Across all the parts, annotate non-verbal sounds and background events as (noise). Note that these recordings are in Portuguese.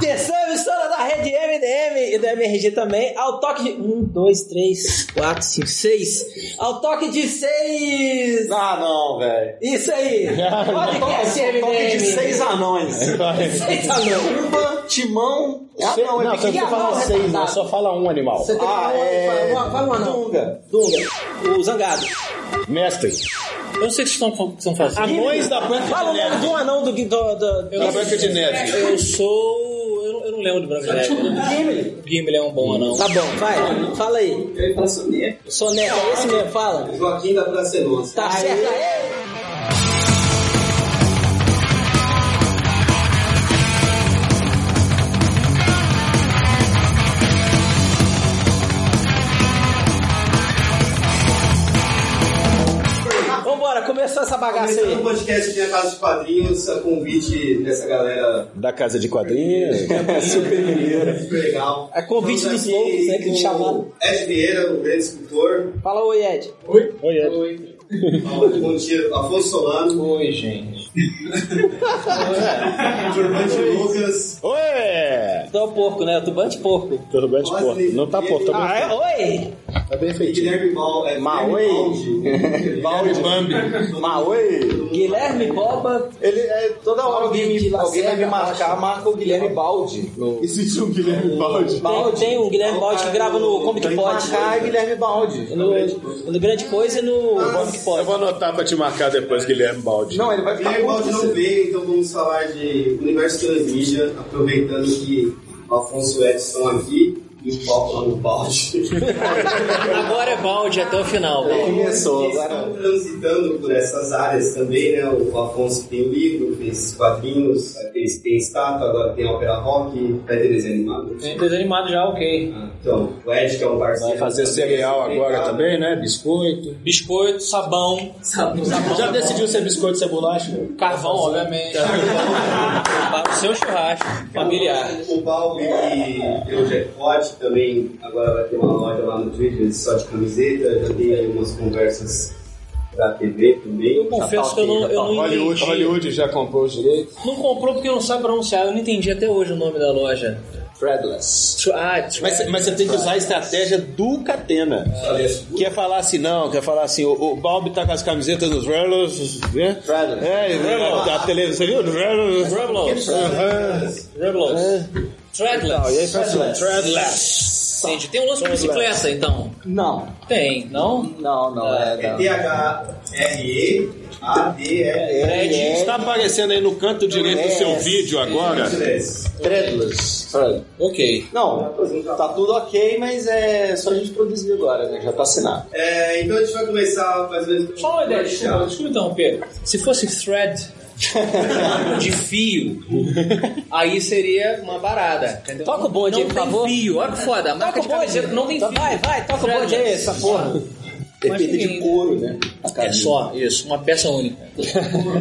terceira emissora da rede MDM e do MRG também, ao toque de. Um, dois, três, quatro, cinco, seis. Ao toque de seis. Ah, não, velho. Isso aí. (laughs) Podcast MDM. Toque de seis anões. Seis anões. Uma, timão. Ah, não, é Não, você não anão seis, não. Só fala um animal. Você tem que Ah, falar um- é- fala- Fala um anão. Dunga. Dunga. O zangado. Mestre. Eu não sei o que vocês estão, fazendo. Anões da Branca Fala o de nome Neve. do anão do. do, do, do Da Branca de Neve. Eu sou. Não, lembro de Branca de Neve. Gimli é um bom anão. Tá bom, vai. Fala aí. Eu. Soneca, é esse mesmo, fala. Joaquim da Praça. Tá certo aí. Bagaça Começando o aí. podcast aqui na Casa de Quadrinhos, a convite dessa galera Da Casa de Quadrinhos. super mineira, super legal. É convite Estamos dos loucos, né, que com chamaram. Ed Vieira, o grande escultor. Fala oi, Ed. Oi, Ed. Bom dia, Afonso Solano. Oi, gente. Turbante Lucas. Oi! É o porco, né? O tubante porco. Tudo bem de porco. Não tá porco, tá Ah, bem é? Oi! Tá bem feitinho. Guilherme. É, Maui. Guilherme (laughs) Baldi. Bambi. Maui. Guilherme Boba. Ele é toda hora alguém, alguém vai me marcar, marca o Guilherme Baldi. No... Existe um Guilherme Baldi. Tem, um Guilherme Balde que grava no Comic Pod. marcar é Guilherme Baldi. No, Grande Coisa e no Comic Eu Pod. vou anotar pra te marcar depois, Guilherme Baldi. Não, ele vai ficar Guilherme puto Baldi com não veio, então vamos falar de Universo Transmídia, aproveitando que Afonso e o Ed estão aqui e o Paulo lá no balde. Agora é balde até o final. Começou, Eles agora. estão transitando por essas áreas também, né? O Afonso tem o livro, fez quadrinhos, eles têm estátua, agora tem ópera rock, vai ter desenho animado. Tem desenho animado já, ok. Ah, Então, o Ed, que é um parceiro. Vai fazer também, cereal tem agora também, né? Biscoito. Biscoito, sabão, Já decidiu se é biscoito ou se é bolacha? carvão, obviamente. Para o seu churrasco familiar. O Balbi e o Jackpot também agora vai ter uma loja lá no Twitter só de camiseta. Já tem aí umas conversas da TV também. Eu confesso que eu não, eu não Hollywood, entendi. Hollywood já comprou os direitos. Não comprou porque não sabe pronunciar. Eu não entendi até hoje o nome da loja. Threadless. Ah, Mas, mas você tem que usar a estratégia do Catena. Que é falar assim, não, quer falar assim, o, o Balbi tá com as camisetas dos Relos, né? Threadless. É, da televisão, você viu? Rebels. Rebels. É. Threadless. E aí. Threadless. Entendi. Tem um lance de bicicleta, então. Não, Tem, não? não, não. É, É não. T-H-R-E-A-D-L. Thread. Está aparecendo aí no canto direito do seu vídeo agora. Threadless. Thread. Ok. Não, tá tudo ok, mas é só a gente produzir agora, né? Já tá assinado. É, então a gente vai começar mais ou menos. Só uma ideia, desculpa, desculpa interromper. Se fosse thread de fio, aí seria uma parada. entendeu? Toca o bonde não aí, por tem favor. fio, olha que foda. A marca Toca de o bonde. não tem fio. Vai, vai, toca o bonde aí, essa porra. Depende de couro, né? É só, isso, uma peça única.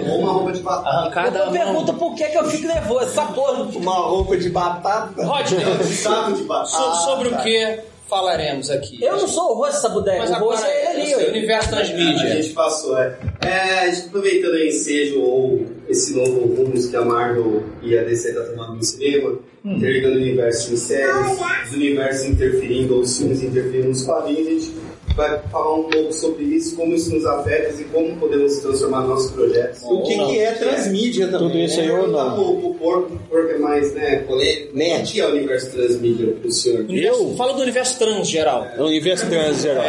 Ou uma roupa de batata. Arrancada Eu a pergunto mão. por que, que eu fico nervoso. Essa porra. Uma roupa de batata. Rodney, de batata. so- sobre o que falaremos aqui? Eu não sou o rosto dessa bodega. Mas O rosto é ele sei, ali. ó. universo A transmídia. gente passou, é. É, a gente aproveitando o ensejo ou esse novo rumo que a Marvel e a DC tá tomando no cinema, interligando o universo em séries, os universos interferindo, ou os filmes interferindo nos quadrinhos, a gente vai falar um pouco sobre isso, como isso nos afeta e como podemos transformar nossos projetos. O que, que é transmídia também? Tudo isso aí né? ou não? O, o porco, o porco é mais, né, polêmico. Nerd. O que é o universo transmídia pro senhor? Universo- Fala do universo trans geral. É o universo trans geral.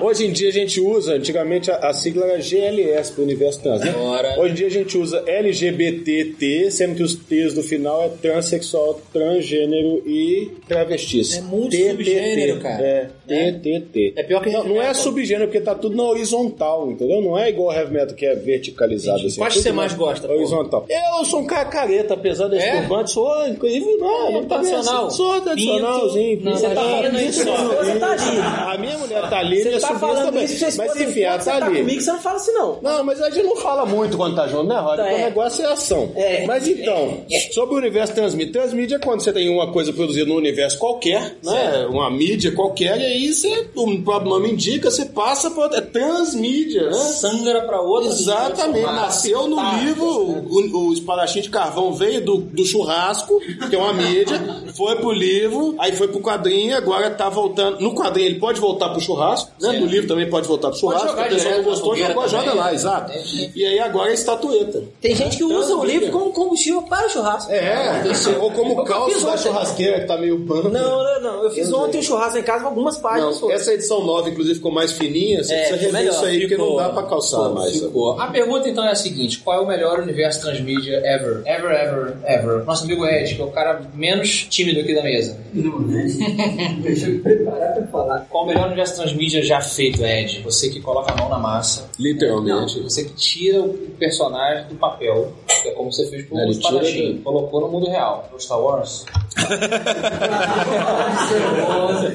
Hoje em dia a gente usa, antigamente a, a sigla era GLS para o universo trans, né? Ora. Hoje em dia a gente usa LGBTT, sendo que os T's do final é transexual, transgênero e travestis. É muito TTT. subgênero, cara. É, É. TTT. É pior que não, é subgênero porque tá tudo na horizontal, entendeu? Não é igual heavy metal que é verticalizado Entendi. assim. É tudo você na mais gosta, pô? Horizontal. Eu sou um cara careta, apesar desse É? turbante, sou inclusive não, É, não tá tradicional. Sou tradicionalzinho. Você tá É, falando isso, esposa tá ali. A minha mulher tá ali, Você minha tá sobrinha falando também. Mas enfim, ela tá você tá ali. comigo, você não fala assim não. Não, mas a gente não fala muito quando tá junto, né, Porque é. o negócio é ação. É. Mas então, sobre o universo transmídia. Transmídia é quando você tem uma coisa produzida num universo qualquer, né? Uma mídia qualquer, e aí você, o próprio nome nome indica, você passa para outra. É transmídia, né? Sangra pra outra. Exatamente, nasceu no livro, o, o espadachim de carvão veio do, do churrasco, que é uma mídia, foi pro livro, aí foi pro quadrinho, agora tá voltando. No quadrinho ele pode voltar pro churrasco, né? No livro também pode voltar pro churrasco, jogar a pessoa não gostou, jogou, joga lá, exato. E aí agora é estatueta. Tem gente que usa o livro como combustível para o churrasco. É, ou como calço da churrasqueira que tá meio pano. Não, não, não. Eu fiz ontem um churrasco em casa com algumas páginas. Não, essa edição nova, inclusive, ficou mais fininha. Você É, precisa ficou rever melhor. isso aí, porque não Ficou. dá pra calçar mais. Ficou. A pergunta então é a seguinte: qual é o melhor universo transmídia ever? Ever, ever, ever. Nosso amigo Ed, que é o cara menos tímido aqui da mesa. Não, né? (laughs) Deixa eu me preparar pra falar. Qual o melhor universo transmídia já feito, Ed? Você que coloca a mão na massa. Literalmente. Você que tira o personagem do papel, que é como você fez com Ele o espadachim. Colocou no mundo real. No Star Wars. (laughs)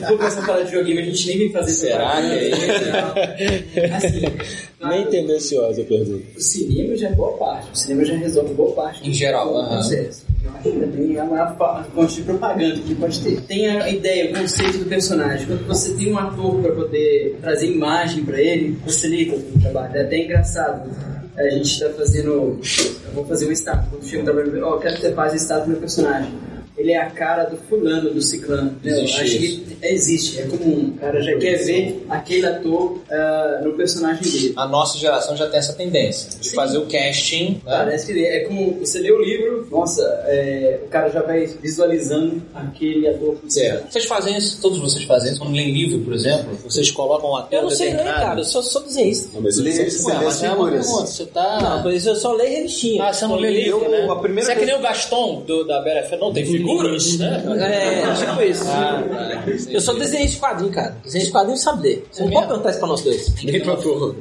Vou começar a falar de videogame, a gente nem vem fazer Será é isso? Assim, (laughs) Nem tendenciosa a pergunta. o cinema já é boa parte. O cinema já resolve boa parte. Em geral, do aham. processo. Eu acho que também é a fonte de propaganda que pode ter. Tem a ideia, o conceito do personagem. Quando você tem um ator para poder trazer imagem para ele, facilita o trabalho. É até engraçado. A gente está fazendo. Eu vou fazer um estátua. Quando chega um trabalho, ó, eu quero que você faça estátua do meu personagem. Ele é a cara do fulano, do ciclano. Existe Acho isso. que existe, é comum. O cara já quer ver aquele ator ah, no personagem dele. A nossa geração já tem essa tendência de Sim. fazer o casting. Né? Parece que é como você lê o livro, nossa, é, o cara já vai visualizando aquele ator. Certo. Vocês fazem isso? Todos vocês fazem isso? Quando lêem livro, por exemplo, vocês colocam ator Eu não sei ler, cara. Eu sou, sou desenhista. Não, mas Lê- você- Ué, mas é uma figuras. pergunta, você tá... Não, por isso eu só leio revistinha. Ah, você não lê livro, eu- né? a primeira você é que nem o Gaston do, da BRF, não tem figuras, né? É, tipo isso. Ah, tá. Eu sou desenhista de quadrinho, cara. Desenhista de quadrinho sabe ler. Você não É pode perguntar isso pra nós dois. Nem pra pro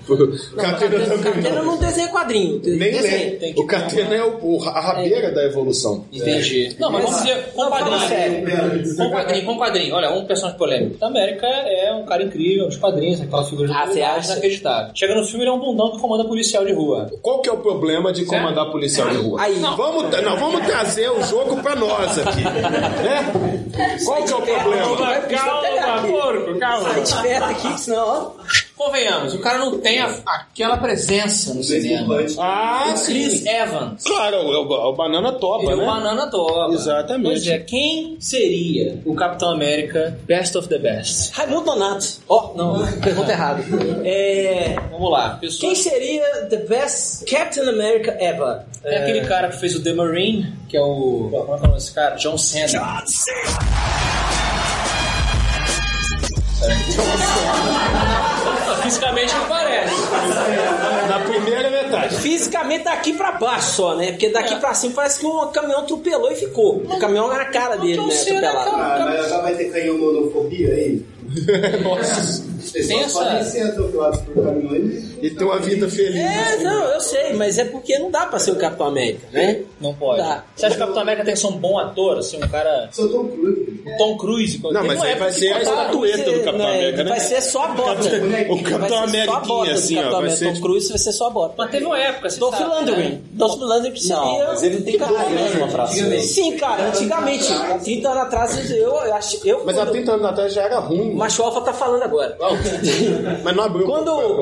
Catena também Catena não. não desenha quadrinho. Nem lê. tem que O Catena é o, a rabeira da evolução. Entendi. Não, mas vamos dizer, com quadrinho. sério. Com quadrinho, com quadrinho. Olha, um personagem polêmico. Da América é um cara incrível, uns quadrinhos, aquela figura de Ah, você acha? inacreditável. Chega no filme, ele é um bundão que comanda policial de rua. Qual que é o problema de comandar policial de rua? Aí. Vamos, não, vamos trazer o jogo pra nós aqui. Né? Qual que é o problema? porco, Sai de perto aqui, senão, ó. Convenhamos, o cara não tem a- aquela presença no cinema. Ah, O Chris sim. Evans. Claro, o, o- o banana topa, Ele é o né? banana toba. Exatamente. Pois é, quem seria o Capitão América Best of the Best? Raimundo Donato. Ó, não, (laughs) pergunta errada. É, Vamos lá, pessoal. quem seria the best Captain America ever? É aquele cara que fez o The Marine, que é o. Como é que é o nome desse cara? John Cena. Fisicamente não parece. Na primeira metade. Fisicamente daqui pra baixo só, né? Porque daqui pra cima parece que um caminhão atropelou e ficou. O caminhão na cara dele, né? Atropelado. Ah, mas agora vai ter canhão-monofobia aí? (laughs) Nossa. Pessoas Tem essa- podem ser atropeladas por caminhões. E ter uma vida feliz. É, não, eu sei, mas é porque não dá pra ser o Capitão América, né? Não pode. Dá. Você acha que o Capitão América tem que ser um bom ator, assim, um cara. Sou Tom Cruise. Tom Cruise? Não, mas aí vai ser a estatueta do Capitão América, né? Vai ser só a bota. O Capitão Vai ser só a Ameriquinha, bota do assim, ó, Capitão vai América. ser Tom tipo- Cruise vai ser só a bota. Mas teve uma época, você Dolph sabe, Lundgren. né? Dolph Lundgren. Não, mas ele tem carreira né? Sim, cara, antigamente, há 30 anos atrás, eu, acho... Eu, Mas há quando- 30 anos atrás já era ruim. O Macho Alfa tá falando agora. (laughs) Mas não abriu Quando,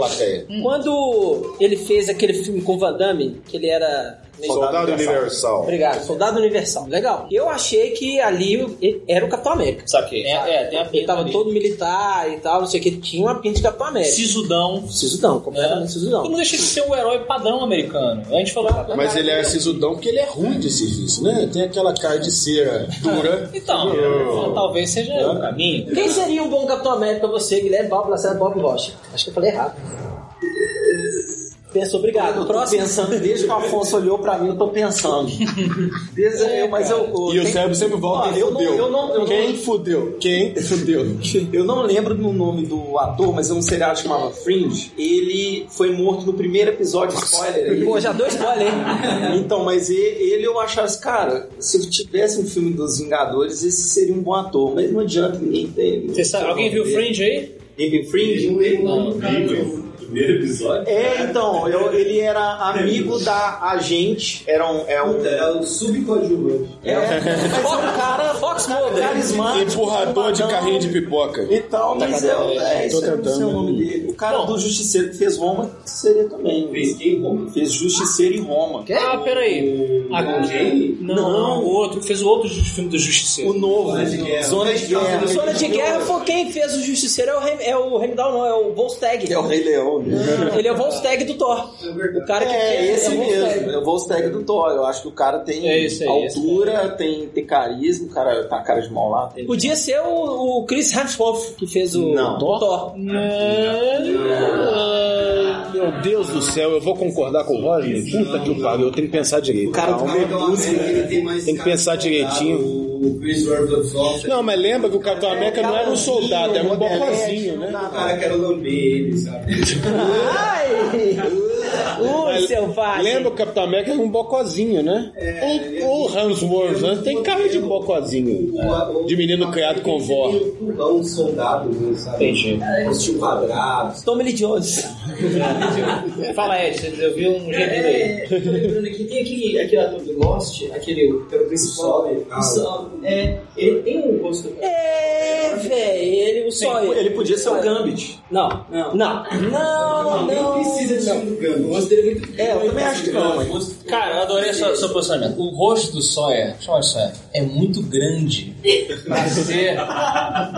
quando ele fez aquele filme com Van Damme, que ele era... Soldado Universal. Obrigado, Soldado Universal. Legal. Eu achei que ali ele era o Capitão América. Saquei. É, é, tem a Ele pinta tava ali. todo militar e tal, não sei o que. Ele tinha uma pinta de Capitão América. Sisudão. Sisudão, completamente Ele sisudão. não deixa de ser o herói padrão americano. A gente falou. Mas ele é sisudão porque ele é ruim de serviço, né? Tem aquela cara de cera dura. (laughs) Então, Eu- talvez seja o caminho. Quem seria um bom Capitão América pra você, Guilherme Bob Lacerda Bob Rocha? Acho que eu falei errado. Pensa, obrigado. Eu tô Próximo. pensando, desde que o Afonso olhou pra mim, eu tô pensando. Desde, eu, mas eu, eu, E o tem- cérebro sempre volta e eu não- fudeu. eu não- eu não- Quem fudeu? Quem fudeu? Eu não lembro do nome do ator, mas é um seriado que chamava Fringe. Ele foi morto no primeiro episódio, spoiler aí. Pô, já deu spoiler, hein? (laughs) Então, mas ele eu achava assim, cara, se eu tivesse um filme dos Vingadores, esse seria um bom ator, mas não adianta ninguém ter. Você sabe, alguém viu Fringe aí? Ele viu Fringe? Primeiro episódio. É, então, eu- ele era amigo da agente, era um. É um É o subcoadjuvante. é, mas é um cara. Fox Smolder. carismático. Empurrador de carrinho de pipoca. E tal, mas é, é, Tô isso, é, tentando, esse é o nome dele. O cara do Justiceiro que fez Roma seria também. Fez quem? Como? Fez Justiceiro em Roma. Ah, peraí. A- Quem? Não, não, o outro que fez o outro filme do Justiceiro. O novo. Zona de Guerra. Zona de Guerra. O Zona de Guerra foi quem fez o Justiceiro é o, Rem, é o Heimdall, não, é o Volstagg. É o Rei Leão. Ele é o Volstagg do Thor. O cara que É, fez esse é mesmo. É o Volstagg do Thor. Eu acho que o cara tem É aí, altura, tem, tem carisma. O cara tá cara de mal lá. Tem... Podia ser o, o Chris Hemsworth que fez o Não. o Thor. Meu Deus do céu, eu vou concordar com o Roger. Puta que pariu, eu tenho que pensar direito. O cara do tem mais Tem que pensar direitinho. O Chris Hemsworth Não, mas lembra que o Capitão América não era um soldado, era um bocozinho, né? O cara quer lamber ele, sabe? Ai! Ui, selvagem. Lembra que o Capitão América um bocozinho, né? O, o Hansworth né? tem cara de bocozinho. O- De menino criado com vó. Um soldado, né, sabe? Entendi. Vestiu quadrado. Tommy Lee Jones. Fala, Ed, você eu vi um gemido aí. É, tô lembrando aqui, tem aquele, aquele ator do Lost, aquele que era o principal. O Sam, é, ele tem um rosto. É, velho, ele, o Sawyer. Ele podia ser o Gambit. Não, Não. não, não, não. Precisa de filme do O rosto dele é muito. É, eu também acho que não. mas- Cara, eu adorei seu, seu posicionamento. O rosto do Sawyer, chama de Sawyer, é muito grande pra ser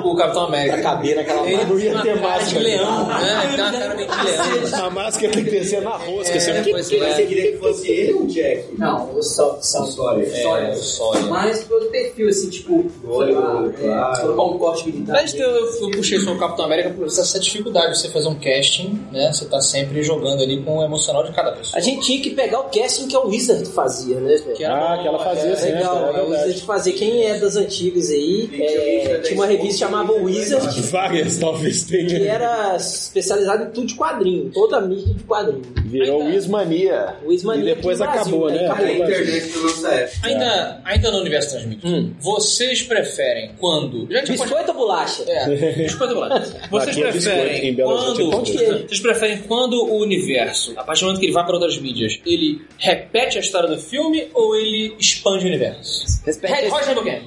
o Capitão América. Pra caber naquela Ele máscara. tem uma ter cara de máscara. leão, né? Ele tem uma cara meio de leão. A máscara tem que descer na rosca. É, você não pois Você é. queria que fosse ele ou o Jack? Não, o. Sawyer. É, o Sawyer. Mas todo perfil, assim, tipo, Olho, é, colocar um corte militar. Mas eu, eu puxei sobre o Capitão América por essa dificuldade de você fazer um casting, né? Você tá sempre jogando ali com o emocional de cada pessoa. A gente tinha que pegar o casting que a Wizard fazia, né, velho? Que Ah, que ela fazia sempre, Legal, é a. Wizard fazia. Quem é das antigas aí, é, tinha uma revista chamada Wizard, Várias talvez que tenha. era especializada em tudo de quadrinho, toda a mídia de quadrinho. Virou Ainda- Wismania. Wismania E depois acabou, Brasil, né? né? A internet época. Ainda, ainda no universo transmídia, vocês preferem quando. Já que Biscoito ou bolacha? É, biscoito do lado. (laughs) Vocês Aqui preferem é quando. Vocês preferem quando o universo, a partir do momento que ele vai para outras mídias, ele repete a história do filme ou ele expande o universo? Repete,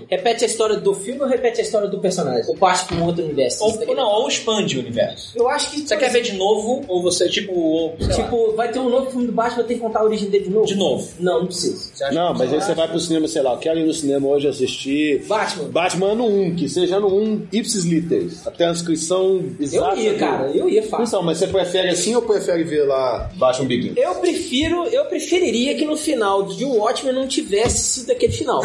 repete a história do filme ou repete a história do personagem? Ou parte para um outro universo? Tá Ou, não, ou expande o universo. Eu acho que. Você quer ver de novo, ou você, tipo, ou, sei lá, Tipo, vai ter um novo filme do Batman, tem que contar a origem dele de novo? de novo? Não, não precisa. Você acha Não, que- mas aí você vai pro cinema, sei lá, eu quero ir no cinema hoje assistir Batman. Batman no 1, que seja no 1 ipsis literis. A transcrição Eu exata. ia, do- cara, eu ia fácil. Então, mas você prefere assim ou prefere ver lá Batman Begins? Eu prefiro, eu preferiria que no final de Watchmen não tivesse sido aquele final.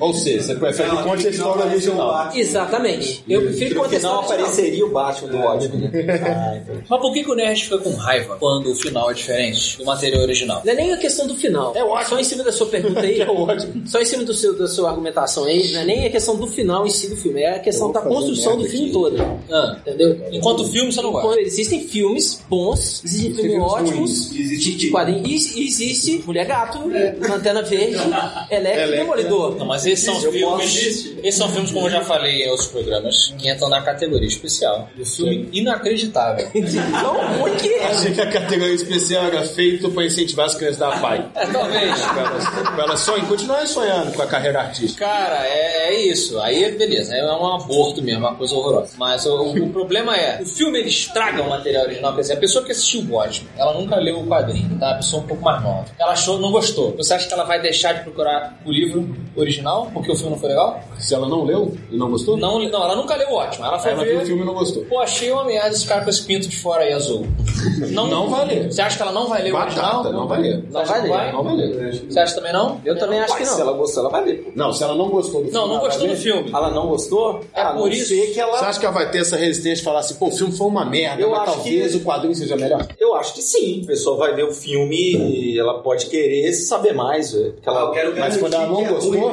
Ou seja, você prefere que conte a história original. Exatamente. Eu prefiro conte a história original. apareceria o Batman do Watchmen. (laughs) Mas por que, que o Nerd fica com raiva quando o final é diferente do material original? Não é nem a questão do final. É ótimo. Só em cima da sua pergunta aí. (laughs) É ótimo. Só em cima do seu, da sua argumentação aí, não é nem a questão do final em si do filme, é a questão da construção do filme aqui. todo. Ah, Entendeu? enquanto filme você não gosta. Existem filmes bons, existem filmes filmes ótimos, de, de quadrinhos, e existe Mulher Gato, Lanterna Verde, (laughs) Electro e Demolidor. Não, mas esses são Eu filmes. Esses são filmes, como eu já falei em outros programas, que entram na categoria especial. Do filme inacreditável. (laughs) Então, por quê? Achei que a categoria especial era feita para incentivar as crianças da pai. É, talvez. Pra elas, pra elas sonhem, continuarem sonhando com a carreira artística. Cara, é, é isso. Aí, beleza. É um aborto mesmo, uma coisa horrorosa. Mas o, o problema é, o filme ele estraga o material original. Quer dizer, a pessoa que assistiu o Watchmen, ela nunca leu o quadrinho, tá? A pessoa um pouco mais nova. Ela achou, não gostou. Você acha que ela vai deixar de procurar o livro original porque o filme não foi legal? Se ela não leu e não gostou, Não, não ela nunca leu o Watchmen. Ela foi ela viu ver... o filme e não gostou. Pô, achei uma merda esse cara com esse pinto de fora aí azul. (laughs) Não, Não vai ler. Você acha que ela não vai ler o original? Batata, não vai ler. Não vai ler. Não vai ler. Você acha também não? Eu também acho que Mas se não. ela gostou, ela vai ver. Não, se ela não gostou do filme. Não, não gostou vai do filme. Ela não gostou? É ah, por não isso- que ela... Você acha que ela vai ter essa resistência de falar assim, pô, o filme foi uma merda, Eu mas acho talvez que- o quadrinho seja melhor? Eu acho que sim. A pessoa vai ver o filme e ela pode querer saber mais. velho. Porque ela... Eu quero Mas quando ela não é gostou- não.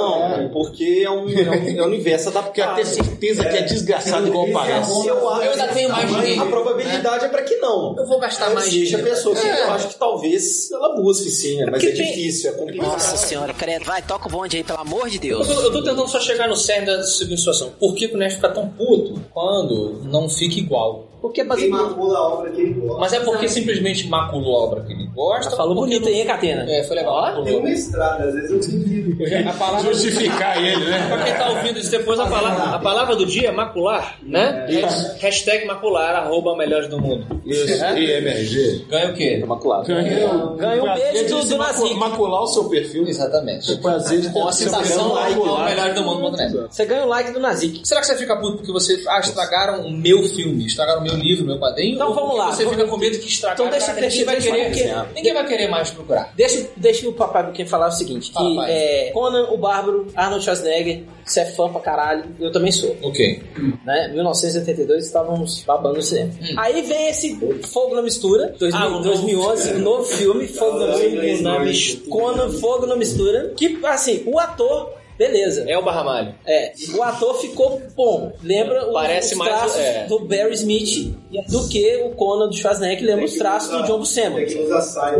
Não, porque é um, é um, é um universo adaptado. ter certeza que é desgraçado igual parece. Eu, Eu ainda tenho mais a, dinheiro, a probabilidade é pra que não. Eu vou gastar mais Existe a pessoa que eu acho que talvez ela busque sim, né? mas é tem- difícil, é complicado. Nossa senhora, credo, vai, toca o bonde aí, pelo amor de Deus. Eu tô, eu tô tentando só chegar no cerne da seguinte situação. Por que, que o Nerd fica tão puto quando não fica igual? Porque é Quem baseado. macula a obra que ele gosta. Mas é porque simplesmente maculou a obra que ele Gosta. Falou bonito aí, hein, Catena? É, foi legal. Tem um mestrado, às vezes eu tenho A palavra Justificar ele, né? Pra quem tá ouvindo isso depois, a palavra, a palavra do dia é macular, né? Has- Hashtag macular, arroba melhores do mundo. Isso, É? IMRG. Ganha o quê? Imaculado. Ganhou Ganhou um beijo do- do Nazik. Macular o seu perfil. Exatamente. Prazer de ter Com a seu citação perfil arroba maculado. melhores do mundo.net. Você ganha o like do Nazik. Será que você fica puto porque você ah, estragaram o meu filme, estragaram o meu livro, o meu quadrinho? Então vamos porque lá. Você fica com medo que estragaram, Então deixa- cara, deixa- ninguém, vai deixa eu querer, falar. ninguém vai querer mais procurar. Deixa, deixa o papai Buquim falar o seguinte: que pai. é, Conan, o Bárbaro, Arnold Schwarzenegger, você é fã pra caralho, eu também sou. Ok. Né? 1982 estávamos babando no cinema. Hum. Aí vem esse Fogo na Mistura, 2000, Ah, o novo 2011, o novo filme, Fogo na Ah, Mistura. Conan, Fogo na Mistura. Que, assim, o ator, beleza. É o Barramalho. É, o ator ficou bom. Lembra o- Parece os mais- traços é. do Barry Smith do que o Conan do Schwarzenegger, lembra os traços do John Buscema. Tem que usar saia,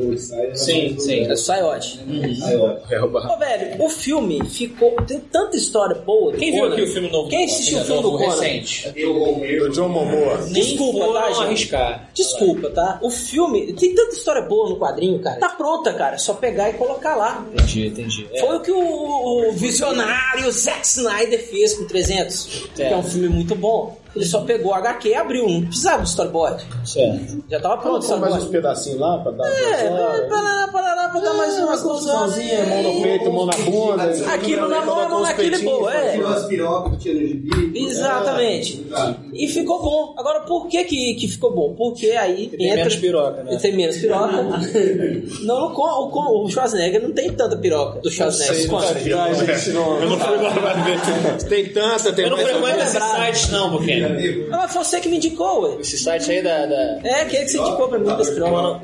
o. Sim, sim. É Saiote. Aí, ó. Ô, velho, o filme ficou. Tem tanta história boa. Quem viu aqui o filme novo? Quem assistiu o filme do Novo, Conan? recente? Eu vou Do John Momoa. Desculpa, tá, gente? arriscar. Desculpa, tá? O filme tem tanta história boa no quadrinho, cara. Tá pronta, cara. É só pegar e colocar lá. Entendi, entendi. É. Foi o que o, o visionário Zack Snyder fez com 300. Que é um filme muito bom. Ele só pegou o HQ e abriu. Não precisava do storyboard. Certo. Já tava pronto o Colocou mais uns pedacinhos lá pra dar É, parará, parará, pra dar mais uma confusãozinha, mão no peito, mão na bunda. Aquilo na mão, a mão naquele boa, é. Tirou as pirocas que tinha no gibi. Exatamente. E ficou bom. Agora, por que que, que ficou bom? Porque aí Tem entra... menos piroca, né? Tem menos piroca. (laughs) não, o, o Schwarzenegger não tem tanta piroca do Schwarzenegger. Eu não fui lá pra ver. Tem tanta, tem Eu não mais. frequento esses sites não, Buqueno. Ah, mas foi você que me indicou, ué. Esse site aí da... da... É, quem é que você indicou pra mim das pirocas?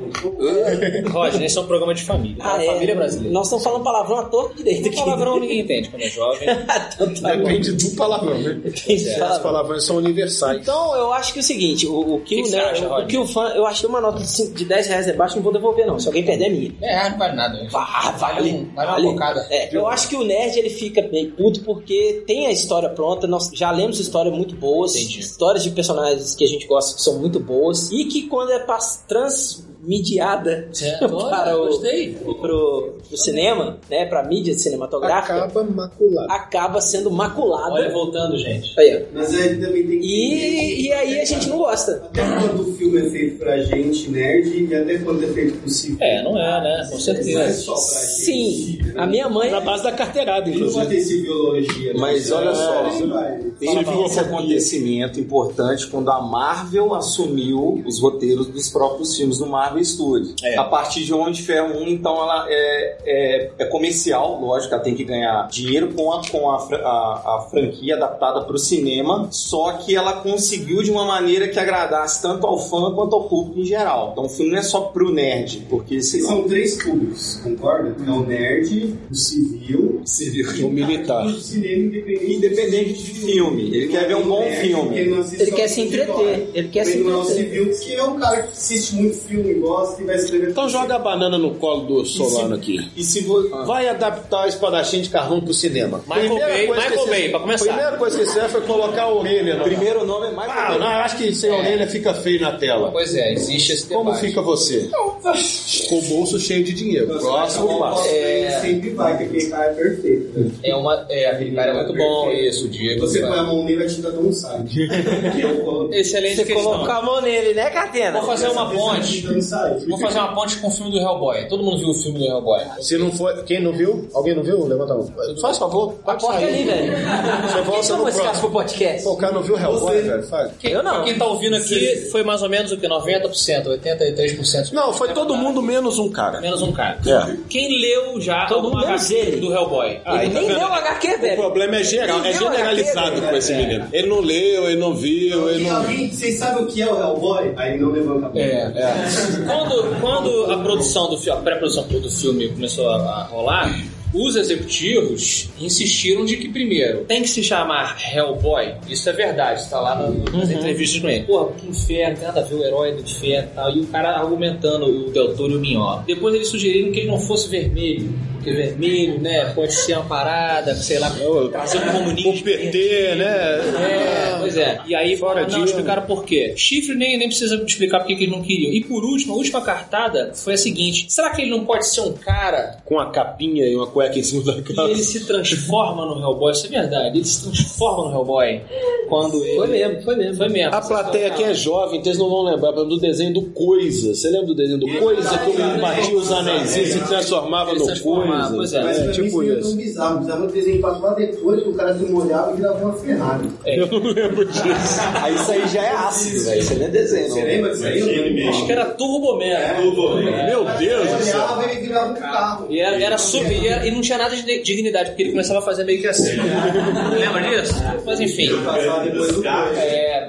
Roger, esse é um programa de família. Ah, a é. família brasileira. Nós estamos falando palavrão à torta direito aqui. Palavrão ninguém entende quando é jovem. (laughs) então tá bom. Depende do palavrão, né? Os fala? palavrões são universais. Então, eu acho que é o seguinte, o, o que, Que que né, acha, o, que o fã, eu achei uma nota de, cinco- de 10 reais debaixo, não vou devolver não, se alguém perder é minha. É, não vale nada. né? Ah, Vale um- vale uma bocada. É, eu acho que o nerd ele fica bem puto porque tem a história pronta, nós já lemos histórias muito boas, Histórias de personagens que a gente gosta que são muito boas e que quando é pas- Certo, (laughs) olha, para o gostei. pro, pro cinema, né, para mídia cinematográfica, Acaba maculado. acaba sendo maculada. Olha, voltando, gente. Aí. Mas aí também tem que. E, e aí a gente não gosta. Até quando o filme é feito pra gente, nerd, e até quando é feito possível. É, não é, né? Com Não é certeza. só pra gente. Sim, a minha mãe Na base da carteirada, Ele não vai inclusive. ter civilologia. né? Mas olha só. Teve esse acontecimento importante quando a Marvel assumiu os roteiros dos próprios filmes do Marvel Studios. É. A partir de Homem de Ferro 1, então ela é, é, é comercial, lógico, ela tem que ganhar dinheiro com a, com a, a, a franquia adaptada para o cinema, só que ela conseguiu de uma maneira que agradasse tanto ao fã quanto ao público em geral. Então o filme não é só pro nerd, porque São três públicos, concorda? É o nerd, o civil O militar. e o cinema independente. independente de filme, ele quer ver um bom filme. Ele quer se entreter, ele quer se é o entreter. civil, que é um cara que assiste muito filme, gosta e vai escrever. Então joga a banana no colo do Solano aqui. E se vo- Vai adaptar o espadachim de carvão pro cinema. Michael Bay- coisa Michael Bay, você- pra começar. Primeira coisa que você fez foi colocar a orelha no. primeiro nome é mais Ah, não, eu acho que sem orelha fica feio na tela. Pois é, existe esse Como debate. fica você? Com o bolso cheio de dinheiro. Próximo passo. É... sempre vai, que aquele cara é perfeito. né? É uma. É, aquele cara é muito bom, isso, o Diego. Você põe a mão nele, a tinta não sai. Excelente Você questão. colocou a mão nele, né, Catena? Vou fazer uma ponte. Sai. Vou fazer uma ponte com o filme do Hellboy. Todo mundo viu o filme do Hellboy. Se não for. Quem não viu? Alguém não viu? Levanta a mão. Faz favor. Pode Porta sair. ali, velho. Você Quem volta chamou no esse próximo. pro podcast? Pô, o cara não viu Hellboy, velho? Faz. Quem, Eu não. Quem tá ouvindo aqui foi mais ou menos o que? 90%, 83%. Não, foi todo mundo menos um cara. Menos um cara. É. Quem leu já Todo mundo menos ele. do Hellboy? Ah, Ele tá nem leu o HQ, O velho. problema é geral, é Ele generalizado com esse menino. Ele não leu, ele não viu, ele E não. vocês sabem o que é o Hellboy? Aí não levanta a mão. É, Quando, quando a produção do filme, a pré-produção do filme começou a, a rolar, os executivos insistiram de que, primeiro, tem que se chamar Hellboy. Isso é verdade, está lá no- nas entrevistas com ele. Porra, que inferno, tem nada a ver o herói do inferno e tal. E o cara argumentando o Del Toro e o Minhola. Depois eles sugeriram que ele não fosse vermelho, vermelho, né? Pode ser uma parada, sei lá, trazer um comunismo. O PT, né? É, pois é. E aí Fora não, explicaram por quê. Chifre nem, nem precisa explicar por que que eles não queriam. E por último, a última cartada foi a seguinte: será que ele não pode ser um cara Com a capinha e uma cueca em cima da e cara. ele se transforma no Hellboy? Isso é verdade. Ele se transforma no Hellboy quando ele. Foi mesmo, foi mesmo. Foi mesmo. A plateia aqui é jovem, então eles não vão lembrar por exemplo, do desenho do Coisa. Você lembra do desenho do Coisa? Que o menino batia os anéis e se transformava Ele no se Coisa. pois é. Mas É, tipo seria tão isso. bizarro. Bizarro desenho lá depois que o cara se molhava e virava uma Ferrari. Eu não lembro disso. Aí isso aí já é ácido, velho. Isso aí não é desenho, Você lembra disso aí? Acho que era Turbo Man. Meu Deus do céu. Olhava e virava um carro. E era, era super. E, era- e não tinha nada de dignidade, porque ele começava a fazer meio que assim. (laughs) Lembra disso? Mas enfim. É,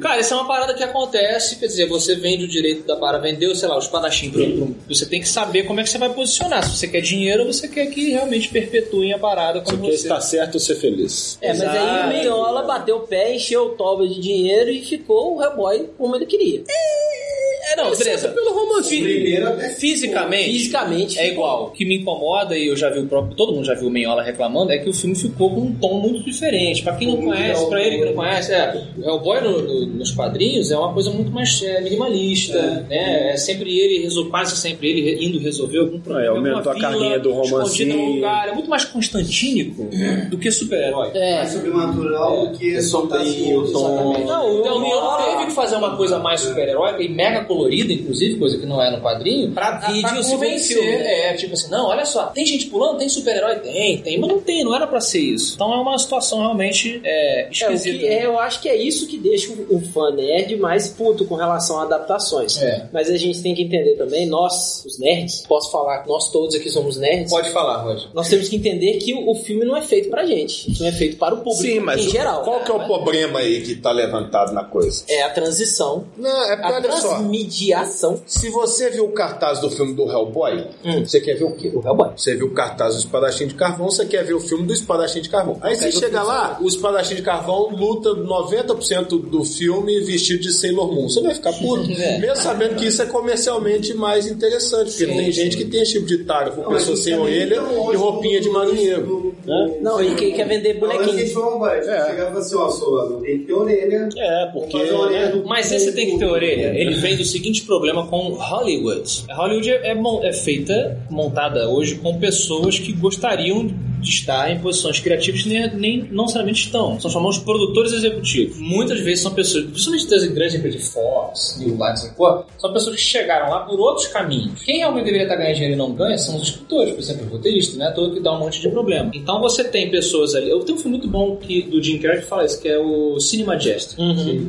cara, isso é uma parada que acontece, quer dizer, você vende o direito da parada, vendeu, sei lá, o espadachim pro, pro- Você tem que saber como é que você vai posicionar. Se você quer dinheiro ou você quer que realmente perpetuem a parada como Porque você. está certo ou ser feliz. É, mas aí Exato. o Meiola bateu o pé, encheu o toba de dinheiro e ficou o Hellboy como ele queria. É, não, beleza. Pelo romance. Primeiro até Fisicamente, Fisicamente é igual. O que me incomoda, e eu já vi o próprio, todo mundo já viu o Menhola reclamando, é que o filme ficou com um tom muito diferente. Pra quem não conhece, pra ele que não conhece, é, o Hellboy no- no- nos quadrinhos é uma coisa muito mais é, minimalista, né? É sempre ele, quase sempre ele indo resolver algum problema. É, aumentou a carguinha do romancinho. lugar. É muito mais constantínico do que super-herói. É. mais sobrenatural do que É sombrio, o tom. Não, o Meiola- teve que fazer uma coisa mais super-heróica e mega colorida, inclusive, coisa que não é no quadrinho, pra, Dividir pra o segundo convencer. filme, né? É, tipo assim, não, olha só, tem gente pulando, tem super-herói? Tem, tem, mas não tem, não era pra ser isso. Então é uma situação realmente é, É, o esquisita. que é, eu acho que é isso que deixa o, o fã nerd mais puto com relação a adaptações. É. Mas a gente tem que entender também, nós, os nerds, posso falar que nós todos aqui somos nerds, Pode falar, Roger. nós temos que entender que o, o filme não é feito pra gente. O filme é feito para o público Sim, mas em geral. qual que é o problema aí que tá levantado na coisa? É a transição, Não, é porque a olha só. Transmediação. Se você viu o cartaz do filme do Hellboy, Hum. você quer ver o quê? O Hellboy. Você viu o cartaz do Espadachim de Carvão, você quer ver o filme do Espadachim de Carvão. Aí você chega lá, o Espadachim de Carvão luta 90% do filme vestido de Sailor Moon. Você vai ficar puto. (laughs) É. Mesmo sabendo que isso é comercialmente mais interessante, porque tem gente que tem esse tipo de tara, com pessoa sem orelha e roupinha de marinheiro. né? Não, e quem quer vender bonequinho. Bonequinho. Chegava e falava assim, ó, Solano, tem que ter orelha. É, porque. Né? Mas esse tem que ter orelha. Ele vem do seguinte problema com Hollywood. Hollywood é, é é feita, montada hoje com pessoas que gostariam de estar em posições criativas que nem, nem não necessariamente estão. São chamados produtores executivos. Muitas vezes são pessoas, principalmente das grandes empresas de Fox, New essa coisa, são pessoas que chegaram lá por outros caminhos. Quem realmente deveria estar ganhando dinheiro e não ganha são os escritores, por exemplo, os roteiristas, né? Todo que dá um monte de problema. Então você tem pessoas ali. Eu tenho um filme muito bom que, do Jim Carrey que fala isso, que é o Cinema Majestic.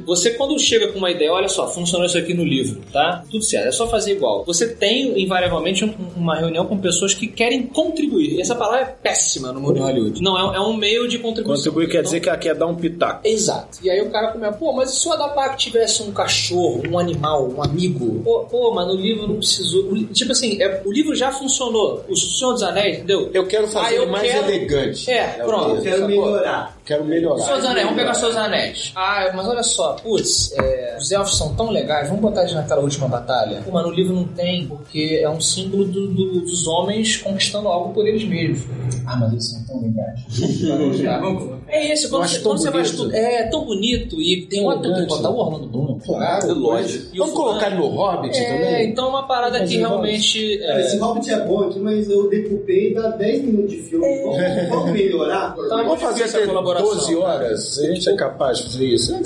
Você, quando chega com uma ideia, olha só, funcionou isso aqui no livro, tá? Tudo certo, é só fazer igual. Você tem, invariavelmente, um- uma reunião com pessoas que querem contribuir. E essa palavra é péssima no mundo de Hollywood. Não, é, é um meio de contribuição. Contribuir quer Então, dizer que ela quer dar um pitaco. Exato. E aí o cara começa, pô, mas e se o Adapac tivesse um cachorro, um animal, um amigo? Pô, pô mas no livro não precisou. Tipo assim, é- o livro já funcionou. O Senhor dos Anéis, entendeu? Eu quero fazer Ah, eu mais quero- elegante. É, pronto. Eu quero melhorar. Quero melhorar. Anéis, vamos pegar Anéis. Ah, mas olha só, putz, é, os elfos são tão legais, vamos botar eles naquela última batalha. Pô, mas no livro não tem, porque é um símbolo do- do- dos homens conquistando algo por eles mesmos. Ah, mas eles são tão legais. (laughs) é isso, quando, você, quando você vai estudar. É tão bonito e tem um tem que botar o Orlando Bloom. Claro, lógico. E o Vamos colocar ele no Hobbit É, também? então é uma parada que realmente. É, Esse Hobbit é bom aqui, mas eu decupei e dá 10 minutos de filme. Vamos, vamos melhorar? Tá, Vamos fazer difícil a até colaboração. 12 horas. A gente é capaz de fazer isso. É.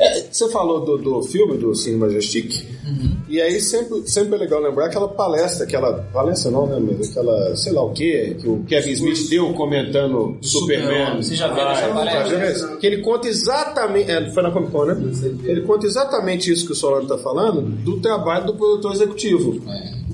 É, você falou do, do filme do Cine Majestic. E aí sempre, sempre é legal lembrar aquela palestra, aquela. Palestra não, né? Mas aquela, sei lá o quê, que o Kevin Smith deu comentando Superman. Você já viu essa Ah, palestra? já viu essa? Que ele conta exatamente. É, foi na Comic Con, né? Ele conta exatamente isso que o Solano tá falando do trabalho do produtor executivo.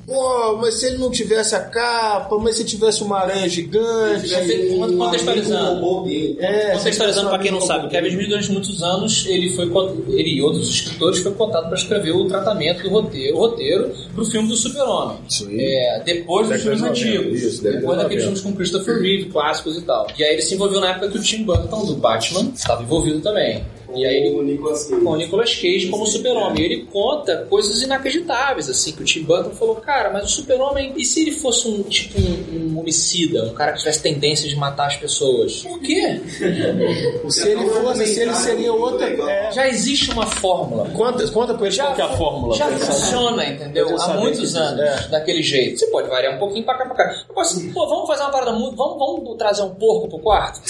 Pô, mas se ele não tivesse a capa, mas se tivesse uma aranha gigante. Contextualizando. O robô dele. É, Contextualizando pra quem não sabe, o Kevin Smith durante muitos anos ele foi ele e outros escritores foi cotado para escrever o tratamento do roteiro, o roteiro pro filme do Super-Homem. Isso aí. É, depois dos filmes de 90, antigos, isso, depois de daqueles 90. filmes com Christopher Reeve, clássicos e tal. E aí ele se envolveu na época que o Tim Burton do Batman estava envolvido também. E aí ele o Nicolas Cage. com o Nicolas Cage como super-homem. Ele conta coisas inacreditáveis, assim, que o Tim Burton falou, cara, mas o super-homem, e se ele fosse um tipo um, um homicida, um cara que tivesse tendência de matar as pessoas? Por quê? (laughs) Se ele fosse, se ele seria outra. É. Já existe uma fórmula. Conta, conta pra ele qual que é a fórmula. Já saber. funciona, entendeu? Eu Há muitos anos, é. daquele jeito. Você pode variar um pouquinho pra cá, pra cá. Eu posso, pô, vamos fazer uma parada muito. Vamos, vamos trazer um porco pro quarto?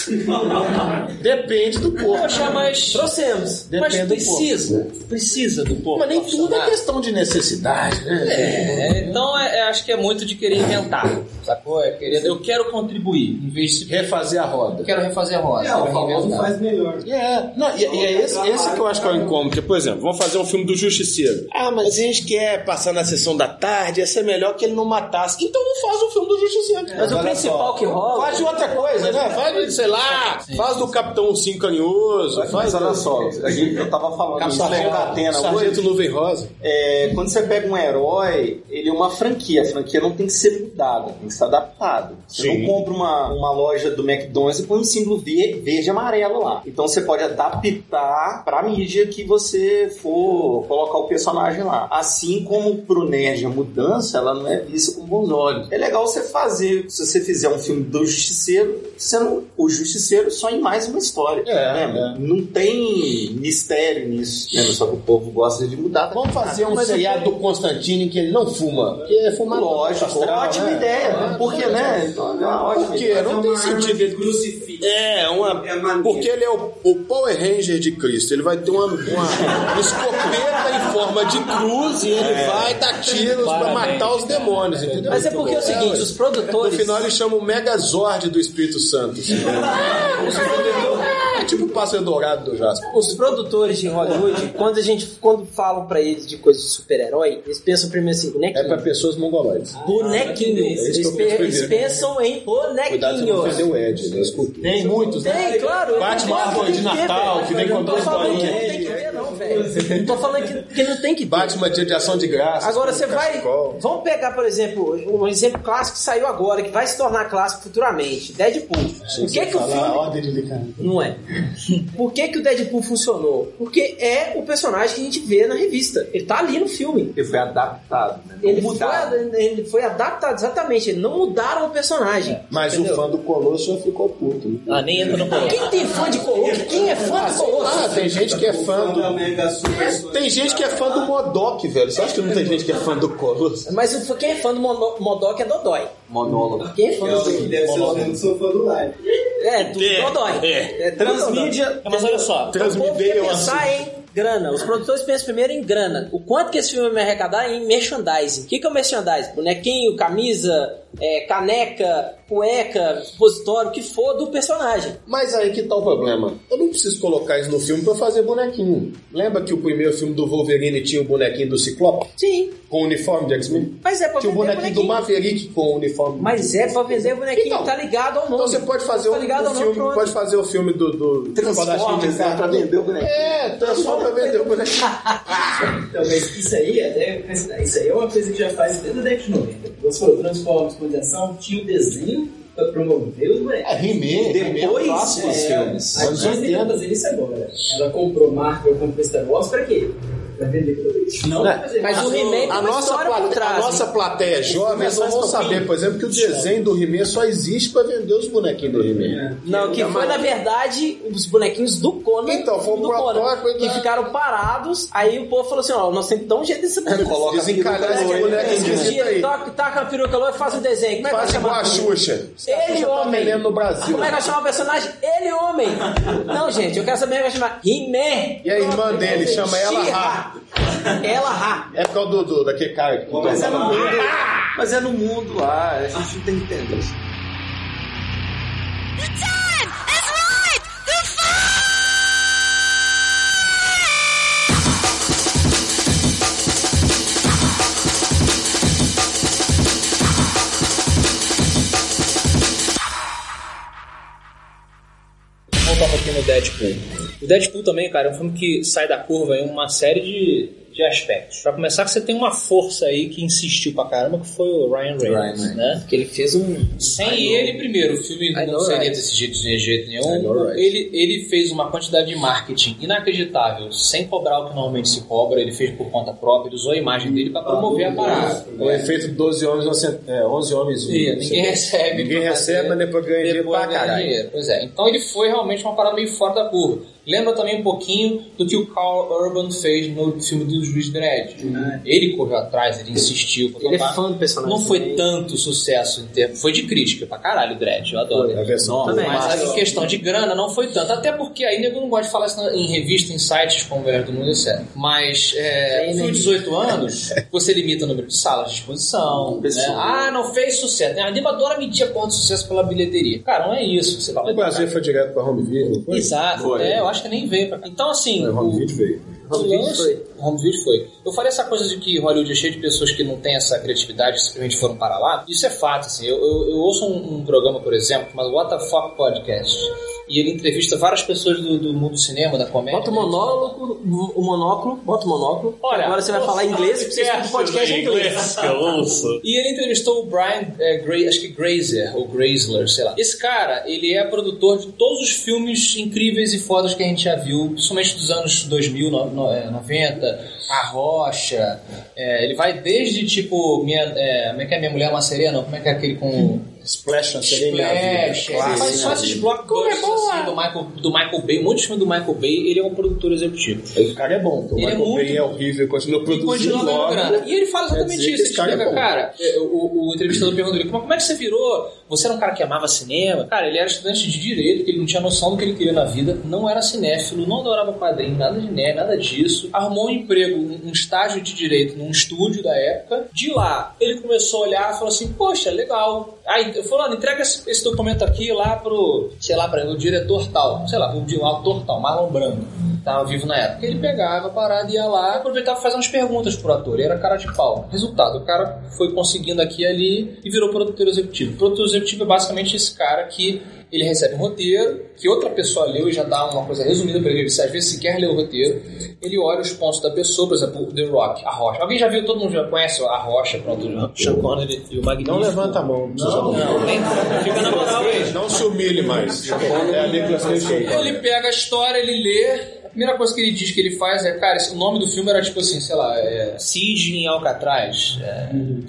Depende do corpo. Poxa, mas. Mas Depende do precisa. Precisa do porco. Mas nem tudo é questão de necessidade, né? É, então é, é, acho que é muito de querer inventar, sacou? É querer, eu quero contribuir, em vez de Refazer a roda. eu quero refazer a roda. É, o famoso faz melhor. É, não, e, e é esse, esse que eu acho que é o incômodo. Porque, por exemplo, vamos fazer um filme do Justiceiro. Ah, mas a gente quer passar na sessão da tarde, ia ser melhor que ele não matasse. Então não faz um filme do Justiceiro. Mas o principal que rola. Faz de outra coisa, né? Faz sei lá, faz do Capitão Cinco Canhoso, Mas faz do... só, a gente, eu tava falando isso com Sargento, a Atena Sargento hoje. Nuvem Rosa. É, quando você pega um herói, ele é uma franquia. A franquia não tem que ser mudada, tem que ser adaptada. Você Sim. não compra uma, uma loja do McDonald's e põe um símbolo ver- verde e amarelo lá. Então você pode adaptar pra mídia que você for colocar o personagem lá. Assim como pro nerd a mudança, ela não é vista com bons olhos. É legal você fazer, se você fizer um filme do Justiceiro, sendo o Justiceiro só em mais uma história. É, né? Não tem mistério nisso. Né? Só que o povo gosta de mudar. Vamos fazer um Mas seriado do Constantino em que ele não fuma. Porque é fumar Lógico, astral, ótima né? ideia. Porque, né? É uma ótima Por quê? ideia. Não tem sentido ele. É, uma. É porque ele é o, o Power Ranger de Cristo. Ele vai ter uma, uma (laughs) escopeta em forma de cruz e ele vai dar tiros pra matar os demônios, entendeu? Mas é porque é o seguinte, os No produtores. final ele chama o Megazord do Espírito Santo. (laughs) assim. É tipo o Passo Dourado do Jasper. Os produtores de Hollywood, quando a gente quando falam pra eles de coisas de super-herói, eles pensam primeiro assim, É bonequinho. pra pessoas mongoloides. Bonequinho. É isso Eles, eles pensam em Cuidado de não bonequinhos. o Ed, né? Tem muitos, Tem, claro. Batman Claro Árvore de tem que ter, Natal, que vem com Não tô dois falando que bolinhas. não tem que ver, não, velho. Não tô falando que, que não tem que ver. Batman Dia de Ação de Graça. Agora você vai. Vamos pegar, por exemplo, um exemplo clássico que saiu agora, que vai se tornar clássico futuramente: Deadpool. Por que, que o filme. de. Não é. Por que, que o Deadpool funcionou? Porque é o personagem que a gente vê na revista. Ele tá ali no filme. Ele foi adaptado, né? Não Ele foi, mudado. ele foi adaptado, exatamente. Eles não mudaram o personagem. Mas Entendeu? o fã do Colosso já ficou puto. Né? Ah, nem entra no colo. Quem tem fã de Colosso? Quem é fã de Colosso? Ah, tem gente que é fã é do. Mega Super Tem gente que é fã do Modok, velho. Você acha que não tem gente que é fã do Colosso? Mas o- quem é fã do Modok é Dodói. Monólogo. Quem é fã Que é o do que deve ser que são fã do live. É, do É, Dodói. é. É, transmídia. Mas olha só, O quer eu pensar em grana. Os produtores pensam primeiro em grana. O quanto que esse filme vai arrecadar em merchandising. O que, que é o merchandising? Bonequinho, camisa, é, caneca, cueca, supositório, o que for do personagem. Mas aí que tá o problema. Eu não preciso colocar isso no filme pra fazer bonequinho. Lembra que o primeiro filme do Wolverine tinha o bonequinho do Ciclope? Sim, Com o uniforme de X-Men? mas é pra Tinha o vender bonequinho do Maverick com o uniforme. Mas é pra vender bonequinho, Então, tá ligado ao nome. Então você pode fazer tá o, ligado o ao nome, filme, pronto. pode fazer o filme do, do Transformers, né? Pra vender o bonequinho. É, transforma pra vender o bonequinho. (laughs) Então, mas isso aí, até, isso aí é uma coisa que já faz desde a década de 90. Você falou, Transformers, Ação, tinha o desenho pra promover os bonecos. É, He-Man. Depois He-Man dos clássico. filmes. A Disney 80. tá fazendo isso agora. Ela comprou Marvel, comprou Star Wars pra quê? Vender produto. Não Mas o. He-Man A nossa, história por plate- trás. a nossa plateia jovem só vão saber, por exemplo, que o desenho do He-Man só existe pra vender os bonequinhos do He-Man. Não, que foi na verdade os bonequinhos do Conan. Então, foi um do Conan, protótipo, que ficaram parados. Aí o povo falou assim: ó, nós temos que dar um jeito desse boneco. Coloca Desencalhar esse boneco esquisito aí. Taca a peruca loira e faz um desenho. Como é que vai Faz igual chamar? a Xuxa. Ele tá homem. no Brasil. Como é que vai chamar o personagem? Ele homem. Não, gente, eu quero saber como é que vai chamar. He-Man. E a irmã dele chama ela Ela Ra. É por causa do, do, daquele cara que Mas é no mundo, mas é no mundo lá, a gente não tem que entender isso. Deadpool. O Deadpool também, cara, é um filme que sai da curva em uma série de, de aspectos. Pra começar, que você tem uma força aí que insistiu pra caramba, que foi o Ryan Reynolds, Ryan, né? Que ele fez um. Sem ele, primeiro, o filme I não know, seria right. desse jeito de jeito I nenhum. know, right. Ele, ele fez uma quantidade de marketing inacreditável, sem cobrar o que normalmente se cobra. Ele fez por conta própria, ele usou a imagem dele pra promover a parada. O efeito 12 homens, você- é, 11 homens. Sim, ninguém recebe. Ninguém recebe, fazer, mas depois ganha dinheiro pra caralho. dinheiro. Pois é. Então ele foi realmente uma parada meio fora da curva. Lembra também um pouquinho do que o Carl Urban fez no filme do Juiz Dredd. Ele correu atrás, ele insistiu. Ele é o fã do personagem Não foi também. tanto sucesso em termos. Foi de crítica pra caralho o Dredd, eu adoro. A versão Também. Mas em questão de grana não foi tanto. Até porque aí nego não gosta de falar isso em revista, em sites como Guerra do Mundo, etc. Mas é, né? de 18 anos, (laughs) você limita o número de salas de exposição. Né? Ah, não fez sucesso. A Aniba adora medir a porra de sucesso pela bilheteria. Cara, não é isso. Você vai O Brasil foi direto pra home video, foi? Exato. Foi. É, eu acho que nem veio pra cá. Então, assim. É, o- home video veio. o Home video foi. Home video foi. Eu falei essa coisa de que Hollywood é cheio de pessoas que não têm essa criatividade, que simplesmente foram para lá. Isso é fato, assim. Eu, eu, eu ouço um, um programa, por exemplo, chamado What the Fuck Podcast. E ele entrevista várias pessoas do, do mundo do cinema, da comédia. Bota o monóculo, o monóculo, bota o monóculo. Olha, agora você vai falar inglês porque você escuta o podcast em inglês. E ele entrevistou o Brian, é, Gra- acho que Grazer, ou Grazler, sei lá. Esse cara, ele é produtor de todos os filmes incríveis e fodas que a gente já viu, principalmente dos anos 2000, no, no- é, 90, A Rocha. é, ele vai desde, tipo, minha, é, como é que é Minha Mulher é uma Sereia, não? Como é que é aquele com... Splash na sereia minha vida. Splash, ele faz só esses blockbusters assim, do, Michael, do Michael Bay, um monte de filme do Michael Bay, ele é um produtor executivo. O cara é bom, o Ele é Michael muito Bay é horrível continua E produzindo logo. grana. E ele fala exatamente isso. Ele esse cara é cara, é, o, o entrevistador perguntou ele, como é que você virou? Você era um cara que amava cinema? Cara, ele era estudante de direito, que ele não tinha noção do que ele queria na vida, não era cinéfilo, não adorava quadrinho, nada de nerd, nada disso. Arrumou um emprego, um estágio de direito num estúdio da época. De lá, ele começou a olhar e falou assim, poxa, legal. Aí, fulano, entrega esse, esse documento aqui lá pro, sei lá, para o diretor tal, sei lá, pro autor tal, Marlon Brando tava vivo na época. Ele pegava a parada, ia lá e aproveitava pra fazer umas perguntas pro ator. Ele era cara de pau. Resultado, o cara foi conseguindo aqui e ali e virou produtor executivo. Produtor executivo é basicamente esse cara que ele recebe um roteiro, que outra pessoa leu e já dá uma coisa resumida pra ele. Ele, às vezes, sequer lê o roteiro. Ele olha os pontos da pessoa, por exemplo, o The Rock, a Rocha. Alguém já viu? Todo mundo já conhece a Rocha, pronto, o Sean Connery e o Magnífico. Não levanta a mão. Não, Não, nem fica na moral aí. não se humilhe mais. É a Nicolas Cage. Ele pega a história, ele lê. A primeira coisa que ele diz que ele faz é, cara, o nome do filme era tipo assim, sei lá, é, Siege em Alcatraz, é,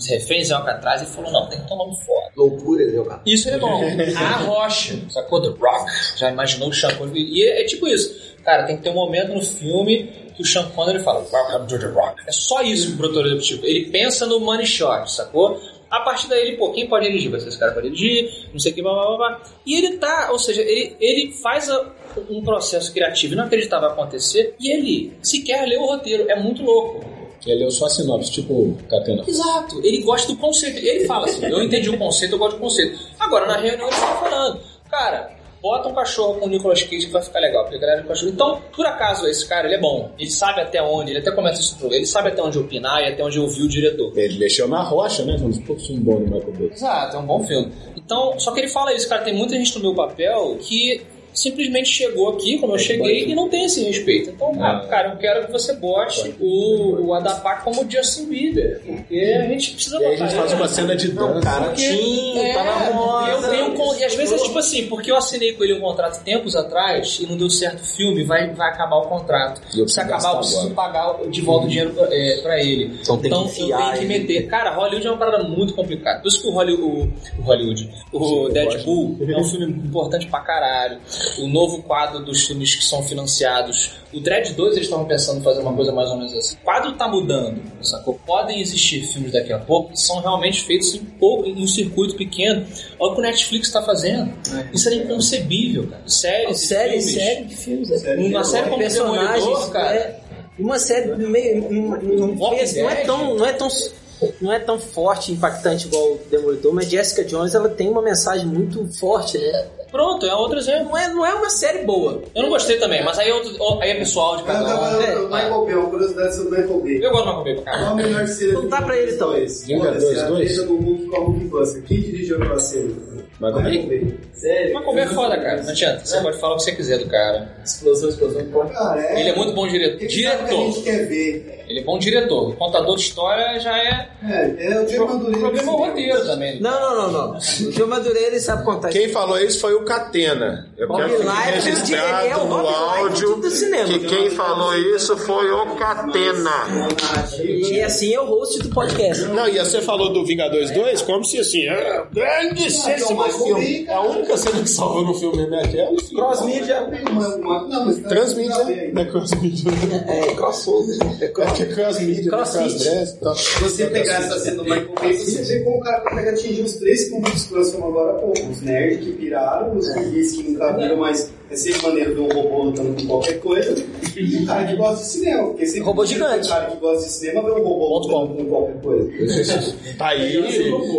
Reféns em Alcatraz. Ele falou, não, tem que ter um nome foda. Loucura, viu, cara? Isso ele é bom. (laughs) A Rocha, sacou? The Rock. Já imaginou o Sean Connery? E é, é tipo isso. Cara, tem que ter um momento no filme que o Sean Connery fala, Welcome to the Rock. É só isso que o produtor executivo. Ele pensa no money shot, sacou? A partir daí, ele, pô, quem pode dirigir? Vai ser esse cara pode dirigir, não sei o que, blá, blá, blá, blá. E ele tá, ou seja, ele, ele faz a- um processo criativo inacreditável acontecer e ele sequer lê o roteiro. É muito louco. Ele leu só a sinopse, tipo Catena. Exato, ele gosta do conceito. Ele fala assim: eu entendi o conceito, eu gosto do conceito. Agora, na reunião, ele está falando, cara, bota um cachorro com o Nicolas Cage que vai ficar legal, porque a galera do cachorro. Então, por acaso, esse cara, ele é bom. Ele sabe até onde, ele até começa isso tudo, ele sabe até onde opinar e até onde ouvir o diretor. Ele mexeu na rocha, né? Um dos poucos filmes bons do Michael Bay. Exato, é um bom filme. Então, só que ele fala isso, cara, tem muita gente no meu papel que simplesmente chegou aqui, como eu cheguei, e não tem esse respeito. Então, ah, cara, eu quero que você bote o, o Adapar como Justin Bieber, porque a gente precisa E aí a botar gente faz uma cena de dança. Cara, tinha, tá na moda. eu tenho um e às vezes é tipo assim, porque eu assinei com ele um contrato tempos atrás e não deu certo o filme, vai, vai acabar o contrato. E eu Se acabar, eu preciso agora. pagar de volta o dinheiro pra, é, pra ele. Então tem que eu tenho que ele. meter. Cara, Hollywood é uma parada muito complicada. Por isso que o Hollywood, o, o Hollywood, o Deadpool é um filme importante pra caralho. O novo quadro dos filmes que são financiados. O Dread 2 eles estavam pensando em fazer uma coisa mais ou menos assim. O quadro tá mudando, sacou? Podem existir filmes daqui a pouco que são realmente feitos em, pouco, em um circuito pequeno. Olha o que o Netflix tá fazendo. Isso era inconcebível, cara. Séries, e Série, filmes. série de filmes. é. Uma série como personagens, Demolidor, cara. é, uma série meio, não, é tão, não é tão, não é tão forte, e impactante igual o Demolidor, mas Jessica Jones ela tem uma mensagem muito forte, né? Pronto, é outro exemplo. Não é, não é uma série boa. Eu não gostei também, mas aí é, outro, aí é pessoal de cada um. agora, É, o Michael Bay, uma curiosidade sobre o Michael Bay. Eu gosto do Michael Bay pra Qual a melhor cena Não dá pra ele, então. dois? Vingadores Foda-se, a dois? treta do Hulk com a Hulk Buster. Quem dirigiu aquela cena? Michael Bay. Sério? Mas como é foda, cara. Não adianta. Você pode falar o que você quiser do cara. Explosão, explosão, pode. Cara, é. Ele é muito bom diretor. O que a gente Diretor. quer ver. Ele é bom diretor. Contador de história já é. É, é o Diego O Madureira. problema é o roteiro também. Não, não, não, não. O Gil Madureira ele sabe contar Quem falou isso foi o Catena. Eu Bob quero Light, ele é o no áudio do cinema. que quem falou isso foi o Catena. E assim é o host do podcast. Não, e você falou do Vingadores 2 como se assim, é grandíssimo filme. É a única cena que salvou no filme mesmo é aquela. Cross-mídia. Transmídia, não é cross-mídia. É, crossover. É É é? Cross-fit. cross-dress e tal. Se você pegar essa cena do Michael Bay, você vê como o cara consegue atingir os três públicos que nós agora há pouco. Os nerds que piraram, os guias que nunca viram, mas é sempre maneiro ver um robô lutando com qualquer coisa. E o cara que gosta de cinema. Porque sempre Robô gigante. O cara que gosta de cinema vê um robô lutando com qualquer coisa. Tá aí,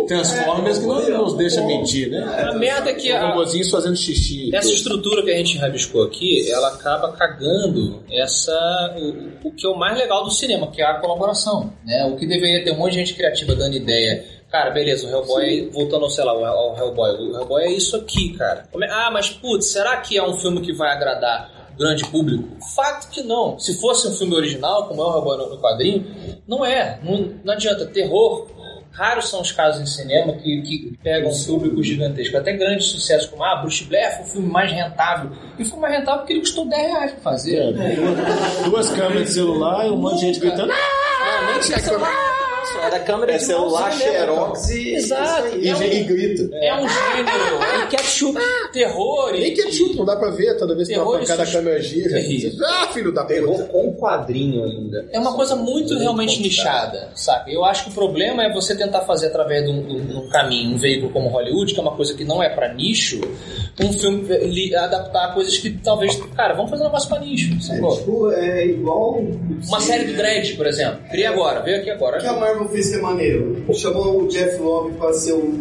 Transformers que não nos deixa mentir, né? A merda é que a, Robozinhos fazendo xixi. essa estrutura que a gente rabiscou aqui, ela acaba cagando essa o, o que é o mais legal do cinema, que é a colaboração, né? O que deveria ter um monte de gente criativa dando ideia. Cara, beleza, o Hellboy, voltando, sei lá, ao Hellboy, o Hellboy é isso aqui, cara. É- ah, mas putz, será que é um filme que vai agradar o grande público? Fato que não. Se fosse um filme original, como é o Hellboy no, no quadrinho, não é. Não, não adianta. Terror Raros são os casos em cinema que, que pegam um público gigantesco. Até grandes sucessos como ah, Bruce Blair foi o filme mais rentável. E foi mais rentável porque ele custou 10 reais pra fazer. É, duas, duas câmeras de celular e um monte de gente gritando. "Ah!" Não, nem tinha celular. Nossa, era câmera É de celular, xerox e. Exato. E, É um- e grita. É um gênero. E ketchup. terror e. Nem ketchup, não dá pra ver toda vez que uma Terror pancada a susto. câmera gira. Terrível. Ah, filho da Terror puta. com quadrinho ainda. É uma coisa muito realmente nichada, sabe? Eu acho que o problema é você tentar fazer através de um, de um- um caminho, um veículo como Hollywood, que é uma coisa que não é pra nicho, um filme li- adaptar coisas que talvez, cara, vamos fazer um negócio pra nicho, É, sacou? tipo, é igual. Uma série do Dredd, por exemplo. Cria agora, veio aqui agora. Que a Marvel fez que é maneiro? Chamou o Jeff Loeb para ser o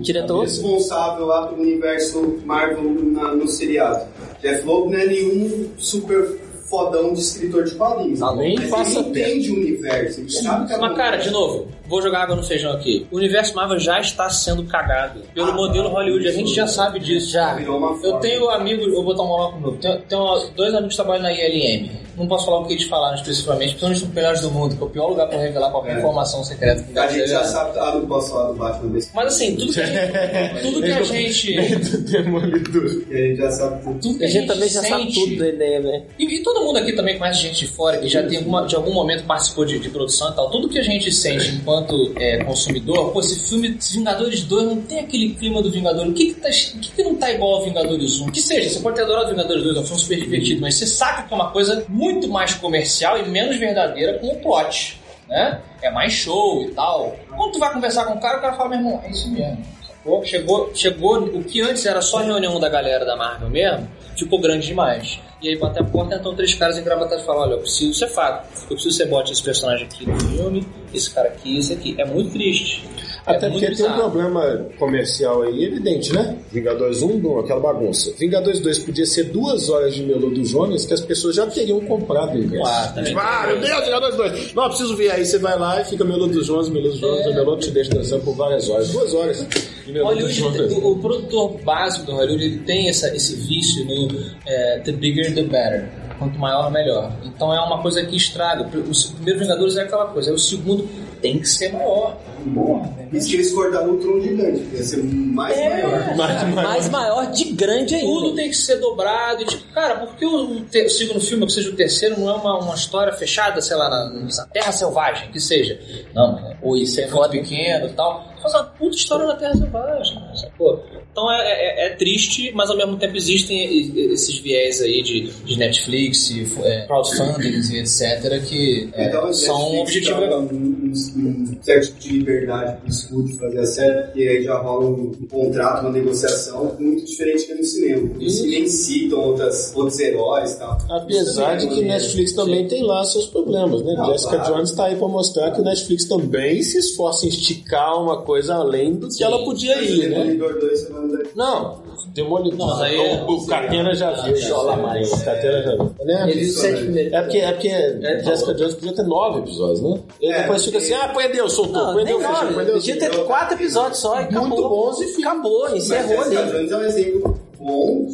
Diretor. responsável lá pelo universo Marvel na- no seriado. Jeff Loeb não é nenhum super fodão de escritor de quadrinhos. Nem mas ele entende o universo. Ele sabe que é Mas, cara, de novo, vou jogar água no feijão aqui. O universo Marvel já está sendo cagado pelo modelo Hollywood. A gente já sabe disso. Já. Virou uma Eu tenho amigos, eu vou botar um maluco novo. Tenho, tenho dois amigos que trabalham na ILM. Não posso falar o que eles falaram especificamente, porque são os melhores do mundo, que é o pior lugar pra revelar qualquer informação secreta que A gente já sabe, ah, não posso falar do Batman desse. Mas assim, tudo que, (laughs) tudo que a gente. Demolidor. A gente já sabe tudo. Tudo que A gente também já sabe tudo do Enem, né? E, e todo mundo aqui também conhece gente de fora que já tem alguma, de algum momento participou de, de produção e tal. Tudo que a gente sente enquanto é, consumidor, pô, esse filme Vingadores 2 não tem aquele clima do Vingadores. O que que, tá, o que que não tá igual ao Vingadores 1? Que seja, você pode ter adorado Vingadores 2, é um filme super divertido, mas você saca que é uma coisa muito mais comercial e menos verdadeira com o plot. Né? É mais show e tal. Quando tu vai conversar com o cara, o cara fala, meu irmão, é isso mesmo. Sacou? Chegou, chegou, o que antes era só reunião da galera da Marvel mesmo, ficou grande demais. E aí bate a porta, então três caras engravatados e falam, olha, eu preciso ser fato. Eu preciso que você bote esse personagem aqui no filme, esse cara aqui, esse aqui. É muito triste. Até é porque tem um problema comercial aí evidente, né? Vingadores 1, bom, aquela bagunça. Vingadores 2 podia ser duas horas de Melô do Jonas que as pessoas já teriam comprado o ingresso. Claro, também Tipo, ah, meu Deus, Vingadores 2. Não, eu preciso ver. Aí você vai lá e fica Melô do Jonas, Melô do Jonas, o Melô te deixa dançando por várias horas. Duas horas de Melô do Hollywood, Jonas. o, o produtor básico do Hollywood ele tem essa, esse vício no é, the bigger the better. Quanto maior, melhor. Então é uma coisa que estraga. O primeiro Vingadores é aquela coisa, aí o segundo tem que ser maior. Porra, velho. Isso que eles cortaram o Tron gigante, ia ser mais maior. (laughs) Mas- Mais maior de grande Tudo ainda. tem que ser dobrado. E, tipo, cara, por que o, o te- o segundo filme, que seja o terceiro, não é uma, uma história fechada, sei lá, na, na Terra Selvagem, que seja? Não, né? ou isso é muito pequeno e tal. Faz uma puta história na Terra Selvagem, sacou? Então é, é- é triste, mas ao mesmo tempo existem esses viés aí de, de Netflix, e, é, crowdfundings e etc. que é, Então, são um objetivo legal. Um, um- um certo tipo de liberdade pro estúdio fazer a série, porque aí já rola um, um contrato, uma negociação muito diferente que no cinema. Eles nem citam outras, outros heróis e tal. Apesar de que Netflix também tem lá seus problemas, né? Não, Jessica claro. Jones tá aí pra mostrar que o Netflix também se esforça em esticar uma coisa além do que ela podia ir, né? Demolidor 2, andar- Não, Demolidor. Mas aí- o, o Catena já viu. Jola mais. O Catena já viu. Ele viu sete primeiros. É porque, é porque Jessica Jones podia ter nove episódios, né? E É, depois fica assim, ah, põe Deus, soltou, Não, põe nem Deus, fechou, põe. Deus. Podia ter quatro episódios só e acabou. Muito bons e Acabou, encerrou Jessica ali. Jones é um exemplo bom,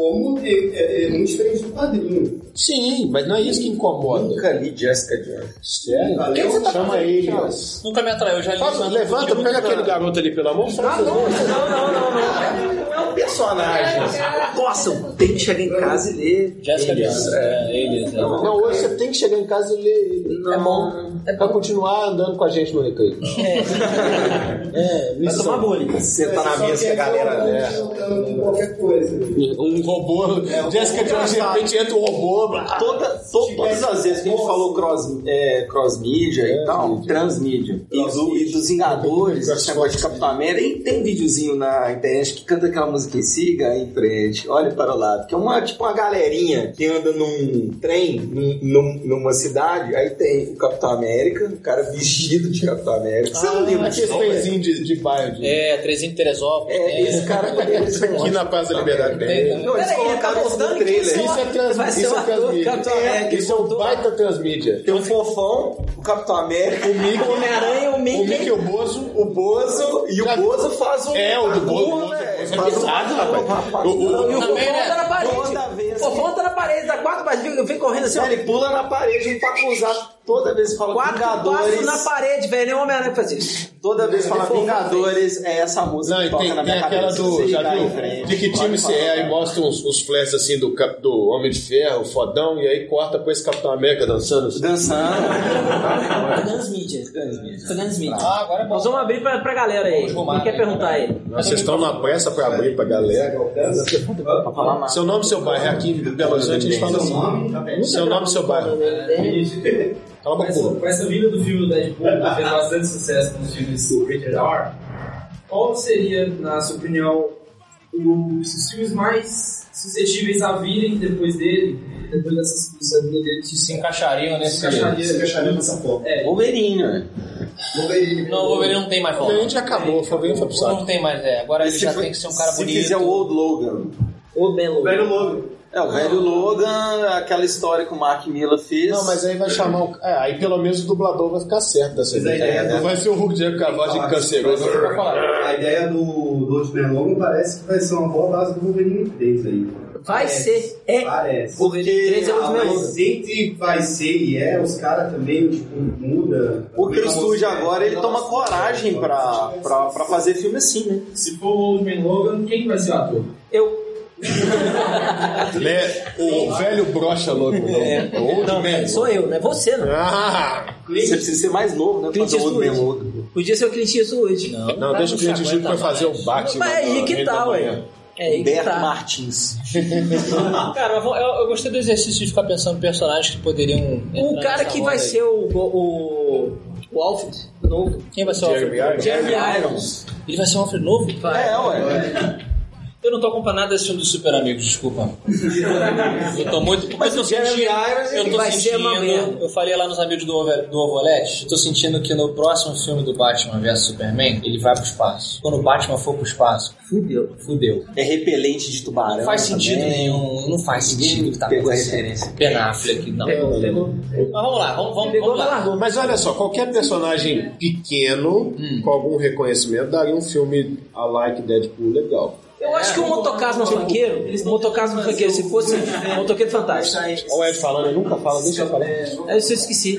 como é, é, é muito diferente do quadrinho. Sim, mas não é isso que incomoda. Nunca li Jessica Jones. Sério? Você tá Chama ele. Nunca me atraiu, eu já li. Faz- mas levanta, pega aquele garoto ali pela mão. fala Não, não, não, não, não, não. Não é um personagem. Nossa, eu tenho que chegar em casa e ler. Jessica Jones. É, é. Não, hoje você tem que chegar em casa e ler ele. É bom. É pra continuar andando com a gente no recreio. É, Vai missão. tomar bullying. Sentar na mesa que a galera é, com qualquer coisa. Um robô. Jessica Jones, de repente entra um robô. Toda, to- todas as vezes que a gente falou cross, é, cross-mídia e tal, transmídia, e, do, e dos Vingadores, esse negócio de Capitão América, e tem videozinho na internet que canta aquela música siga em frente, olha para o lado, que é uma, tipo uma galerinha que anda num trem, num- num- numa cidade, aí tem o Capitão América, o cara vestido de Capitão América, você não lembra disso, não, velho? trenzinho de, de bairro. De... É, Trezinho de Teresópolis. É, esse cara (laughs) quando ele Aqui na Praça da Liberdade tem. Não, eles Peraí, ele tá colocaram isso no trailer. Isso é, trans, Vai ser isso o é transmídia. Capitão América, isso é um baita transmídia. Tem o Fofão, o Capitão América, o Mickey, O Homem-Aranha, o O Mickey Mickey. e o Bozo. o Bozo, e o Bozo faz um... É, o do Bozo. O é pesado, rapaz. O- o- E o Fofão né? tá na parede. Toda vez O Fofão tá na parede, dá quatro passos, vem, correndo assim. Ele pula na parede pra cruzar toda vez que fala Quatro Vingadores. na parede, velho. Nem o Homem-Aranha faz isso. Toda vez que fala Vingadores, é essa música Não, que e toca tem, na tem minha aquela cabeça. do. Você Já viu? frente, De que time você é? Aí mostra uns, uns flashes assim do, do Homem de Ferro, fodão, e aí corta pra esse Capitão América dançando. assim. Dançando. Transmídia. Transmídia. Ah, agora é bom. Nós vamos abrir pra, pra galera aí. Quem quer né? perguntar aí? Nossa, Vocês estão na pressa pra abrir pra galera. Pra falar mais. Seu nome, seu bairro. É aqui em Belo Horizonte a gente fala assim. Seu nome, seu bairro. Cala a Com essa, com essa vinda do filme do Deadpool, que fez bastante sucesso com os filmes do Richard R., qual seria, na sua opinião, os, filmes mais suscetíveis a virem depois dele, depois dessa, dessa vinda dele? Que se encaixariam Se nesse. encaixaria, Você fecharia nessa porra. É, Wolverine, né? Wolverine. Não, o Wolverine não tem mais volta. gente acabou, foi bem foi pro Não saco. tem mais, é. Agora ele Se já tem que ser um cara Se bonito. fizer o Old Logan. O Ben O velho Logan. É, o velho Logan, aquela história que o Mark Miller fez. Não, mas aí vai chamar o. É, aí pelo menos o dublador vai ficar certo dessa Mas a ideia. ideia Não vai ser o Hulk Jack com a voz de canceroso. Pra falar. A ideia do, do Logan parece que vai ser uma boa base do Wolverine 3 aí. Vai ser. É. Parece. Wolverine 3 é o Ah, último Logan. entre vai ser e é, os caras também, tipo, muda. Porque o estúdio agora ele toma coragem pra, pra, pra fazer filme assim, né? se for o Ultimate Logan, quem que vai ser o ator? Eu. (laughs) Né? O velho brocha louco. É. Ou Não, mesmo. sou eu, não é você, não. Ah! Você precisa ser mais novo, né? Clint fazer o Old Man Eastwood. Logan. Podia ser o Clint Eastwood. Não, Não, deixa o não Clint Eastwood pra aguenta fazer o. Batman. Mas é aí que tá, ué. manhã. É Humberto tá. Martins. (laughs) Cara, eu, eu gostei do exercício de ficar pensando em personagens que poderiam. O cara que vai aí. ser o, o, o Alfred novo. Quem vai ser o Jeremy Alfred? Irons. Jeremy Irons. Ele vai ser o Alfred novo? É, ué. (laughs) Eu não tô acompanhando nada desse filme dos Super Amigos, desculpa. eu tô muito. Porque Mas eu tô sentindo. Eu ele tô vai ser uma sentindo. Eu falei lá nos amigos do, Ovo- do Ovolete. Eu tô sentindo que no próximo filme do Batman vs Superman, ele vai pro espaço. Quando o Batman for pro espaço, Fudeu. fudeu. É repelente de tubarão. Não faz sentido também. nenhum. Não faz sentido o que tá Pegou a acontecendo. referência. Ben Affleck, não. Pegou, pegou. Mas vamos lá, vamos, vamos, Pegou, vamos lá. Mas olha só, qualquer personagem pequeno, com algum reconhecimento, daria um filme a like Deadpool legal. Eu acho que o motocaso no funkeiro, o motocaso funkeiro, se fosse um motoqueiro fantástico. Olha o Ed falando, ele nunca fala, deixa eu falar. É, isso eu esqueci.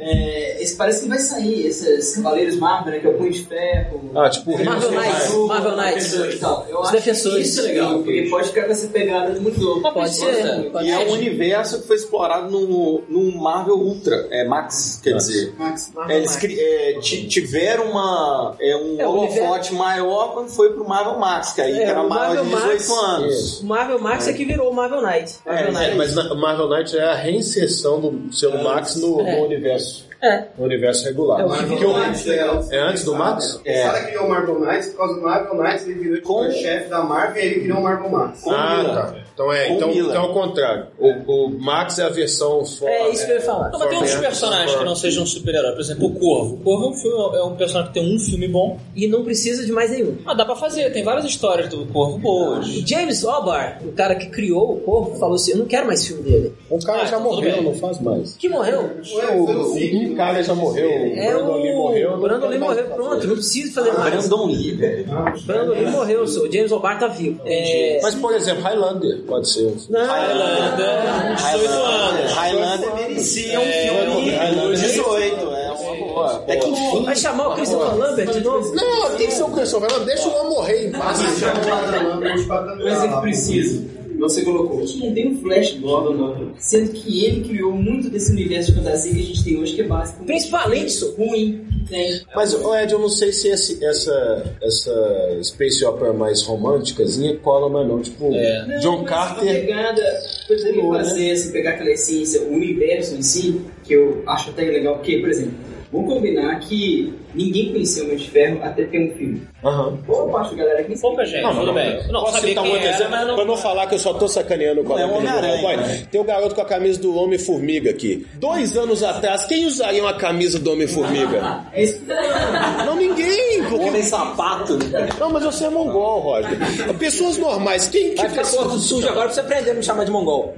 É, esse parece que vai sair, esses Cavaleiros Marvel, né, que é o Punho de Ferro. Ah, tipo, o Marvel Knights. Marvel Knights. Então, eu Os acho defensores. que isso é legal, porque pode ficar com essa pegada de muito louco. Pode ser. Pode E é um universo que foi explorado no, no Marvel Ultra, é Max, quer dizer. Max. É, eles cri- é, ti- tiveram uma, é, um É, holofote maior quando foi pro Marvel Max, que aí É, era o maior de Marvel 18 Max- anos. O Marvel Max é que virou o Marvel Knight. Marvel É, Knight. É, mas na- Marvel Knight é a reinserção do selo Max no, É. no universo. É. No universo regular. É o que o- Knights é, é antes do Max? O cara criou o Marvel Knights, por causa do Marvel Knights ele virou Com- chefe da Marvel e ele criou o Marvel Max. Ah, tá. Então é, Com então, então é o contrário. O, o Max é a versão fora. É isso que eu ia falar. Não, mas tem outros personagens que não sejam super-heróis. Por exemplo, o Corvo. O Corvo é um, filme- é um personagem que tem um filme bom. E não precisa de mais nenhum. Ah, dá pra fazer. Tem várias histórias do Corvo boas. O James Obar, o cara que criou o corpo, falou assim: Eu não quero mais filme dele. Um cara Ah, já então morreu, bem. não faz mais. Que morreu? O, cara já morreu, o É Brandon Lee morreu. o Brandon Lee morreu. Pronto, não precisa fazer mais. Brandon Lee, velho. Brandon Lee morreu. O James Obar tá vivo. É... Mas, por exemplo, Highlander pode ser. Não, Highlander, 18 anos. Highlander merecia um filme Highlander. 18, é uma boa. Até que enfim. vai chamar o Christopher Lambert de novo? Não, tem que ser o Christopher Nolan. Deixa o homem morrer em paz. Um exemplo preciso. Você colocou. A gente não tem um Flash Gordon, não. Sendo que ele criou muito desse universo de fantasia que a gente tem hoje, que é básico. Principalmente, ruim. Tem. Mas, ô, Ed, eu não sei se esse- essa, essa space opera mais românticazinha cola mais não. Tipo, É. John Uma Carter... pegada, por exemplo, Pulou, né? fazer, assim, pegar aquela essência, o universo em si, que eu acho até legal, porque, por exemplo, vamos combinar que ninguém conhecia o Homem de Ferro até ter um filme. Aham. Boa parte da galera que Pouca gente, tudo bem. Não, Posso citar um exemplo? não... Pra não falar que eu só tô sacaneando com a Não é camisa do Hellboy. né? Tem o garoto com a camisa do Homem-Formiga aqui. Dois anos atrás, quem usaria uma camisa do Homem-Formiga? (laughs) É isso que eu tô falando. Não, ninguém. Porque... Homem sapato. Não, mas você é mongol, Roger. Pessoas normais, quem que Vai ficar pessoa- todo sujo agora pra você aprender a me chamar de mongol.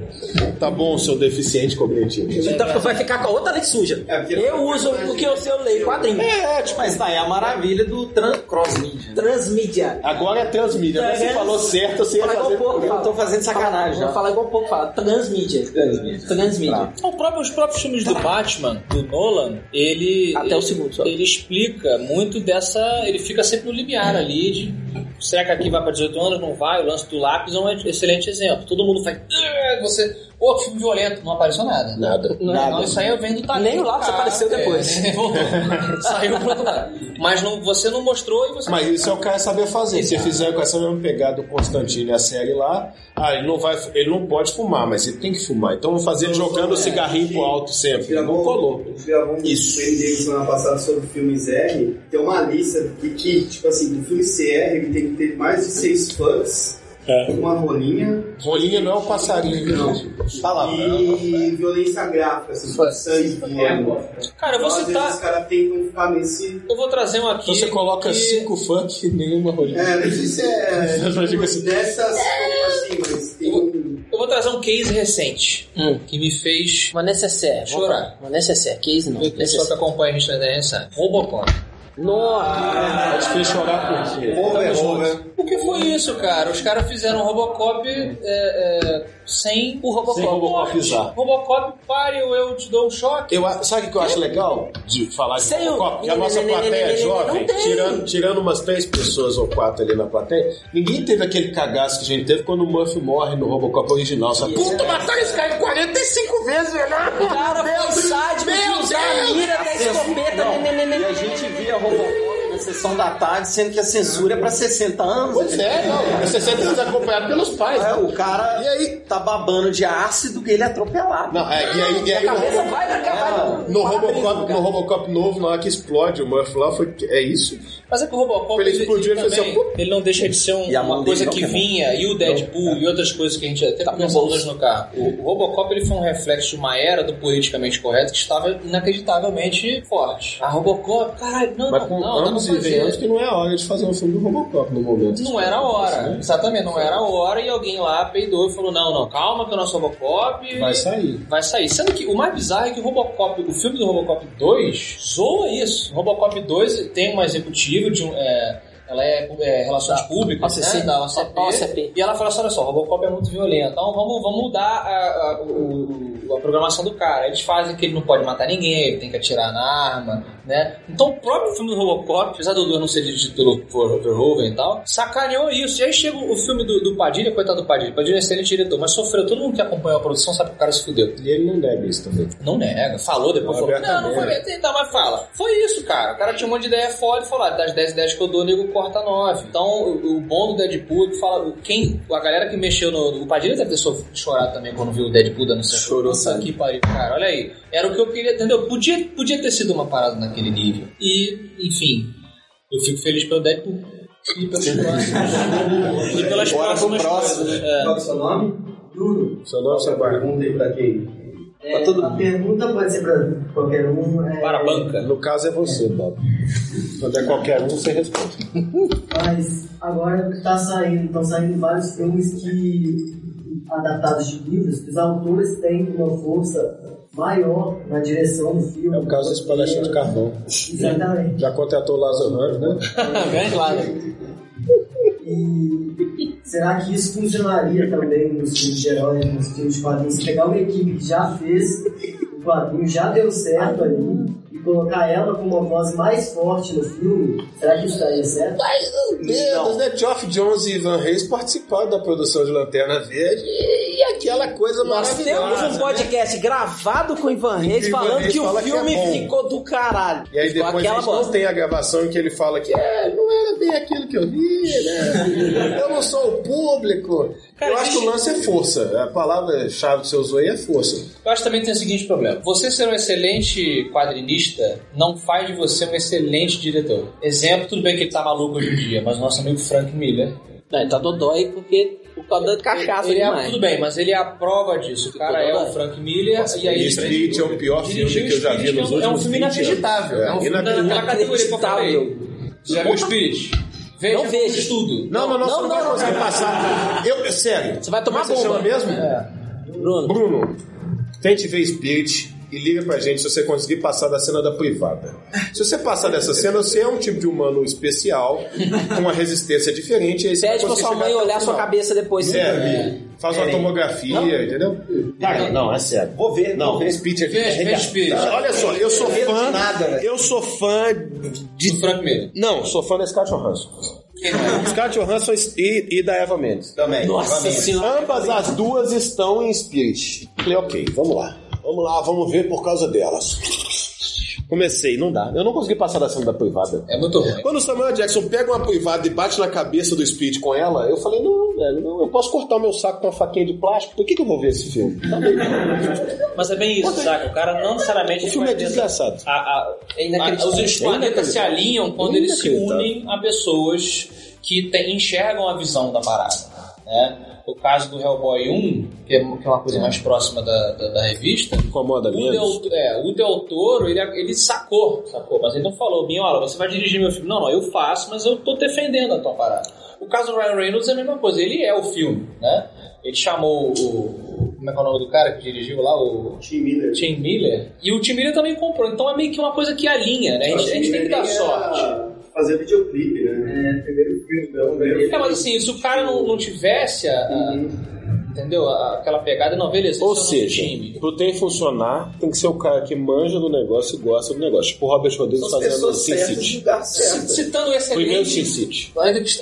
Tá bom, seu deficiente cognitivo. Então vai ficar com a outra lente suja. É, Eu uso o que eu sei, eu leio quadrinho. É, Mas tá aí a maravilha do tran- cross-media. Transmídia. agora é transmídia. Mas você É. falou certo, você ia Fala igual fazer... o porco, Eu fala. tô fazendo sacanagem Vou já. falar igual pouco, fala transmídia. Transmídia. Transmídia. O próprio- os próprios filmes do Batman, do Nolan, ele. Até o segundo só. Ele explica muito dessa. Ele fica sempre no limiar ali de. Será que aqui vai para 18 anos? Não vai? O lance do lápis é um excelente exemplo. Todo mundo faz. "Ah", Você. Outro filme violento, não apareceu nada. Nada. Não, Nada. não, isso aí eu vendo tá Nem o lápis apareceu depois. (laughs) É, voltou. Saiu pro outro lado. Mas não, você não mostrou e você. Mas isso é o cara saber fazer. Se fizer com essa mesma pegada do Constantino e a série lá, ah, ele não vai, ele não pode fumar, mas ele tem que fumar. Então vamos fazer ele jogando o cigarrinho pro alto sempre. Não colou. Gravou um Isso. Semana passada sobre filmes R. Tem uma lista que, que, tipo assim, do filme CR ele tem que ter mais de seis fãs, É. uma rolinha Rolinha não é o passarinho. Não. Fala, e violência gráfica, assim, com sangue voando. Cara, eu vou Então, vezes os citar. caras tentam ficar nesse. Eu vou trazer um aqui. Você coloca que- cinco funk e nenhuma rolinha. É, não sei se é. Mas diga assim. Dessas, assim, mas tem um. Eu vou trazer um case recente Hum. que me fez. Uma necessaire. Chorar. Uma necessaire. Case não. O pessoal que acompanha a gente na internet sabe. Robocop. Nossa. Pode fez chorar por quê? Over, over. O que foi isso, cara? Os caras fizeram um Robocop é, é, sem o Robocop. Sem Robocopizar. Robocop, pare ou eu te dou um choque. Eu, sabe o que eu acho legal de falar de Sem o- Robocop? Que a nossa plateia é jovem, tirando, tirando umas três pessoas ou quatro ali na plateia, ninguém teve aquele cagaço que a gente teve quando o Murphy morre no Robocop original. Sabe? Puta, mataram esse cara 45 vezes, velho! O cara foi sádico de Meu usar a Deus! mira da escopeta. Né, né, né, E né. a gente via Robocop sessão da tarde, sendo que a censura é pra 60 anos. Pois é, não. Você sempre é acompanhado pelos pais. É, né? o cara E aí? tá babando de ácido que ele é atropelado. Não, é, e aí, e aí A o cabeça Robocop- vai na cabeça. no, Robocop, no Robocop novo, na hora que explode o Murphy lá, foi, é isso? Mas é que o Robocop Ele ele, explodiu, ele também, assim, ó, ele não deixa de ser um- E uma coisa não que vinha, e o Deadpool e outras coisas que a gente até pensou hoje no carro. O, o Robocop ele foi um reflexo de uma era do politicamente correto que estava inacreditavelmente forte. A Robocop, caralho, não, Mas não, com não, dá anos e fazer. venhamos que não é a hora de fazer um filme do Robocop no momento. Não era a hora, exatamente, não era a hora e alguém lá peidou e falou: não, não, calma que o nosso Robocop Vai sair. vai sair. Sendo que o mais bizarro é que o Robocop, o filme do Robocop 2, zoa isso. O Robocop 2 tem uma executiva de um. é, ela é, é relações públicas, OCC. né? Da OCP, OCP. E ela fala assim: olha só, o Robocop é muito violento, então vamos, vamos mudar a, a, o- a programação do cara. Eles fazem que ele não pode matar ninguém, ele tem que atirar na arma, né? Então o próprio filme do Robocop, apesar do 2 não ser dirigido pelo Verhoeven e tal, sacaneou isso. E aí chega o filme do, do Padilha, coitado do Padilha. Padilha é excelente diretor, mas sofreu. Todo mundo que acompanhou a produção sabe que o cara se fudeu. E ele não nega isso também. Não nega, falou depois, Não, falou, não, não foi, abertamente. então, mas fala. Foi isso, cara. O cara tinha um monte de ideia foda e falou, ah, das 10 ideias que eu dou, o nego corta 9. Então, o, o bom do Deadpool é que fala, quem, a galera que mexeu no, o Padilha deve ter sof- chorado também quando viu o Deadpool dando certo. Chorou, sabe? que pariu, cara, olha aí. Era o que eu queria, entendeu? Podia, podia ter sido uma parada naquele nível. E, enfim, eu fico feliz pelo Deadpool. E pelos próximos. (laughs) e pelas Bora próximas próximo. coisas. É. Qual é o seu nome? Bruno. Seu nome, seu bar. Pergunta aí pra quem? É, A pergunta pode ser pra qualquer um. É, Para a banca. No caso é você, Bob. Quando é qualquer um, você responde. Mas agora tá saindo, estão saindo vários filmes que adaptados de livros, que os autores têm uma força maior na direção do filme. É o caso do espadachim de carvão. Exatamente. Já contratou o Lázaro Ramos, né? (laughs) Grande lado. E será que isso funcionaria também nos filmes de heróis, nos filmes de quadrinhos? Se pegar uma equipe que já fez o quadrinho, já deu certo ali, e colocar ela com uma voz mais forte no filme, será que isso daria certo? Deus, né? Geoff Jones e Ivan Reis participaram da produção de Lanterna Verde e aquela coisa Nós maravilhosa. temos um né? podcast gravado com o Ivan Reis falando Reis que o fala que é filme ficou do caralho. E aí Ficou depois a gente não bosta. tem a gravação em que ele fala que é, não era bem aquilo que eu vi, né? (laughs) Eu não sou o público. Cara, eu acho que o lance é força. A palavra-chave que você usou aí é força. Eu acho que também tem o seguinte problema. Você ser um excelente quadrinista não faz de você um excelente diretor. Exemplo, tudo bem que ele tá maluco hoje em dia, mas o nosso amigo Frank Miller. Não, ele tá dodói porque o causa de cachaça ele é, demais. tudo bem, mas ele é a prova disso. O cara é o. Frank Miller e aí E ele Spirit é o pior filme que eu já vi nos que é um- É um últimos filme 20 anos. inacreditável. É, um filme inacreditável. daquela categoria que eu falei. Inacreditável. Você já viu o Spirit? Veja Não vejo. veja tudo. Não, não, não, você não, Não, vai não, conseguir não. passar. Eu, sério. Você vai tomar é você bomba. chama mesmo? Bruno, Bruno, tente ver Spirit e liga pra gente se você conseguir passar da cena da privada. Se você passar dessa cena, você é um tipo de humano especial, com uma resistência diferente. Aí você pede pra sua mãe olhar sua cabeça depois. É, faz uma tomografia, entendeu? Cara, não, é sério. Vou ver, Não, ver. Spirit é Veja, veja Spirit. Olha só, eu sou fã. nada, velho. eu sou fã Do de. Frank Miller. Não, sou fã da Scarlett Johansson. Não é? Scarlett Johansson e, e da Eva Mendes. Também. Nossa Igualmente. senhora. Ambas as duas estão em Spirit. Falei, ok, vamos lá. Vamos lá, vamos ver por causa delas. Comecei, não dá. Eu não consegui passar da cena da privada. É muito ruim. Quando o Samuel Jackson pega uma privada e bate na cabeça do Spirit com ela, eu falei, não, velho, não, eu posso cortar o meu saco com uma faquinha de plástico, por que, que eu vou ver esse filme? Tá bem. Mas é bem isso, saca? O cara não necessariamente. O filme é desgraçado. A, a, É a, os É planetas se inacreditável. alinham quando É eles se unem a pessoas que tem- enxergam a visão da parada. Né? O caso do Hellboy 1, que é, que é uma coisa mais próxima da, da, da revista, Incomoda o menos. Del, é, o Del Toro, ele, ele sacou, sacou, mas ele não falou, Binho, olha, você vai dirigir meu filme. Não, não, eu faço, mas eu tô defendendo a tua parada. O caso do Ryan Reynolds é a mesma coisa, ele é o filme, né? Ele chamou o... Como é que é o nome do cara que dirigiu lá? O... Tim Miller. Tim Miller. E o Tim Miller também comprou. Então é meio que uma coisa que alinha, né? A gente, a gente tem que dar sorte. Fazer videoclipe, né? É, primeiro filme. Então, É, mas assim, se o cara não, não tivesse a, a- entendeu? Aquela pegada, não, beleza, Ou esse é o seja, time. pro trem funcionar, tem que ser o cara que manja do negócio e gosta do negócio. Tipo o Robert Rodrigues fazendo Sin City. Citando o Primeiro Sin. City.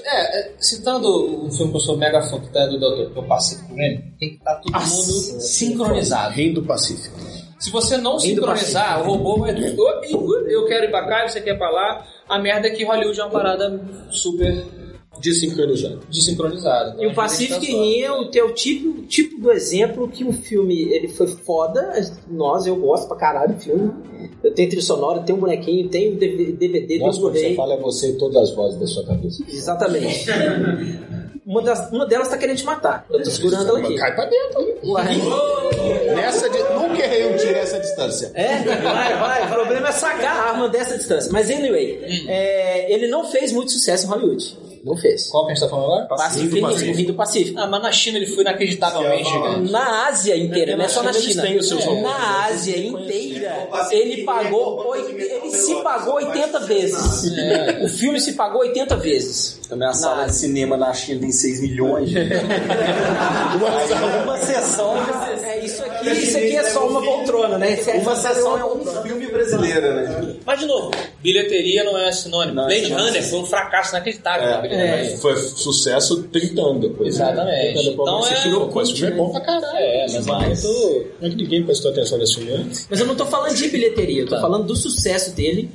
É, é, citando um filme que eu sou mega fã, que tá do Doutor, que é o Pacific Rim, tem que estar todo mundo sincronizado. Reino do Pacífico. Se você não sincronizar, o robô vai. Eu quero ir pra cá, você quer ir pra lá. A merda é que Hollywood é uma parada super Desincronizado. desincronizada. Então, E o Pacific Rim é o teu tipo, tipo do exemplo que um filme ele foi foda. Nós, eu gosto pra caralho do filme. Eu tenho trilha sonora, tenho um bonequinho, tenho DVD, Nossa, você Blu-ray. fala é você e todas as vozes da sua cabeça. Exatamente. Uma, das, uma delas tá querendo te matar. Eu tô segurando ela aqui. Cai pra dentro. Nessa de... Um tiro essa distância. É, vai, vai. O problema é sacar a arma dessa distância. Mas anyway, é, ele não fez muito sucesso em Hollywood. Não fez. Qual que a gente tá falando agora? Pacífico, Pacífico. o Rim do Pacífico. Ah, mas na China ele foi inacreditavelmente gigante. Na Ásia inteira, não é só na Eles China. têm os seus robôs, Na Ásia inteira, ele pagou, oit- ele se pagou 80 vezes. O filme se pagou 80 vezes. A minha sala Na de cinema na China tem 6 milhões. (laughs) Uma sessão é isso aqui. isso aqui é só uma poltrona, né? Isso é Uma sessão é um filme brasileiro, né? Mas, de novo, bilheteria não é sinônimo. Não é Blade. Runner foi um fracasso inacreditável. É. bilheteria. Foi sucesso 30 anos depois. Exatamente. 30 anos depois Então você é- tirou o filme é bom pra caralho. É, mas é muito... Não é que ninguém prestou atenção nesse filme antes. Mas eu não tô falando de bilheteria, eu tô Tá. falando do sucesso dele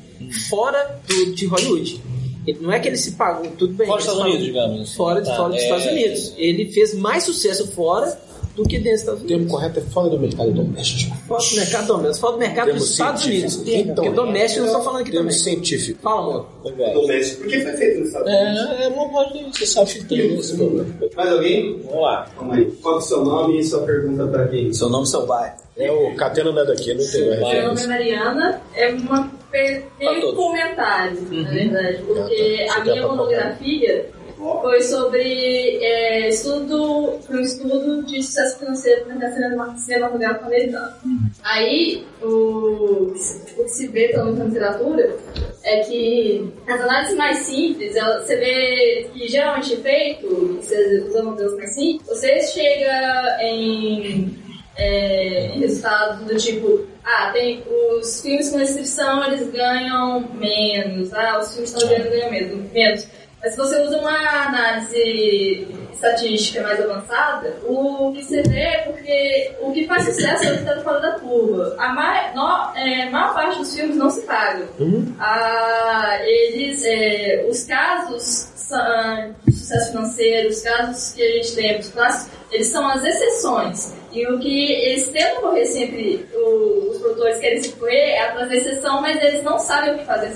fora do, de Hollywood. Ele- não é que ele se pagou, tudo bem. Fora dos Estados Unidos, digamos. Fora, de, Tá, fora dos é. Estados Unidos. Ele fez mais sucesso fora do que dentro dos Estados O Unidos. termo correto é fora do mercado doméstico. Fora do mercado doméstico. Fora do mercado dos Estados. Unidos. Então, Porque doméstico eu não tô falando aqui Termo também. científico. Fala, amor. Doméstico. Por que foi feito nos Estados Unidos? É, é uma voz de... Você sabe que tem esse problema. Mais alguém? Vamos lá. Calma aí. Qual é o seu nome e sua pergunta pra quem? Seu nome, seu bairro. É o Catena não é daqui, não entendeu a Meu nome é. Mariana, é uma per- Pra meio todos. comentário, na verdade, porque Ah, tá. a minha monografia foi sobre é, estudo, um estudo de sucesso financeiro no mercado cinema- cinematográfico americano. Aí, o, o que se vê também na literatura é que as análises mais simples, ela- você vê que geralmente é feito, você usando modelos mais simples, você chega em é, resultados do tipo, ah, tem os filmes com restrição, eles ganham menos, ah, os filmes estão ganhando ganham menos, menos. Mas se você usa uma análise estatística mais avançada, o que você vê é porque o que faz sucesso é o que está fora da curva. A mai- no- é, maior parte dos filmes não se pagam. Ah, eles, é, os casos de sucesso financeiro, os casos que a gente tem, os clássicos, eles são as exceções. E o que eles tentam correr sempre, os produtores querem se correr é atrás da exceção, mas eles não sabem o que fazer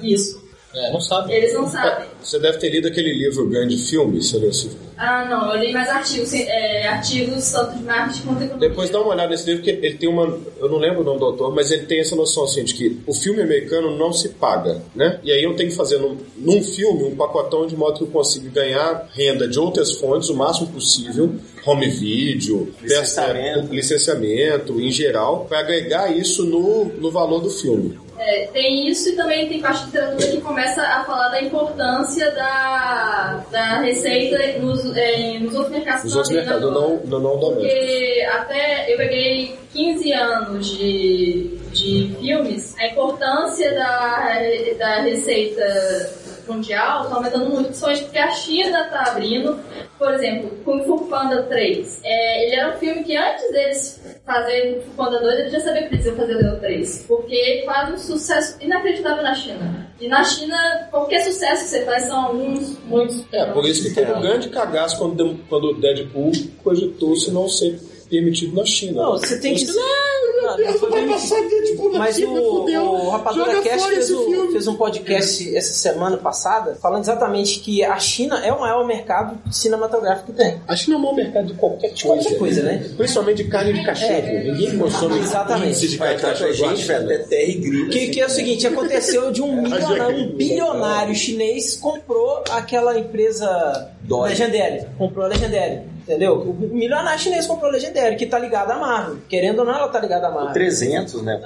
isso. É, não sabe. Eles não sabem. Você deve ter lido aquele livro Grande Filme, você leu esse- Ah, não, eu li mais artigos, é, artigos tanto de marketing quanto economia. Depois dá uma olhada nesse livro, que ele tem uma. Eu não lembro o nome do autor, mas ele tem essa noção assim, de que o filme americano não se paga, né? E aí eu tenho que fazer num, num filme um pacotão de modo que eu consiga ganhar renda de outras fontes o máximo possível, home video, Licenciamento. peça- licenciamento em geral, para agregar isso no, no valor do filme. É, tem isso e também tem parte de literatura que começa a falar da importância da, da receita nos, é, nos outros mercados. Os que outros mercados agora. não, não, não domésticos. Porque até eu peguei 15 anos de, de filmes, a importância da, da receita mundial está aumentando muito, principalmente porque a China está abrindo. Por exemplo, Kung Fu Panda 3. É, ele era um filme que antes deles fazerem Kung Fu Panda 2, eles já sabiam que eles iam fazer o 3. Porque faz um sucesso inacreditável na China. E na China, qualquer sucesso que você faz são alguns, muitos. É, por isso que teve um grande cagaço quando, quando o Deadpool cogitou-se não ser permitido na China. Não, você tem que. Mas, Não, não foi bem- Deadpool Mas o, o Rapadura Cast fez, o- fez um podcast essa semana passada falando exatamente que a China é o maior mercado cinematográfico que tem. A China é o maior mercado de qualquer coisa. qualquer coisa, né? Principalmente de carne de cachorro. É. Ninguém consome Exatamente. de Vai carne de cachorro. gente, velho, até terra e grilo. Que, que é o seguinte, aconteceu de um (laughs) milionário, é um bilionário chinês comprou aquela empresa Dory. Legendary. Comprou a Legendary. Entendeu? O milionário chinês comprou a Legendary, que tá ligada à Marvel. Querendo ou não, ela tá ligada à Marvel. 300, né?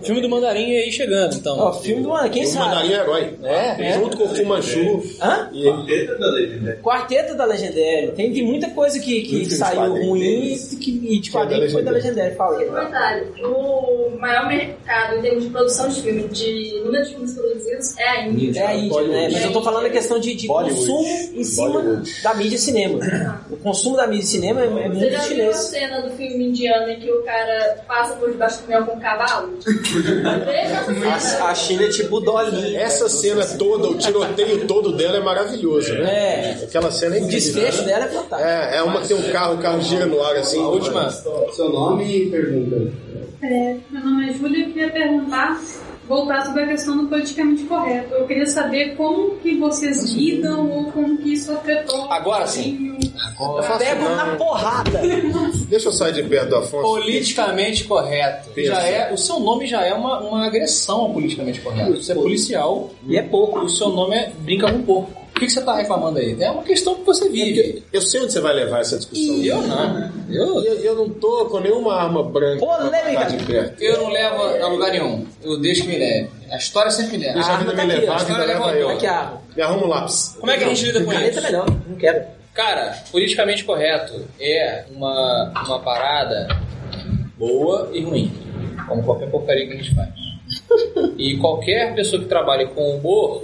É. Filme do Mandarim aí chegando, então. Ó, filme do ano, quem O sabe? Mandarim é herói. É, é. Junto com o Fumanchu. Hã? E ele Teta da legenda. Quarteto da Legendary. Tem de muita coisa que, que saiu ruim deles. e que, e de quadrinho que foi da Legendary. Legendary. Fala aí. Comentário. O maior mercado em termos de produção de filme, de número de filmes produzidos, é a Índia. É a Índia, né? Mas eu tô falando da questão de, de consumo em cima Bollywood. da mídia cinema. O consumo da mídia cinema é, é Você muito já viu a cena do filme indiano em que o cara passa por debaixo do caminhão com um cavalo? (laughs) A, cena. a China é tipo Dolly. Essa cena toda, o tiroteio todo dela é maravilhoso, né? É. Aquela cena é O incrível. desfecho dela é fantástico. É, é uma que tem um carro, o carro gira no ar assim. A última. Seu nome e pergunta. É, meu nome é Júlia e eu queria perguntar, voltar sobre a questão do politicamente correto. Eu queria saber como que vocês lidam ou como que isso afetou Agora sim. Eu pego na porrada. (laughs) Deixa eu sair de perto do Afonso. Politicamente correto. Pensa. Já é, o seu nome já é uma, uma agressão ao politicamente correto. Você é policial E é pouco. o seu nome é brinca com porco. O que, que você tá reclamando aí? É uma questão que você vive. Eu sei onde você vai levar essa discussão. E eu não. Eu, Eu, eu não tô com nenhuma arma branca Polêmica. de perto. eu não levo a lugar nenhum. Eu deixo que me leve. A história sempre me leva. Deixa a arma vida me levar, a vida História leva eu. Aqui a arma. Me arruma um lápis. Como é que a gente lida com Caneta isso? é melhor, não quero. Cara, politicamente correto é uma, uma parada boa e ruim, como qualquer porcaria que a gente faz. E qualquer pessoa que trabalhe com humor,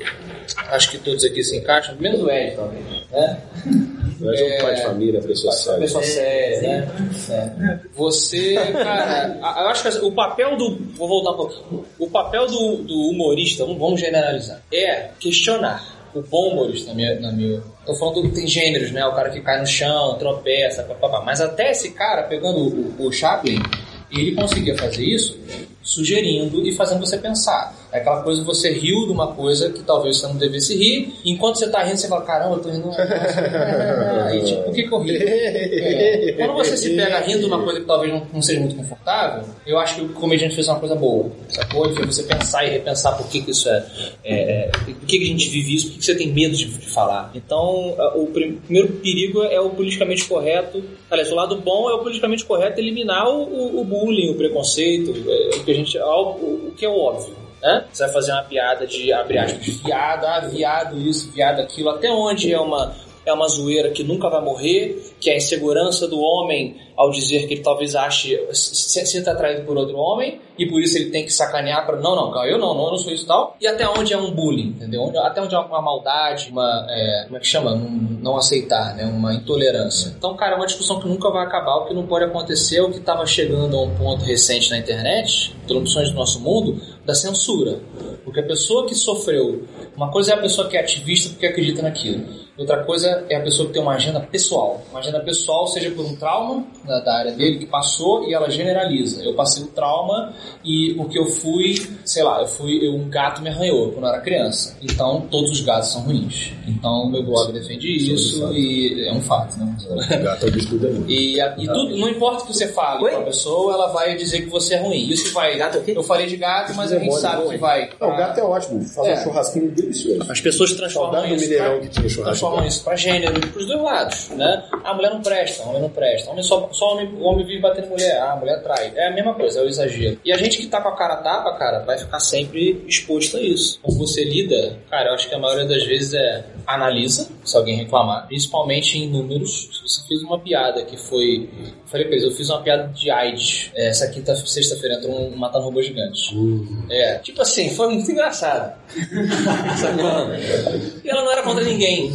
acho que todos aqui se encaixam, menos o Ed, talvez, né? (laughs) Mas é um pai de família, pessoa séria. pessoa séria, né? É. Você, cara, eu acho que o papel do. Vou voltar um pouquinho. O papel do, do humorista, vamos- vamos generalizar, é questionar. O bom humorista, na minha. Na minha tô falando que tem gêneros, né? O cara que cai no chão, tropeça, papapá. Mas até esse cara, pegando o, o Chaplin, ele conseguia fazer isso sugerindo e fazendo você pensar. É aquela coisa que você riu de uma coisa que talvez você não devesse rir, enquanto você tá rindo, você fala, caramba, eu tô rindo. e (laughs) tipo, por que, que eu ri? É. (laughs) Quando você se pega rindo de uma coisa que talvez não, não seja muito confortável, eu acho que o comediante fez uma coisa boa. Sacou? Ele fez você pensar e repensar por que, que isso é. é, é por que, que a gente vive isso, por que, que você tem medo de, de falar. Então, o prim- primeiro perigo é o politicamente correto. Aliás, o lado bom é o politicamente correto eliminar o, o- o bullying, o preconceito, é, o que a gente. O, o que é óbvio. Né? Você vai fazer uma piada de, abre aspas, de viado, ah, viado isso, viado aquilo, até onde é uma, é uma zoeira que nunca vai morrer, que é a insegurança do homem ao dizer que ele talvez ache, se sinta atraído por outro homem, e por isso ele tem que sacanear para não, não, eu não, não, eu não sou isso e tal, e até onde é um bullying, entendeu? Até onde é uma maldade, uma, é, como é que chama? Não, não aceitar, né? Uma intolerância. Então, cara, é uma discussão que nunca vai acabar, o que não pode acontecer, é o que estava chegando a um ponto recente na internet, produções do nosso mundo, da censura. Porque a pessoa que sofreu, uma coisa é a pessoa que é ativista porque acredita naquilo. Outra coisa é a pessoa que tem uma agenda pessoal. Uma agenda pessoal, seja por um trauma da, da área dele que passou e ela generaliza. Eu passei o trauma e o que eu fui, sei lá, eu fui, eu- um gato me arranhou quando eu era criança. Então todos os gatos são ruins. Então o meu blog defende isso e é um fato, né? Gato é o do demônio. E, a- e tudo, não importa o que você fale com a pessoa, ela vai dizer que você é ruim. Isso vai. Eu falei de gato, mas a gente Demônio, sabe ruim. que vai. Não, o gato é ótimo. Faz É. um churrasquinho delicioso. As pessoas transformam Saudade isso Mineirão pra- que tinha churrasco. Transformam isso pra gênero, pros dois lados, né? A mulher não presta, o homem não presta. Homem só, só homem, o homem vive batendo mulher, ah, a mulher trai. É a mesma coisa, é o exagero. E a gente que tá com a cara tapa, cara, vai ficar sempre exposto a isso. Como você lida, cara, eu acho que a maioria das vezes é analisa, se alguém reclamar, principalmente em números. Se você fez uma piada que foi. eu Falei pra eles, eu fiz uma piada de AIDS. é, Essa quinta, sexta-feira entrou um matando robô gigante. É, tipo assim, foi muito engraçado. (laughs) Sacou? E ela não era contra ninguém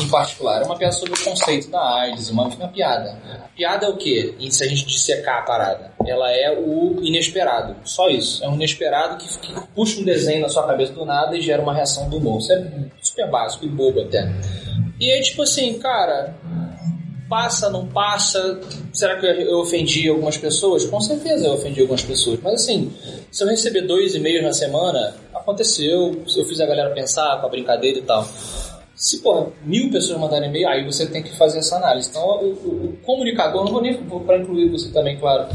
em particular. Era uma piada sobre o conceito da AIDS, uma, uma piada. A piada é o quê? E se a gente dissecar a parada? Ela é o inesperado. Só isso. É um inesperado que, que puxa um desenho na sua cabeça do nada e gera uma reação do humor. Isso é super básico e bobo até. E aí, tipo assim, cara, passa, não passa? Será que eu eu ofendi algumas pessoas? Com certeza eu ofendi algumas pessoas. Mas assim, se eu receber dois e-mails na semana, aconteceu, eu fiz a galera pensar com a brincadeira e tal. Se, porra, mil pessoas mandarem e-mail, aí você tem que fazer essa análise. Então, o, o- o comunicador, não vou nem para incluir você também, claro.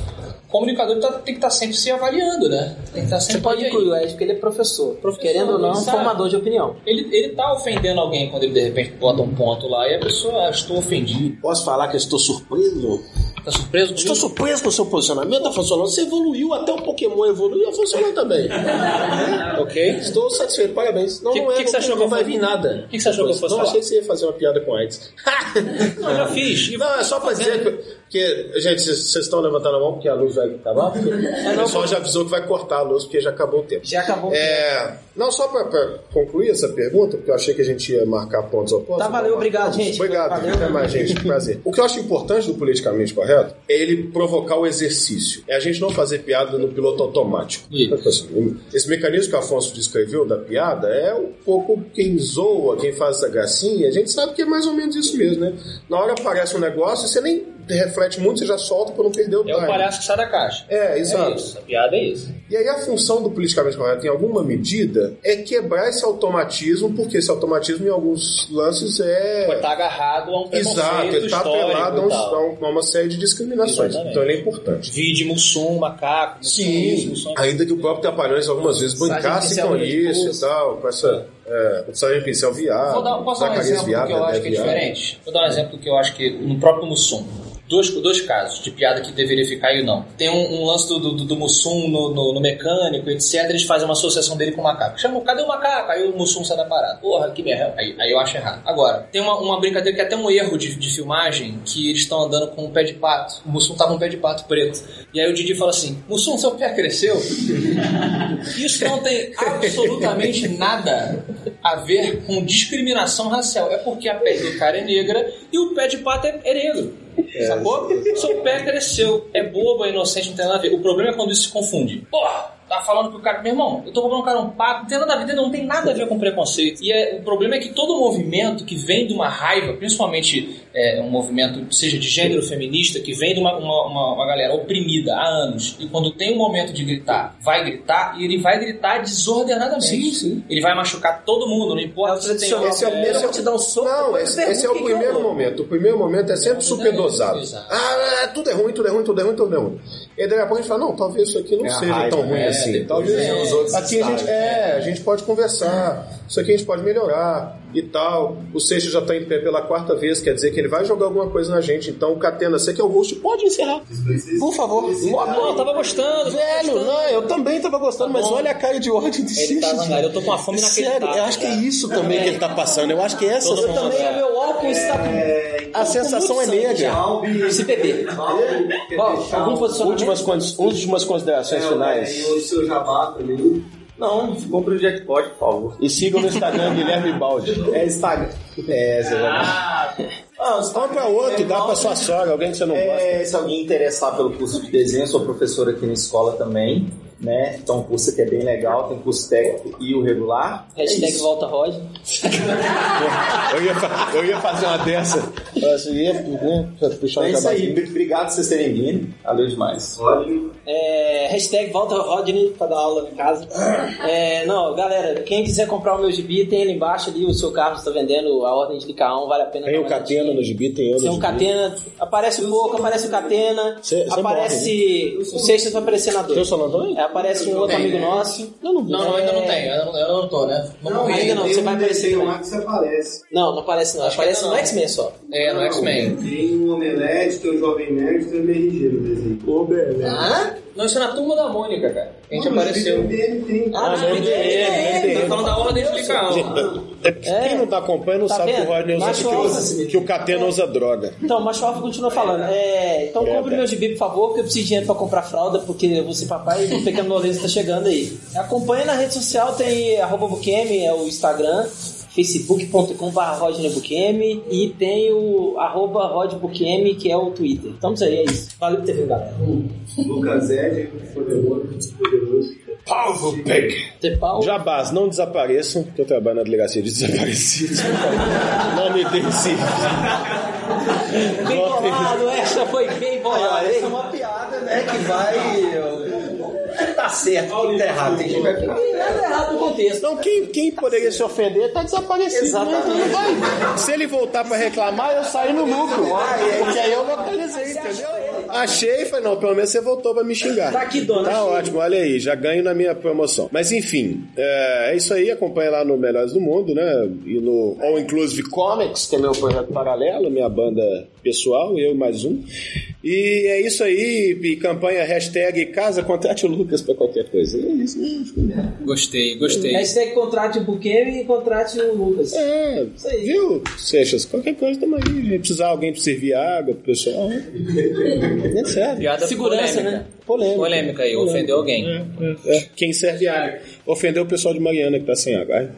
O comunicador tá- tem que estar sempre se avaliando, né? Tem que estar sempre Você pode incluir o Ed porque ele é professor. Querendo ou não, é um formador de opinião. Ele, ele tá ofendendo alguém quando ele de repente bota um ponto lá e a pessoa, ah, estou ofendido. Posso falar que eu estou surpreso? Tá surpreso? Estou surpreso com o seu posicionamento, tá funcionando. Você evoluiu, até o Pokémon evoluiu, funcionou também. (laughs) ok. Estou satisfeito, parabéns. Não, Que- não é, que que você não, achou não que vai eu vir nada. que que você achou que eu fosse Não, falar? achei que você ia fazer uma piada com AIDS. Não, já fiz. (laughs) Não, é só pra dizer que, que, gente, vocês estão levantando a mão porque a luz vai acabar? Porque (laughs) o pessoal já avisou que vai cortar a luz porque já acabou o tempo. Já acabou o É, não, só pra, pra concluir essa pergunta, porque eu achei que a gente ia marcar pontos opostos. Tá, valeu, obrigado, gente. Obrigado, Valeu. até mais, gente. Prazer. O que eu acho importante do politicamente correto é ele provocar o exercício. É a gente não fazer piada no piloto automático. Tipo assim, Esse mecanismo que o Afonso descreveu da piada é um pouco quem zoa, quem faz essa gracinha. A gente sabe que é mais ou menos isso mesmo, né? Na hora aparece um negócio, você nem reflete muito, você já solta pra não perder o É o time. palhaço que sai da caixa. É, exato. É isso, a piada é isso. E aí a função do politicamente correto, em alguma medida, é quebrar esse automatismo, porque esse automatismo, em alguns lances, é... Pode estar agarrado a um preconceito Exato, ele está atrelado a, uma série de discriminações. Exatamente. Então ele é importante. Vídeo Mussum, macaco, Mussum, Sim, Mussum. ainda que o próprio Trapalhões algumas vezes bancasse com isso e tal, com essa. É, o Sargento Pincel viado, Vou dar, posso dar um exemplo do viado, que eu acho que é diferente? Vou dar um exemplo que eu acho que no próprio Mussum. Dois, dois casos de piada que deveria ficar e não. Tem um, um lance do, do, do Mussum no, no, no mecânico, etc. Eles fazem uma associação dele com o macaco. Chamam, cadê o macaco? Aí o Mussum sai da parada. Porra, que merda. Aí, aí eu acho errado. Agora, tem uma, uma brincadeira que é até um erro de, de filmagem, que eles estão andando com um pé de pato. O Mussum tá com um pé de pato preto. E aí o Didi fala assim, Mussum, seu pé cresceu? (laughs) Isso não tem absolutamente nada a ver com discriminação racial. É porque a pele do cara é negra e o pé de pato é, é negro. Sacou? Seu pé cresceu. É bobo, é inocente, não tem nada a ver. O problema é quando isso se confunde. Porra! Tá falando que o cara, meu irmão, eu tô comprando um cara um pato, não tem nada a ver, não tem nada a ver com preconceito. E é, o problema é que todo movimento que vem de uma raiva, principalmente é, um movimento, seja de gênero feminista, que vem de uma, uma, uma, uma galera oprimida há anos, e quando tem um momento de gritar, vai gritar, e ele vai gritar desordenadamente. Sim, sim. Ele vai machucar todo mundo, não importa se tem tradicional. Esse é, Primeiro esse é eu te dar um soco, Não, esse, esse é o é primeiro o momento. O primeiro momento é sempre super dosado. Exato. Ah, é, tudo é ruim, tudo é ruim, tudo é ruim, tudo é ruim. E daí a pouco a gente fala, não, talvez isso aqui não É seja raiva, tão ruim né? assim. Depois Talvez vem os outros aqui a gente, é, a gente pode conversar. Isso aqui a gente pode melhorar e tal. O Seixas já tá em pé pela quarta vez, quer dizer que ele vai jogar alguma coisa na gente. Então, Catena, você que é o host, pode encerrar. Por favor. Não, eu tava gostando. Velho, não, eu também tava gostando, mas olha a cara de ódio tá Seixas. zangado, eu tô com uma fome Sério, inacreditável. eu acho que é isso também que ele tá passando. Eu acho que essa Todo mundo Também o meu óculos está com a sensação é negra. se beber. Últimas, últimas considerações finais. É, e o seu jabá também. Não, compra o jackpot, por favor. E sigam no Instagram (laughs) Guilherme Balde. É Instagram. É, você Ah, já... Compra outro, dá pra sua sogra, alguém que você não gosta. É, se alguém interessar pelo curso de desenho, sou professor aqui na escola também, né? Então, um curso que é bem legal, tem curso técnico e o regular. É Hashtag isso. volta Rod. (laughs) Eu ia, eu ia fazer uma dessa. Eu ia né, puxar Então é isso aí. Obrigado por vocês terem vindo. Valeu demais. É, hashtag volta Rodney pra dar aula em casa. É, não, galera, quem quiser comprar o meu gibi, tem ali embaixo ali, o seu Carlos está vendendo a ordem de Licaon, vale a pena Tem o Catena no gibi, tem eu no Tem um gibi. Catena, aparece um pouco, aparece o Catena, Cê- cê aparece. o Sextas vai aparecer na Tem o 2. Solano também? É, aparece um outro amigo nosso. Eu não. Não, não, ainda não tem. Eu não, eu não tô, né? Não, ainda não, você vai aparecer lá que você aparece. Não, não aparece não. Acho que aparece ainda no não. X-Men só. É, no X-Men. Tem o Omelete, tem o Jovem Nerd, tem o MRG no desenho. Ô, beleza. Ah? Não, isso é na turma da Mônica, cara. A gente apareceu. Tem, Ah, não, não, tem, Tá falando da ordem de Licaon. É, Quem não tá acompanhando Tá sabe que o? Rodney usa que, o, que o Catena usa droga. Então, o Macho Alfa continua falando. É, então compre meu gibi, por favor, porque eu preciso de dinheiro pra comprar fralda, porque eu vou ser papai e o Pequeno Moleza tá chegando aí. Acompanha na rede social, tem arroba Bukemi, é o Instagram, facebook.com.br rodneybuquemi e tem o arroba rodbukemi, que é o Twitter. Estamos aí, é isso. Valeu por ter vindo, galera. Lucas Ed, poderoso, poderoso. Paulo pau. Jabás, não desapareçam, que eu trabalho na delegacia de desaparecidos. (laughs) não me desse. Bem bolado, essa foi bem bolada. Essa é uma piada, né? Que vai. Tá certo, que tá errado. Tem gente que nada errado no contexto. Então, quem, quem poderia se ofender tá desaparecido. Exatamente. né? Vai. Se ele voltar pra reclamar, eu saio no lucro. Porque aí eu localizei, entendeu? Achei e falei, não, pelo menos você voltou pra me xingar. Tá aqui, dona, Tá achei. ótimo, olha aí, já ganho na minha promoção. Mas enfim, é, é isso aí, acompanha lá no Melhores do Mundo, né? E no All Inclusive Comics, que é meu projeto paralelo, minha banda pessoal, eu e mais um. E é isso aí, e campanha hashtag casa contrate o Lucas pra qualquer coisa. É isso, né? Gostei, gostei. Hashtag contrate o Bukemi e contrate o Lucas. É, aí. viu, Seixas? Qualquer coisa. Se precisar alguém pra servir água pro pessoal. É sério. Piada Segurança, polêmica. né? Polêmica. Polêmica aí, ofendeu alguém. É, é. Quem serve água. Ofendeu o pessoal de Mariana que tá sem água. Ai.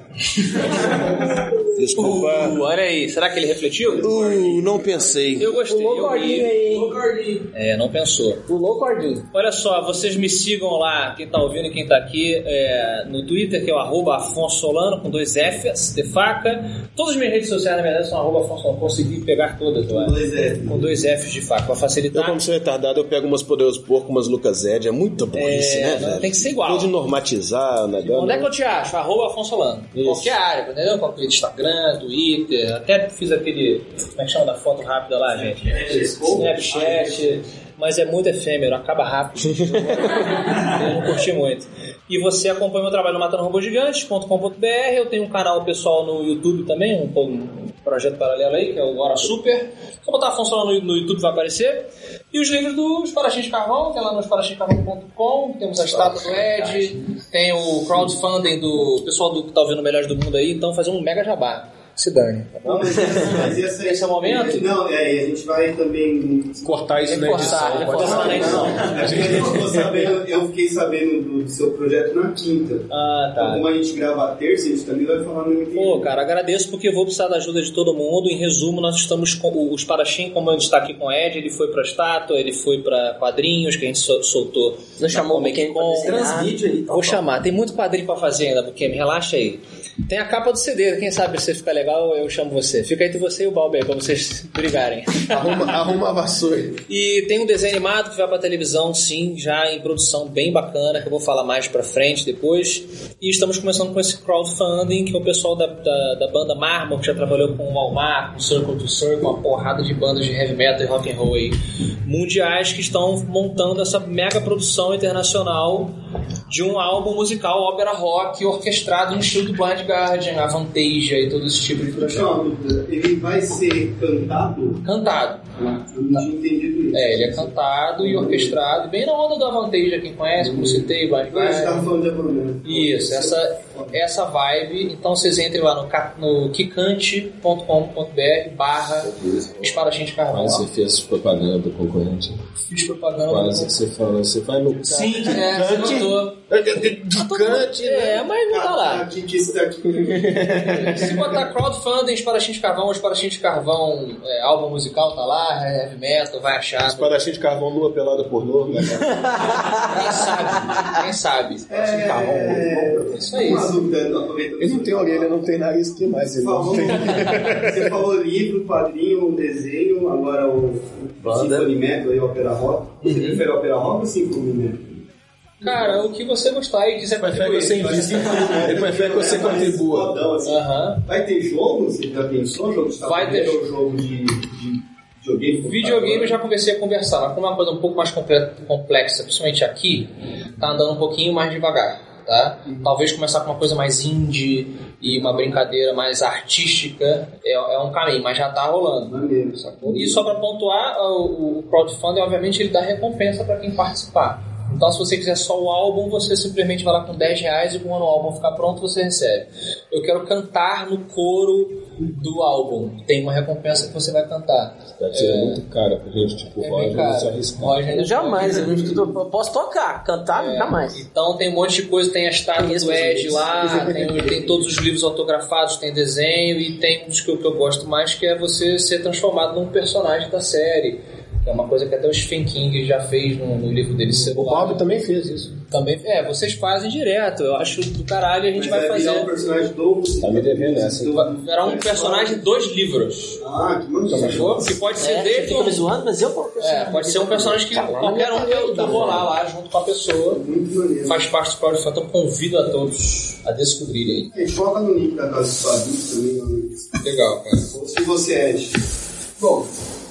Desculpa. Uh, olha aí, será que ele refletiu? Uh, não pensei. Eu gostei, Pulou o eu cordinho aí. É, não pensou. Pulou o cordinho. Olha só, vocês me sigam lá, quem tá ouvindo e quem tá aqui, é, no Twitter, que é o arroba Afonso Solano, com dois Fs, de faca. Todas as minhas redes sociais, na verdade, são arroba Afonso Solano. Consegui pegar todas, eu acho. Dois Fs. Com dois Fs de faca, pra Eu, facilitar. como sou retardado, eu pego umas poderosos porcos, umas Lucas Zed. É muita burrice, É, né, não, velho? tem que ser igual. Tem de normatizar o negócio. Onde é que eu te acho? Arroba Afonso Solano. Isso. Qualquer área, entendeu? Qualquer Instagram, Twitter, até fiz aquele. Como é que chama da foto rápida lá, gente? Snapchat. Mas é muito efêmero, acaba rápido. (laughs) eu não curti muito. E você acompanha meu trabalho no matanorobogigantes.com.br. Eu tenho um canal pessoal no YouTube também, um, um projeto paralelo aí, que é o Hora Super. Só botar funcionando no, YouTube vai aparecer. E os livros do Espadachim de Carvão, que é lá no espadachimcarvão.com. Temos a estátua do Ed, tem o crowdfunding do pessoal do, que tá ouvindo Melhores do Mundo aí, então fazer um mega jabá. Se dane. Não, mas, Esse é o momento? Não, é, e a gente vai também. Cortar isso na edição. pode cortar ser. na edição. É porque eu, sabendo, eu fiquei sabendo do, do seu projeto na quinta. Ah, Então, tá. como a gente grava a terça, a gente também vai falar no MTV. Pô, cara, agradeço porque eu vou precisar da ajuda de todo mundo. Em resumo, nós estamos com o Espadachim, como a gente está aqui com o Ed, ele foi pra estátua, ele foi pra quadrinhos que a gente sol- soltou. Não chamou o Buquemi pra. Transvídeo aí, Vou chamar, tem muito quadrinho pra fazer ainda, Buquemi, relaxa aí. Tem a capa do CD, quem sabe se ficar legal, eu chamo você. Fica entre você e o Balber, pra vocês brigarem. (laughs) Arruma, arruma a vassoura. E tem um desenho animado que vai pra televisão, sim, já em produção bem bacana, que eu vou falar mais pra frente depois. E estamos começando com esse crowdfunding, que é o pessoal da, da, da banda Marmor, que já trabalhou com o Walmart, com Circle to Circle, uma porrada de bandas de heavy metal e rock and roll aí, mundiais, que estão montando essa mega produção internacional de um álbum musical ópera rock orquestrado no estilo do Blind Guardian, Avantasia e todo esse tipo de uma dúvida. Ele vai ser cantado? Cantado. Eu não tinha entendido isso. É, ele é cantado e orquestrado, bem na onda do Avantasia, quem conhece, como citei, Blind Ah, você Guardian. tava falando de. Isso, essa, essa vibe. Então vocês entrem lá no, no kikante.com.br barra espadachim de carvão. Quase você fez propaganda do concorrente. Fiz propaganda. Quase que você falou. Você vai no Sim, é, você notou. do cante, né? É, mas não tá lá. Está aqui. Se botar crowdfunding, espadachim de carvão, espadachim de carvão, é, álbum musical tá lá, heavy metal, vai achar. Espadachim de carvão nua pelada pornô. Né? (laughs) Quem sabe? Quem sabe? É, Isso aí. Dúvida, aproveitando. Ele não tem orelha, não tem nariz, o que mais? Ele não Falou, tem. (laughs) você falou livro, quadrinho, desenho, agora o, o Metal e ópera rock. Você Uhum. prefere ópera rock ou Metal? Cara, o que você gostar e quiser Prefere que você contribuir. invista. Ele prefere que você É contribua. assim. Vai ter jogo? Você já pensou jogo de Vai ter. jogo de, de videogame? Videogame eu já comecei a conversar, mas como é uma coisa um pouco mais comple- complexa, principalmente aqui, tá andando um pouquinho mais devagar, tá? Talvez começar com uma coisa mais indie e uma brincadeira mais artística é, é um caminho, mas já tá rolando. Maneiro. sacou? E só para pontuar, o, o crowdfunding, obviamente, ele dá recompensa para quem participar. Então, se você quiser só o álbum, você simplesmente vai lá com 10 reais e quando o álbum ficar pronto, você recebe. Eu quero cantar no coro do álbum. Tem uma recompensa que você vai cantar. Deve ser muito caro pra gente, tipo, É Roger, se caro. arriscar. Roger, Eu jamais, eu, eu posso tocar, cantar, É, jamais. Então tem um monte de coisa, tem a estátua do Ed lá, tem, tem todos os livros autografados, tem desenho e tem um dos que eu, que eu gosto mais que é você ser transformado num personagem da série. Que é uma coisa que até o Stephen King já fez no, no livro dele O celular. Bob também fez isso. Também, é, vocês fazem direto. Eu acho do caralho a gente Mas vai virar um fazer. personagem do Tá me devendo essa. Será um personagem dos livros. Ah, que maneiro. Sacou? Que pode ser É, você desde fica um- me zoando, mas eu vou É, pode ser um personagem que qualquer um que eu, vou lá, lá junto com a pessoa. Muito maneiro. Faz parte do crowdfunding, então convido a todos a descobrirem. A gente coloca no link da Casa dos Quadrinhos também. Legal, cara. Ou se você é Ed.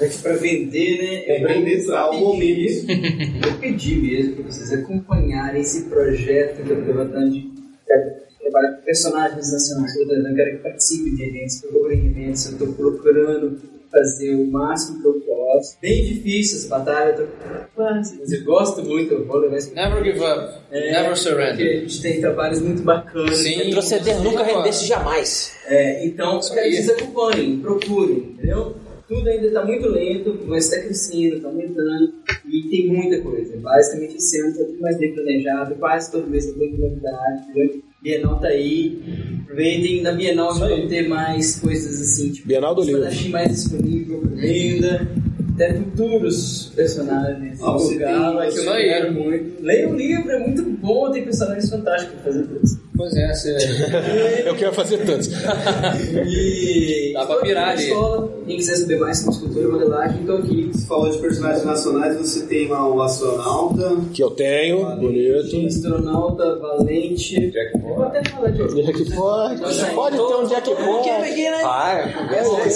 Daqui pra vender, né? É pra vender, é o momento. Eu pedi mesmo para vocês acompanharem esse projeto que eu estou levantando de de trabalhar com personagens nacionais. Eu tô- eu quero que participem de eventos, procurem eventos. Eu estou procurando fazer o máximo que eu posso. Bem difícil essa batalha, eu tô quase, mas eu gosto muito, eu vou levar esse Never give up, É, never porque surrender. a gente tem trabalhos muito bacanas. Sim. Retroceder nunca render-se jamais. É, então, eu que vocês acompanhem, procurem, entendeu? Tudo ainda está muito lento, mas está crescendo, está aumentando e tem muita coisa. Basicamente, esse ano está tudo mais bem planejado, quase todo mês tem novidade, entendeu? Bienal tá aí, aproveitem na Bienal vão ter mais coisas assim, tipo, Bienal do livro. mais disponível para venda, até futuros personagens Ah, Gala, tem- que eu quero muito. Leia o livro, é muito bom, tem personagens fantásticos para fazer todos. Pois é, você... (laughs) Eu quero fazer tantos. E (laughs) Dá pra pirar ali. escola, quem quiser saber mais sobre escultura e modelagem, então aqui. Você falou de personagens nacionais, você tem lá o astronauta. Que eu tenho, bonito. Astronauta, valente. Vou até falar de outro. Jack Ford. Pode ter um Jack Ford. Vai,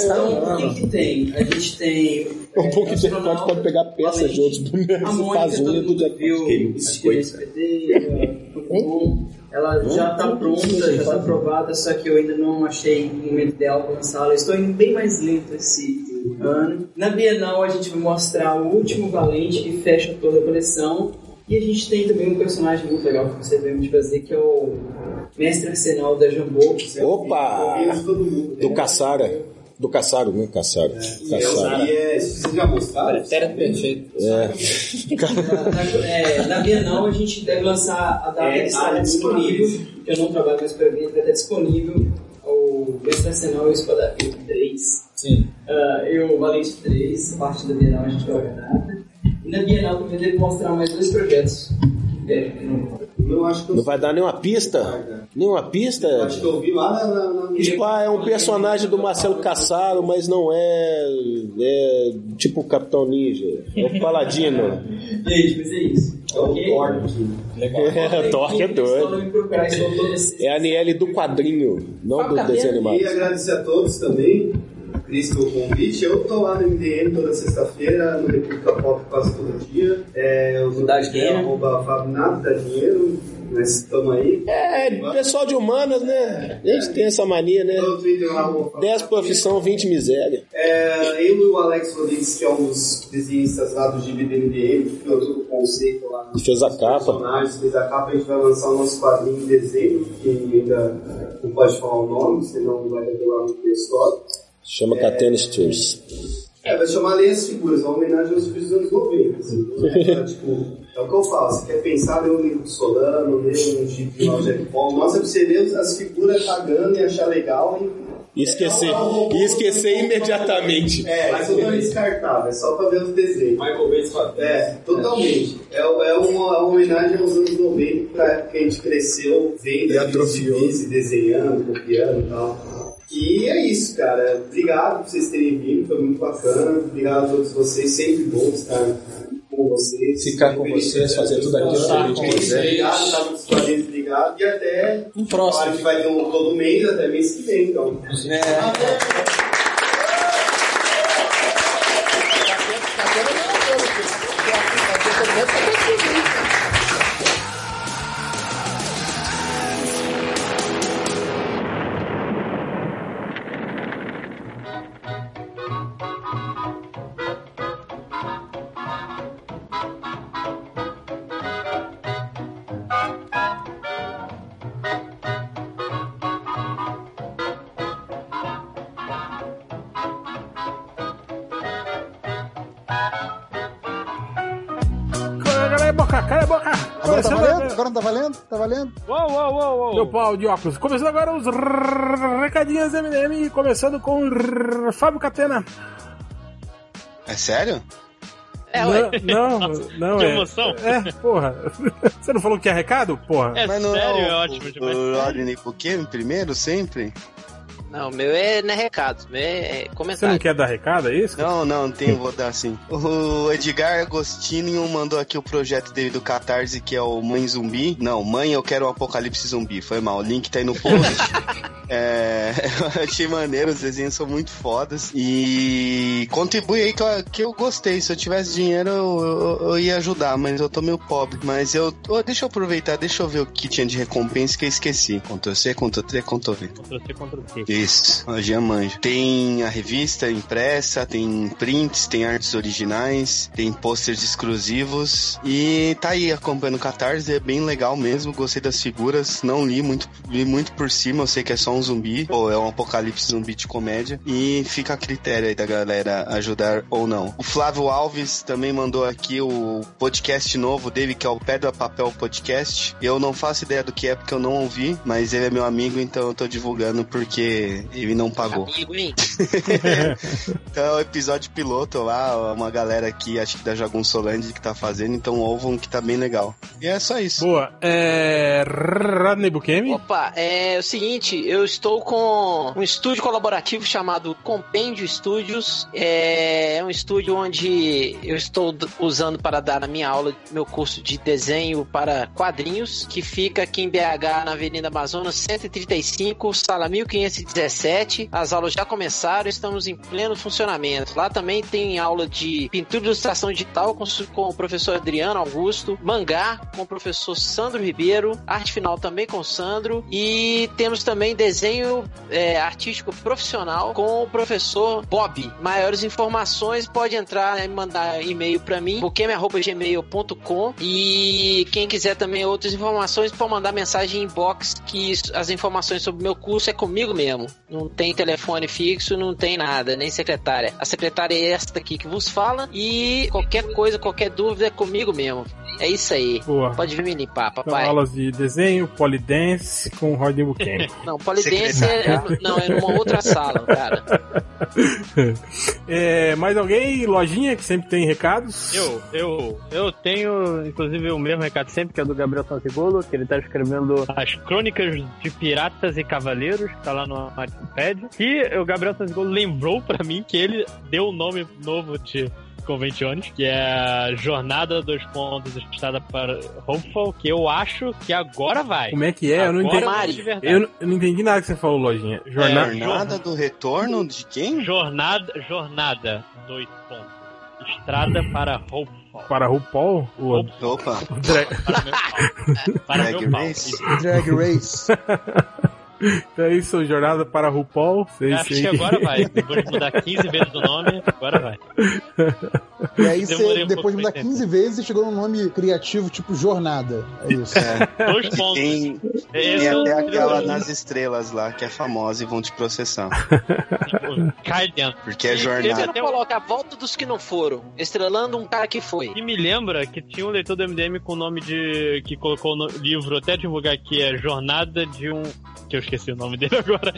Então, o que, que tem? A gente tem. Um bom que decote pode pegar peças de outros bonecos A e Mônica, faz todo unha do mundo decote. viu, assistiu esse SPT, muito bom. Ela já tá pronta, já tá aprovada, só que eu ainda não achei o momento ideal para lançá-la. Eu Estou indo bem mais lento esse ano. Na Bienal a gente vai mostrar o último Valente que fecha toda a coleção. E a gente tem também um personagem muito legal que você vai fazer, que é o Mestre Arsenal da Jambô. Opa! Do Caçara. Do Caçaro, né? Caçaro. Caçaro. E é, vocês já mostraram? Era perfeito. É. Na, é, na Bienal a gente deve lançar a data É, que está ah, disponível, que eu não trabalho mais para ver, vai estar disponível o Mestre Arsenal e o Espada 3. Sim. Ah, e o Valente 3, a parte da Bienal a gente vai guardar. E na Bienal também devo mostrar mais dois projetos. É, não- acho que eu Não vai dar nenhuma pista? Nenhuma pista? Acho que eu vi lá na. na, na... Tipo, ah, é um personagem do Marcelo Cassaro, mas não é, é tipo o Capitão Ninja. É o Paladino. (laughs) Gente, mas é isso. É o? Thor aqui. (laughs) (laughs) É, é doido. É a Aniele do quadrinho, não do desenho animado. E agradecer a todos também, Cris, pelo convite. Eu tô lá no MDM toda sexta-feira, no República Pop quase todo dia. É, o Dá dinheiro. arroba Fábio Nato, dá dinheiro, mas estamos aí. É, pessoal de humanas, né? A gente tem essa mania, né? No Twitter lá, arroba Fábio 10 profissão, 20 miséria. É, eu e o Alex Rodrigues, que é um dos desenhistas lá do MDM, que criou todo o conceito lá. Que fez a capa. personagens, fez a capa, a gente vai lançar o nosso quadrinho em dezembro, que ainda não pode falar o nome, senão vai revelar no história. Chama Catena Steers. É, vai chamar Leia as Figuras, uma homenagem aos filmes dos anos 90. Assim, né? (laughs) tipo, é o que eu falo, você quer pensar, ler um livro do Solano, ler um gibi de Jack Paul, nossa, pra você ver as figuras cagando e achar legal e E esquecer, e esquecer imediatamente. É, é totalmente descartável, é só pra ver os desenhos. Michael Bates faz. É, totalmente. É, é uma, uma homenagem aos anos 90, pra época que a gente cresceu vendo E atrofiou. e desenhando, copiando e tal. E é isso, cara. Obrigado por vocês terem vindo, foi muito bacana. Obrigado a todos vocês, sempre bom estar com vocês. Ficar com vocês, fazer tudo aquilo que a gente quiser. Obrigado, tá nos quadrinhos, obrigado. E até. Um próximo. Claro que vai ter um todo mês, até mês que vem, então. Cala a Meu pau de óculos. Começando agora os recadinhos MDM, começando com Fábio Catena. É sério? É, não, não, não Que é. emoção. É, porra. Você não falou que é recado? Porra. É Mas não sério, é, é o, ótimo demais. O Rodney Pokémon primeiro, sempre? Não, o meu é, não é recado, meu é Você não comentário. quer dar recado, é isso? Não, não, tem, vou dar sim. O Edgar Agostinho mandou aqui o projeto dele do Catarse, que é o Mãe Zumbi. Não, Mãe, eu quero um apocalipse zumbi. Foi mal, o link tá aí no post. (laughs) É, eu achei maneiro, os desenhos são muito fodas. E contribui aí que eu, que eu gostei. Se eu tivesse dinheiro, eu, eu- eu ia ajudar, mas eu tô meio pobre. Mas eu. ô, deixa eu aproveitar, deixa eu ver o que tinha de recompensa que eu esqueci. Ctrl C, Ctrl T, Ctrl V. Ctrl C, Ctrl T. Isso, a Jean manja. Tem a revista impressa, tem prints, tem artes originais, tem posters exclusivos. E tá aí acompanhando o Catarse, é bem legal mesmo. Gostei das figuras, não li muito, li muito por cima, eu sei que é só um zumbi, ou é um apocalipse zumbi de comédia. E fica a critério aí da galera ajudar ou não. O Flávio Alves também mandou aqui o podcast novo dele, que é o Pedra Papel Podcast. Eu não faço ideia do que é porque eu não ouvi, mas ele é meu amigo, então eu tô divulgando porque ele não pagou. Amigo, hein? (laughs) Então é o episódio piloto lá, uma galera aqui, acho que da Jagun Solange que tá fazendo, então ouvam que tá bem legal. E é só isso. Boa. É. Radney Bukemi? Opa, é o seguinte, eu estou com um estúdio colaborativo chamado Compêndio Studios. É um estúdio onde eu estou usando para dar a minha aula, meu curso de desenho para quadrinhos, que fica aqui em BH, na Avenida Amazonas 135, sala 1517. As aulas já começaram, estamos em pleno funcionamento. Lá também tem aula de pintura e ilustração digital com, com o professor Adriano Augusto, mangá com o professor Sandro Ribeiro, arte final também com o Sandro e temos também desenho é, artístico profissional com o professor Bob. Maiores informações pode entrar e mandar e-mail para mim, bukeme@gmail.com e quem quiser também outras informações pode mandar mensagem em inbox que as informações sobre o meu curso é comigo mesmo. Não tem telefone fixo, não tem nada, nem secretária. A secretária é esta aqui que vos fala e qualquer coisa, qualquer dúvida é comigo mesmo. É isso aí. Boa. Pode vir me limpar, Então, papai. aulas de desenho, polidense com o Rodney Buchanan. (laughs) Não, polidense é, é- não, é numa outra sala, cara. (laughs) é, mais alguém? Lojinha que sempre tem recados? Eu, eu, eu tenho, inclusive, o mesmo recado sempre, que é do Gabriel Santigolo, que ele tá escrevendo as crônicas de Piratas e Cavaleiros, que tá lá no Wikipedia. E o Gabriel Santigolo lembrou pra mim que ele deu o nome novo de Conventiones, que é a Jornada dos Pontos Estrada para Hopeful, que eu acho que agora vai. Como é que é? Eu não Agora entendi. vai de verdade. Eu, não- eu não entendi nada que você falou, Lojinha. Jornada. É, Jornada do retorno de quem? Jornada, jornada, dois pontos. Estrada para Hopeful. Para RuPaul? O, Opa. drag... (laughs) Para Drag meu pau. Race? Drag Race. (laughs) Então é isso, Jornada para RuPaul. Sei, Acho sei que agora vai. (laughs) Depois de mudar 15 vezes o nome, agora vai. E aí você, um depois de mudar mais 15 vezes, você chegou num nome criativo tipo Jornada. É isso. Dois pontos. Tem, tem é até aquela nas estrelas lá, que é famosa e vão te processar. Cai dentro. Porque é jornada. não coloca a volta dos que não foram, estrelando um cara que foi? E me lembra que tinha um leitor do MDM com o nome de. que colocou no livro, até divulgar aqui, é Jornada de um. que eu esqueci o nome dele (laughs) agora.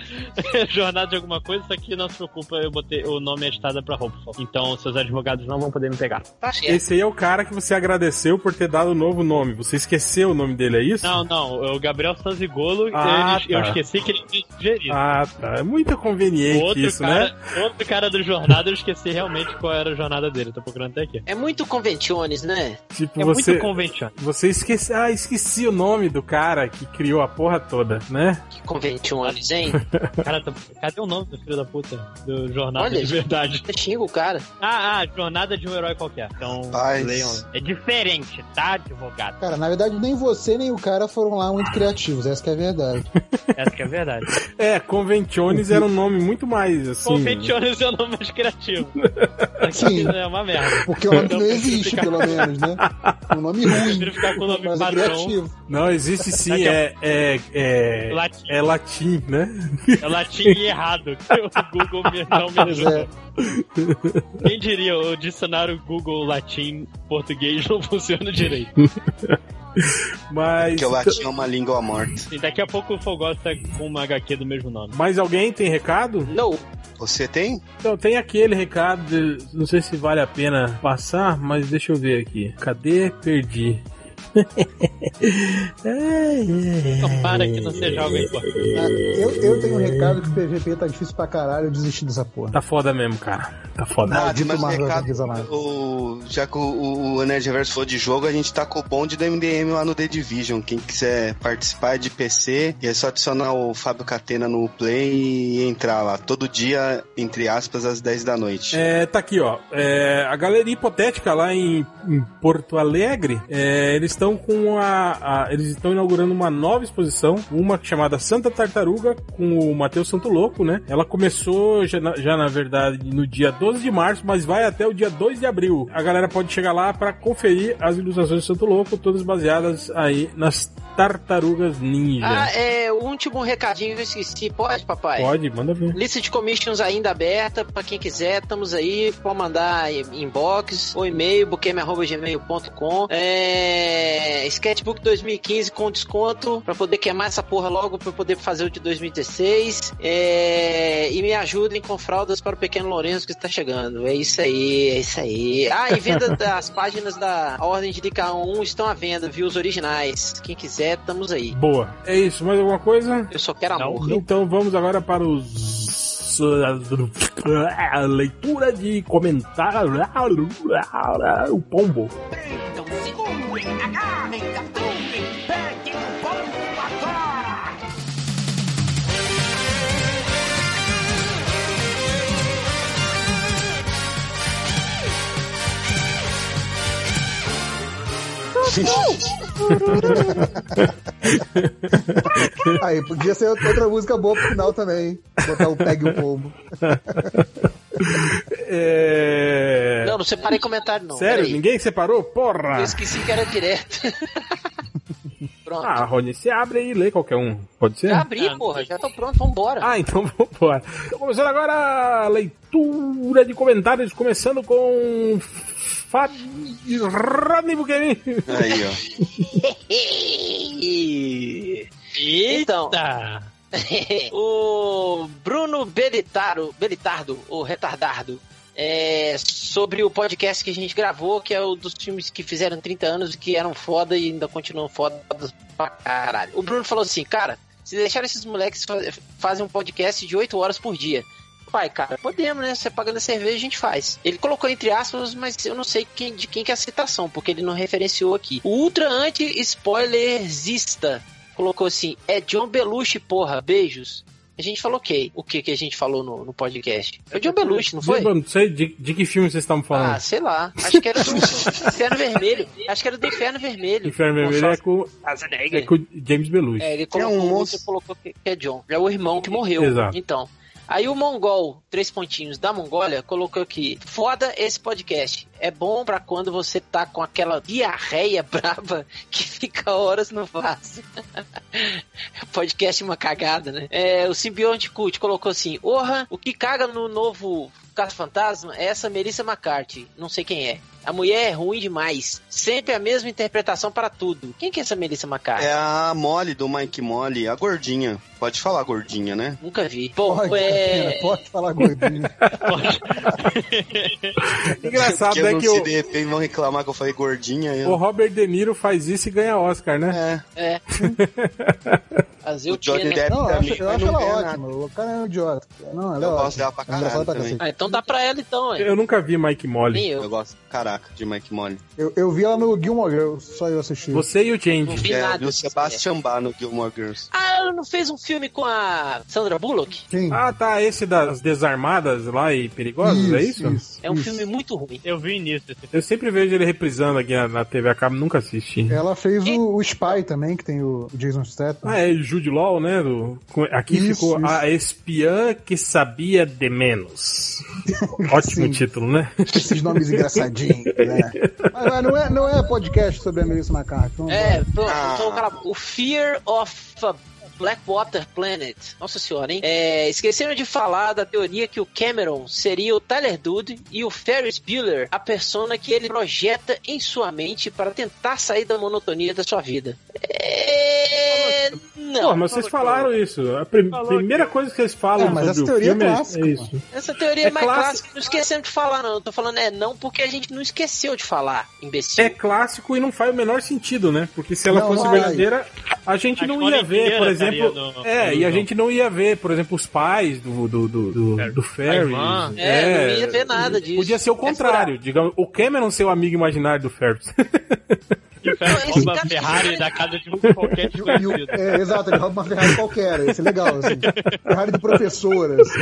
É Jornada de alguma coisa, só que não se preocupa, eu botei o nome é Estrada pra Hopeful. Então seus advogados não vão poder me pegar. Tá Esse aí é o cara que você agradeceu por ter dado o novo nome. Você esqueceu o nome dele, é isso? Não, não, é o Gabriel Sanzigolo, Ah, ele- eu tá. esqueci que ele tinha sugerido. Ah, tá. É muito conveniente outro, isso, cara, né? outro cara do Jornada, eu esqueci realmente qual era a jornada dele. Tô procurando até aqui. É muito conventiones, né? Tipo, É você. muito convention. Você esquece. Ah, esqueci o nome do cara que criou a porra toda, né? Que conventiones, hein? (laughs) Cara, tá- cadê o nome do filho da puta? Do Jornada Olha, de verdade. Xinga o cara. Ah, ah, Jornada de um herói qualquer. Então, Paz. leiam. É diferente, tá, advogado? Cara, na verdade, nem você nem o cara foram lá muito criativos, essa que é a verdade. (laughs) Essa que é a verdade. É, Conventiones era um nome muito mais assim. Conventiones é o nome mais criativo. (laughs) Sim. É uma merda. Porque o nome Então, não existe, ficar- pelo menos, né? Um nome ruim. prefiro ficar com o nome mas é padrão. criativo. Não, existe sim, é. É, é, Latim. é latim, né? É latim e errado. (laughs) que O Google não é. ajuda. Quem diria, o dicionário Google latim português não funciona direito. (laughs) Mas. Porque o latim é uma língua morta. E daqui a pouco o Fogos tá com uma HQ do mesmo nome. Mais alguém tem recado? Não. Você tem? Então, tem aquele recado, de- não sei se vale a pena passar, mas deixa eu ver aqui. Cadê? Perdi. Não, para que não seja algo importante. Eu, eu tenho um recado que o PVP tá difícil pra caralho, eu desisti dessa porra. Tá foda mesmo, cara. Tá foda. Ah, Maldito mas o recado, o, já que o, o Nerd Reverso falou de jogo, a gente tá com o bonde do MDM lá no The Division. Quem quiser participar é de PC, e é só adicionar o Fábio Catena no Play e entrar lá. Todo dia, entre aspas, às 10 da noite. É, tá aqui, ó. É, a Galeria Hipotética lá em, em Porto Alegre, é, eles estão com a, a- Eles estão inaugurando uma nova exposição, uma chamada Santa Tartaruga, com o Matheus Santo Louco, né? Ela começou já, na- já, na verdade, no dia 12 de março, mas vai até o dia 2 de abril. A galera pode chegar lá pra conferir as ilustrações de Santo Louco, todas baseadas aí nas tartarugas ninja. Ah, é, o último recadinho eu esqueci. Pode, papai? Pode, manda ver. Lista de commissions ainda aberta, pra quem quiser, estamos aí, pode mandar inbox ou e-mail, buqueme.gmail.com é, Sketchbook 2015 com desconto, pra poder queimar essa porra logo, pra poder fazer o de 2016 é, e me ajudem com fraldas para o pequeno Lourenço que está chegando, é isso aí, é isso aí ah, e venda (laughs) das páginas da Ordem de Lica 1 estão à venda, viu, os originais quem quiser quiser, estamos aí. Boa. É isso, mais alguma coisa? Eu só quero amor. Então vamos agora para os. A leitura de comentários. O pombo. (laughs) Aí, podia ser outra música boa pro final também, hein? Botar o Pegue o Pombo. (laughs) É... Não, não separei comentário, não. Sério? Peraí. Ninguém separou? Porra! Eu esqueci que era direto. (laughs) Pronto. Ah, Rony, você abre aí e lê qualquer um. Pode ser? Já abri, porra, já tô pronto, vambora. Ah, então vambora. Então, começando agora a leitura de comentários, começando com. Fábio Rodney Buchanan. Aí, Então, o Bruno Belitaro, Belitardo, o retardardo, é, sobre o podcast que a gente gravou, que é o dos filmes que fizeram 30 anos e que eram foda e ainda continuam foda pra caralho. O Bruno falou assim, cara, se deixar esses moleques fa fazem um podcast de 8 horas por dia. Pai, cara, podemos, né? Você pagando a cerveja, a gente faz. Ele colocou entre aspas, mas eu não sei quem, de quem que é a citação, porque ele não referenciou aqui. O Ultra Anti-Spoilersista colocou assim: é John Belushi, porra, beijos. A gente falou ok. O que que a gente falou no, no podcast? Foi John Belushi, não foi? Eu não sei de, de que filme vocês estavam falando. Ah, sei lá. Acho que era do Inferno Vermelho. Acho que era do Inferno Vermelho. Inferno Vermelho é com, é com o James Belushi. É, ele colocou, você colocou que que é John. É o irmão que morreu. Exato. Então. Aí o Mongol, três pontinhos da Mongólia, colocou aqui: foda esse podcast. É bom pra quando você tá com aquela diarreia (laughs) brava que fica horas no vaso. (laughs) podcast é uma cagada, né? É, o Simbionte Cult colocou assim: Orra, o que caga no novo Caça Fantasma é essa Melissa McCarthy. Não sei quem é. A mulher é ruim demais. Sempre a mesma interpretação para tudo. Quem que é essa Melissa McCarthy? é a Molly do Mike Molly, a gordinha. Pode falar gordinha, né? Nunca vi. Bom, Pode, é... Pode falar gordinho. (laughs) Engraçado Porque eu é que o, de repente vão reclamar que eu falei gordinha. Eu... o Robert De Niro faz isso e ganha Oscar, né? É. (laughs) Fazer o, O Johnny? Depp Não, eu também, acho, eu acho não ela ótima. O cara é um idiota. Não, ela é Eu ótima. gosto dela pra É caralho pra. Ah, então dá pra ela então, é. Eu nunca vi Mike Molly. Nem eu. Eu gosto, caraca, de Mike Molly. Eu, eu vi ela no Gilmore Girls, só eu assisti. Você e o Change. Não vi É, nada. viu o Sebastian Bach no Gilmore Girls. Ah, ela não fez um filme com a Sandra Bullock? Sim. Ah, tá. Esse das desarmadas lá e perigosas, é isso? É um filme muito ruim. Eu vi nisso. Eu sempre vejo ele reprisando aqui na, na TV a cabo, nunca assisti. Ela fez o, o Spy também, que tem o Jason Statham. Ah, é Jude Law, né? do- aqui Isso, ficou isso. A Espiã que Sabia de Menos. (laughs) Ótimo Sim. título, né? Esses nomes engraçadinhos, né? Mas, mas não, é, não é podcast sobre a Melissa McCarthy. É, pronto. Ah. Então, cara, o Fear of a Blackwater Planet. Nossa senhora, hein? É, esqueceram de falar da teoria que o Cameron seria o Tyler Dude e o Ferris Bueller a persona que ele projeta em sua mente para tentar sair da monotonia da sua vida. É... Não. Pô, mas vocês falaram isso. A prim- primeira coisa que vocês falam É, mas sobre essa o teoria é filme é, clássica, é isso. Essa teoria é, É mais clássico. clássica. Não esquecendo de falar, não. Eu tô falando é não porque a gente não esqueceu de falar, imbecil. É clássico e não faz o menor sentido, né? Porque se ela Não, fosse verdadeira, a gente A não ia ver, por exemplo. no- é, no e a gente não ia ver, por exemplo, os pais do, do, do, do, do Ferris. irmã. É, não ia ver nada disso. Podia ser o contrário, digamos, o Cameron ser o amigo imaginário do Ferris. Que o Ferris Esse rouba a Ferrari da (laughs) casa de qualquer desconhecido. É, exato, ele rouba uma Ferrari qualquer, esse é legal, assim. Ferrari do professor, assim.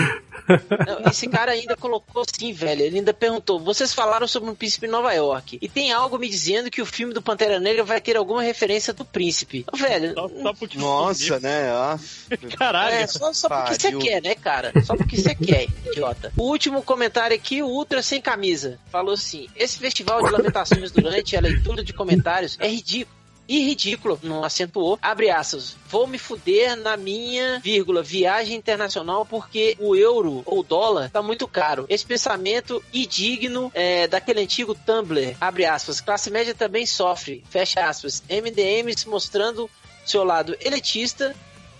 Não, esse cara ainda colocou assim, velho. Ele ainda perguntou: vocês falaram sobre um príncipe em Nova York. E tem algo me dizendo que o filme do Pantera Negra vai ter alguma referência do príncipe. Ô, Velho. Só, só por te Nossa, né? Ah, (laughs) Caralho. É, só, só porque você quer, né, cara? Só porque você quer, idiota. O último comentário aqui, o Ultra Sem Camisa. Falou assim: esse festival de lamentações durante a leitura de comentários é ridículo. E ridículo, não acentuou, abre aspas, vou me fuder na minha, vírgula, viagem internacional porque o euro ou dólar tá muito caro. Esse pensamento indigno é, daquele antigo Tumblr, abre aspas, classe média também sofre, fecha aspas, MDMs mostrando seu lado elitista,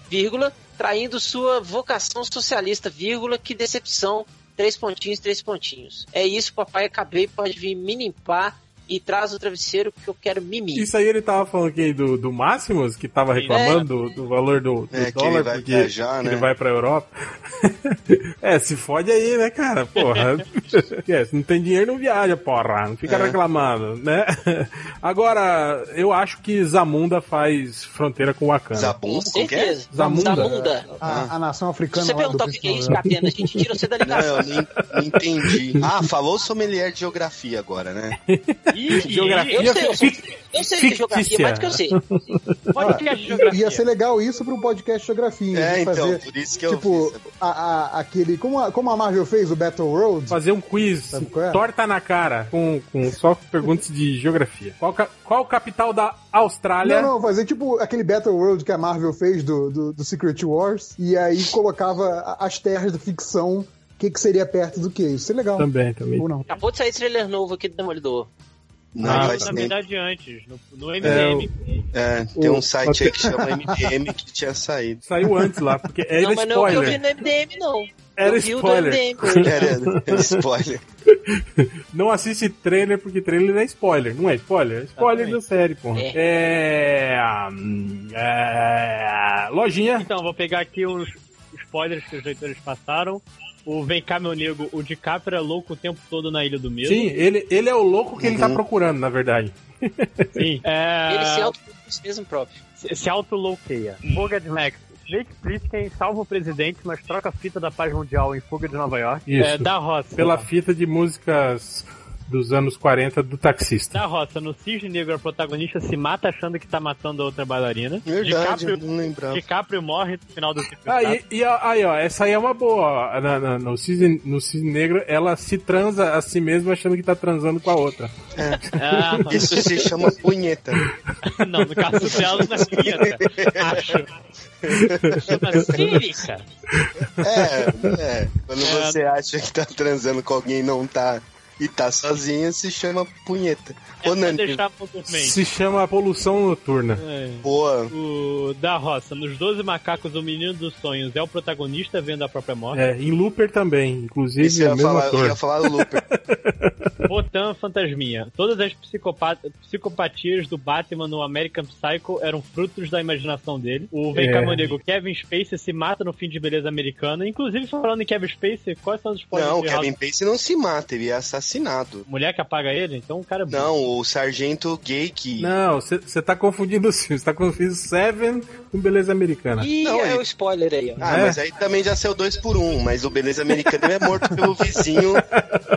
vírgula, traindo sua vocação socialista, vírgula, que decepção, três pontinhos, três pontinhos. É isso, papai, acabei, pode vir me limpar e traz o travesseiro que eu quero mimir. Isso aí ele tava falando aqui do, do Máximos, que tava reclamando do, do valor do, do É, que dólar, ele vai porque viajar, ele né? vai pra Europa. (laughs) é, se fode aí, né, cara? Porra. (laughs) é, se não tem dinheiro, não viaja, porra. Não fica É. reclamando, né? (laughs) Agora, eu acho que Zamunda faz fronteira com Wakanda. Zabumba? Com certeza. Zamunda. Zamunda. A, a nação Se africana você lá do perguntar o que é isso. Catena, a gente tira você da Não, ligação. eu nem, não entendi. Ah, falou sommelier de geografia agora, né? Geografia Eu sei, eu eu sei que é geografia, mais do que eu sei. (laughs) Podcast de Ia geografia. ser legal isso pro podcast de geografia. É, de então, fazer, por isso que eu tipo, fiz. a, a- aquele. Como a, como a Marvel fez o Battle World. fazer um quiz é? torta na cara com, com só perguntas de geografia. Qual, qual capital da Austrália? Não, não, fazer tipo aquele Battle World que a Marvel fez do, do, do Secret Wars. E aí colocava as terras da ficção. O que, que seria perto do que? Isso é legal. Também, também. Ou não? Acabou de sair trailer novo aqui do Demolidor. Não, Ah, Na tempo. verdade, antes, no, no É, MDM. É, tem um O- site aí que (laughs) chama MDM que tinha saído. Saiu antes lá, porque era não, mas não é o que eu vi spoiler. no MDM, não. Era eu spoiler. MDM. (laughs) Era, era spoiler. (laughs) Não assiste trailer porque trailer é spoiler. Não é spoiler? É spoiler da série, porra. É. hum, é, Lojinha. Então, vou pegar aqui os spoilers que os leitores passaram. O Vem cá, meu nego, o DiCaprio é louco o tempo todo na Ilha do Medo. Sim, ele, ele é o louco que ele tá Uhum. procurando, na verdade. (laughs) Sim. É... Ele se auto mesmo próprio. se, se auto-louqueia. Fuga de Max. Jake Plissken salva o presidente, mas troca a fita da paz mundial em Fuga de Nova York. Isso. É, da roça. Pela fita de músicas dos anos 40 do taxista. Da roça, no Cisne Negro, a protagonista se mata achando que tá matando a outra bailarina. Verdade, DiCaprio, não lembrava. DiCaprio morre no final do filme. Aí, e, a- aí, ó, essa aí é uma boa. ó. Na- na- no, cisne, no Cisne Negro, ela se transa a si mesma achando que tá transando com a outra. Ah, Isso se chama punheta. (laughs) não, no caso dela não é punheta. Acho. Chama. É, é. Quando É. você acha que tá transando com alguém e não tá e tá sozinho, se chama punheta. É. Se chama poluição noturna. É. Boa. O da roça, nos 12 macacos, o menino dos sonhos é o protagonista vendo a própria morte. É, em Looper também, inclusive Isso eu o ia mesmo falar, eu ator. ia falar do Looper. (laughs) Botan Fantasminha. Todas as psicopa- psicopatias do Batman no American Psycho eram frutos da imaginação dele. O Vem cá, É. meu nego, Kevin Spacey se mata no fim de Beleza Americana. Inclusive, falando em Kevin Spacey, quais são os spoilers Não, Kevin House- Pacey não se mata, ele é assassinado. Mulher que apaga ele? Então o cara é bom. Não, o sargento gay que. Não, você tá confundindo os filmes. Você tá confundindo Seven com Beleza Americana. Ih, Não, é ele- o spoiler aí, ó. Ah, É. mas aí também já saiu dois por um, mas o Beleza Americana é morto pelo vizinho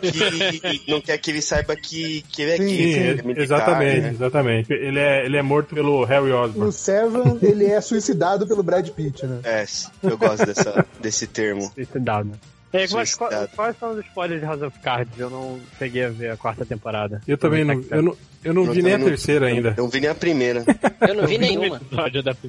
que não quer que ele saiba que, que ele é Sim, gay. Sim, que ele é é- militar, exatamente, né? exatamente. Ele é, ele é morto pelo Harry Osborn. No Seven, ele é suicidado pelo Brad Pitt, né? É, eu gosto dessa, desse termo. Suicidado. É, Suicidado. quais são os spoilers de House of Cards? Eu não cheguei a ver a quarta temporada. Eu também não, eu não, eu não Eu vi nem a também não- terceira ainda. Eu vi nem a primeira. Eu não vi Um nenhuma.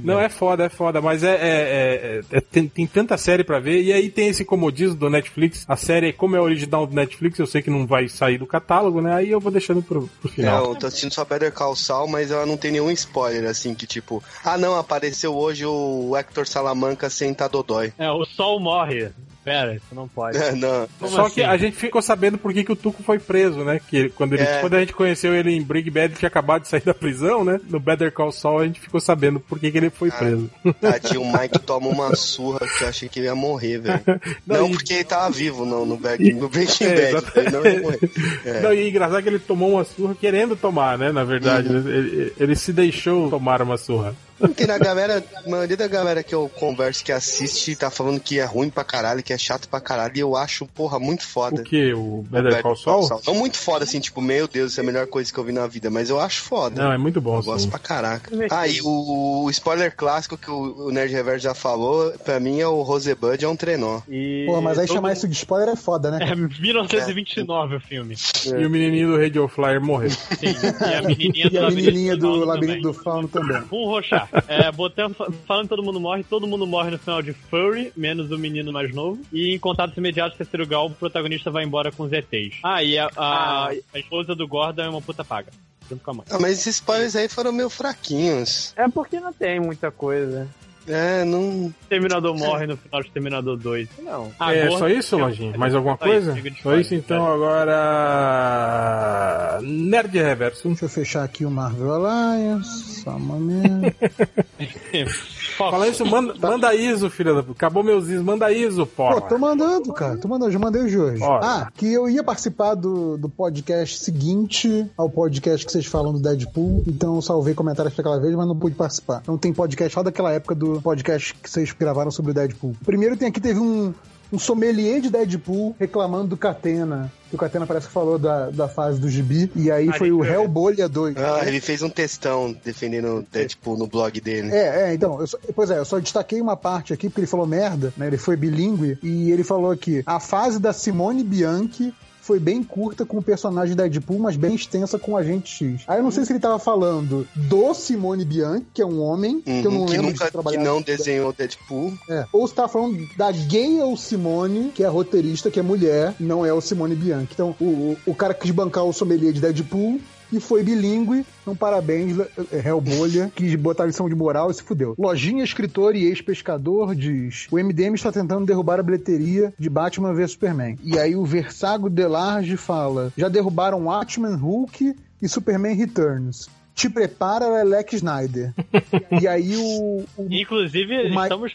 Não, é foda, é foda, mas é, é- é- é- tem, tem tanta série pra ver, e aí tem esse comodismo do Netflix. A série, como é original do Netflix, eu sei que não vai sair do catálogo, né? Aí eu vou deixando pro, pro final. Não, eu tô assistindo só Better Call Saul, mas ela não tem nenhum spoiler, assim, que tipo... Ah, não, apareceu hoje o Hector Salamanca sem Tadodói. É, o Sol morre. Pera, isso não pode. É, (laughs) não. Só assim? que a gente ficou sabendo por que, que o Tuco foi preso, né? Que quando, ele, É. quando a gente conheceu ele em Breaking Bad, ele tinha acabado de sair da prisão, né? No Better Call Saul, a gente ficou sabendo por que, que ele foi preso. Tadinho, o Mike (laughs) toma uma surra que eu achei que ele ia morrer, velho. Não, Não, e- porque ele tava vivo no, no, Breaking- no Breaking É, Bad. Ele não ia morrer. É. Não, e é engraçado que ele tomou uma surra querendo tomar, né? Na verdade, Uhum. ele, ele se deixou tomar uma surra. Porque na galera, a maioria da galera que eu converso que assiste tá falando que é ruim pra caralho, que é chato pra caralho, e eu acho, porra, muito foda. O que? O Better Call Saul? Não muito foda, assim, tipo, meu Deus, isso é a melhor coisa que eu vi na vida, mas eu acho foda. Não, é muito bom. Eu gosto sim. pra caraca. Ah, e o, o spoiler clássico que o, o Nerd Reverso já falou, pra mim é o Rosebud é um trenó. E Pô, mas aí todo chamar isso de spoiler é foda, né? É 1929 o filme. E o menininho do Radio Flyer morreu. Sim, e a menininha (laughs) E a menininha do Fauno Labirinto também. do Fauno também. Um roxar. É, botando, falando que todo mundo morre, todo mundo morre no final de Furry, menos o menino mais novo. E em contatos imediatos, terceiro grau, o protagonista vai embora com os ETs. Ah, e a, a, a esposa do Gordon é uma puta paga. Junto com a mãe. Ah, mas esses spoilers aí foram meio fraquinhos. É porque não tem muita coisa. É, não. Terminador morre no final de Terminador 2. Não. é Agora- só isso, Lojinha? Mais alguma Só isso, coisa? de Só isso, spoiler, então agora. Nerd Reverso. Deixa eu fechar aqui o Marvel Alliance. Só um (laughs) momento. Fala isso, manda, manda ISO, filha da. Acabou meus ISO, manda ISO, Pô, porra. tô mandando, cara. Tô mandando, já mandei de hoje. Ó. Ah, que eu ia participar do, do podcast seguinte ao podcast que vocês falam do Deadpool. Então eu salvei comentários daquela vez, mas não pude participar. Então tem podcast só daquela época do podcast que vocês gravaram sobre o Deadpool. Primeiro tem aqui, teve um. Um sommelier de Deadpool reclamando do Catena. Que o Catena parece que falou da, da fase do gibi. E aí foi o Hellbolha 2. Ah, ele fez um textão defendendo o Deadpool no blog dele. É, é, então, eu só- pois é, eu só destaquei uma parte aqui porque ele falou merda, né? Ele foi bilíngue e ele falou aqui: a fase da Simone Bianchi foi bem curta com o personagem da Deadpool, mas bem extensa com o Agente X. Aí eu não sei se ele tava falando do Simone Bianchi, que é um homem, que eu não Uhum, que lembro nunca de que não desenhou Deadpool. É. Ou você tá falando da Gayle Simone, que é roteirista, que é mulher, não é o Simone Bianchi. Então, o, o, o cara quis bancar o sommelier de Deadpool e foi bilíngue. Então, parabéns, Hellbolha, quis botar lição de moral e se fudeu. Lojinha, escritor e ex-pescador diz: O MDM está tentando derrubar a bilheteria de Batman vs Superman. E aí o Versago Delarge fala: Já derrubaram Watchmen, Hulk e Superman Returns. Te prepara, Lex Snyder. e aí o, o Inclusive, o Ma- estamos.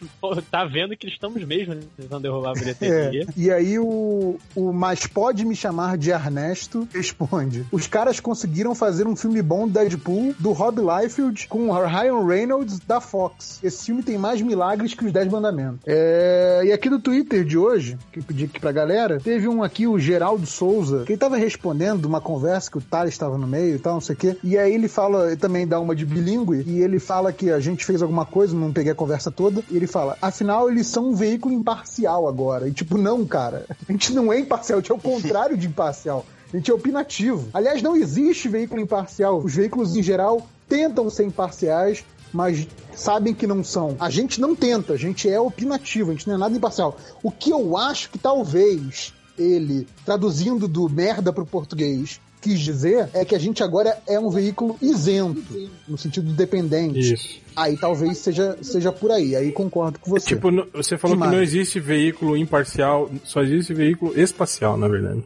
Tá vendo que estamos mesmo tentando derrubar a É, bilheteria. e aí o, o Mas Pode Me Chamar de Ernesto responde: Os caras conseguiram fazer um filme bom do Deadpool do Rob Liefeld com o Ryan Reynolds da Fox. Esse filme tem mais milagres que os Dez Mandamentos. É, e aqui do Twitter de hoje, que eu pedi aqui pra galera, teve um aqui, o Geraldo Souza, que ele tava respondendo uma conversa que o Thales estava no meio e tal, não sei o quê. E aí ele fala, ele também dá uma de bilíngue, e ele fala que a gente fez alguma coisa, não peguei a conversa toda, e ele fala, afinal eles são um veículo imparcial agora. E tipo, não, cara, a gente não é imparcial, a gente é o (laughs) contrário de imparcial. A gente é opinativo. Aliás, não existe veículo imparcial. Os veículos, em geral, tentam ser imparciais, mas sabem que não são. A gente não tenta, a gente é opinativo, a gente não é nada imparcial. O que eu acho que talvez ele, traduzindo do merda pro português, quis dizer é que a gente agora é um veículo isento, no sentido dependente. Isso. Aí talvez seja, seja por aí, aí concordo com você. Tipo, no- você falou que Demais. não existe veículo imparcial, só existe veículo espacial, na verdade.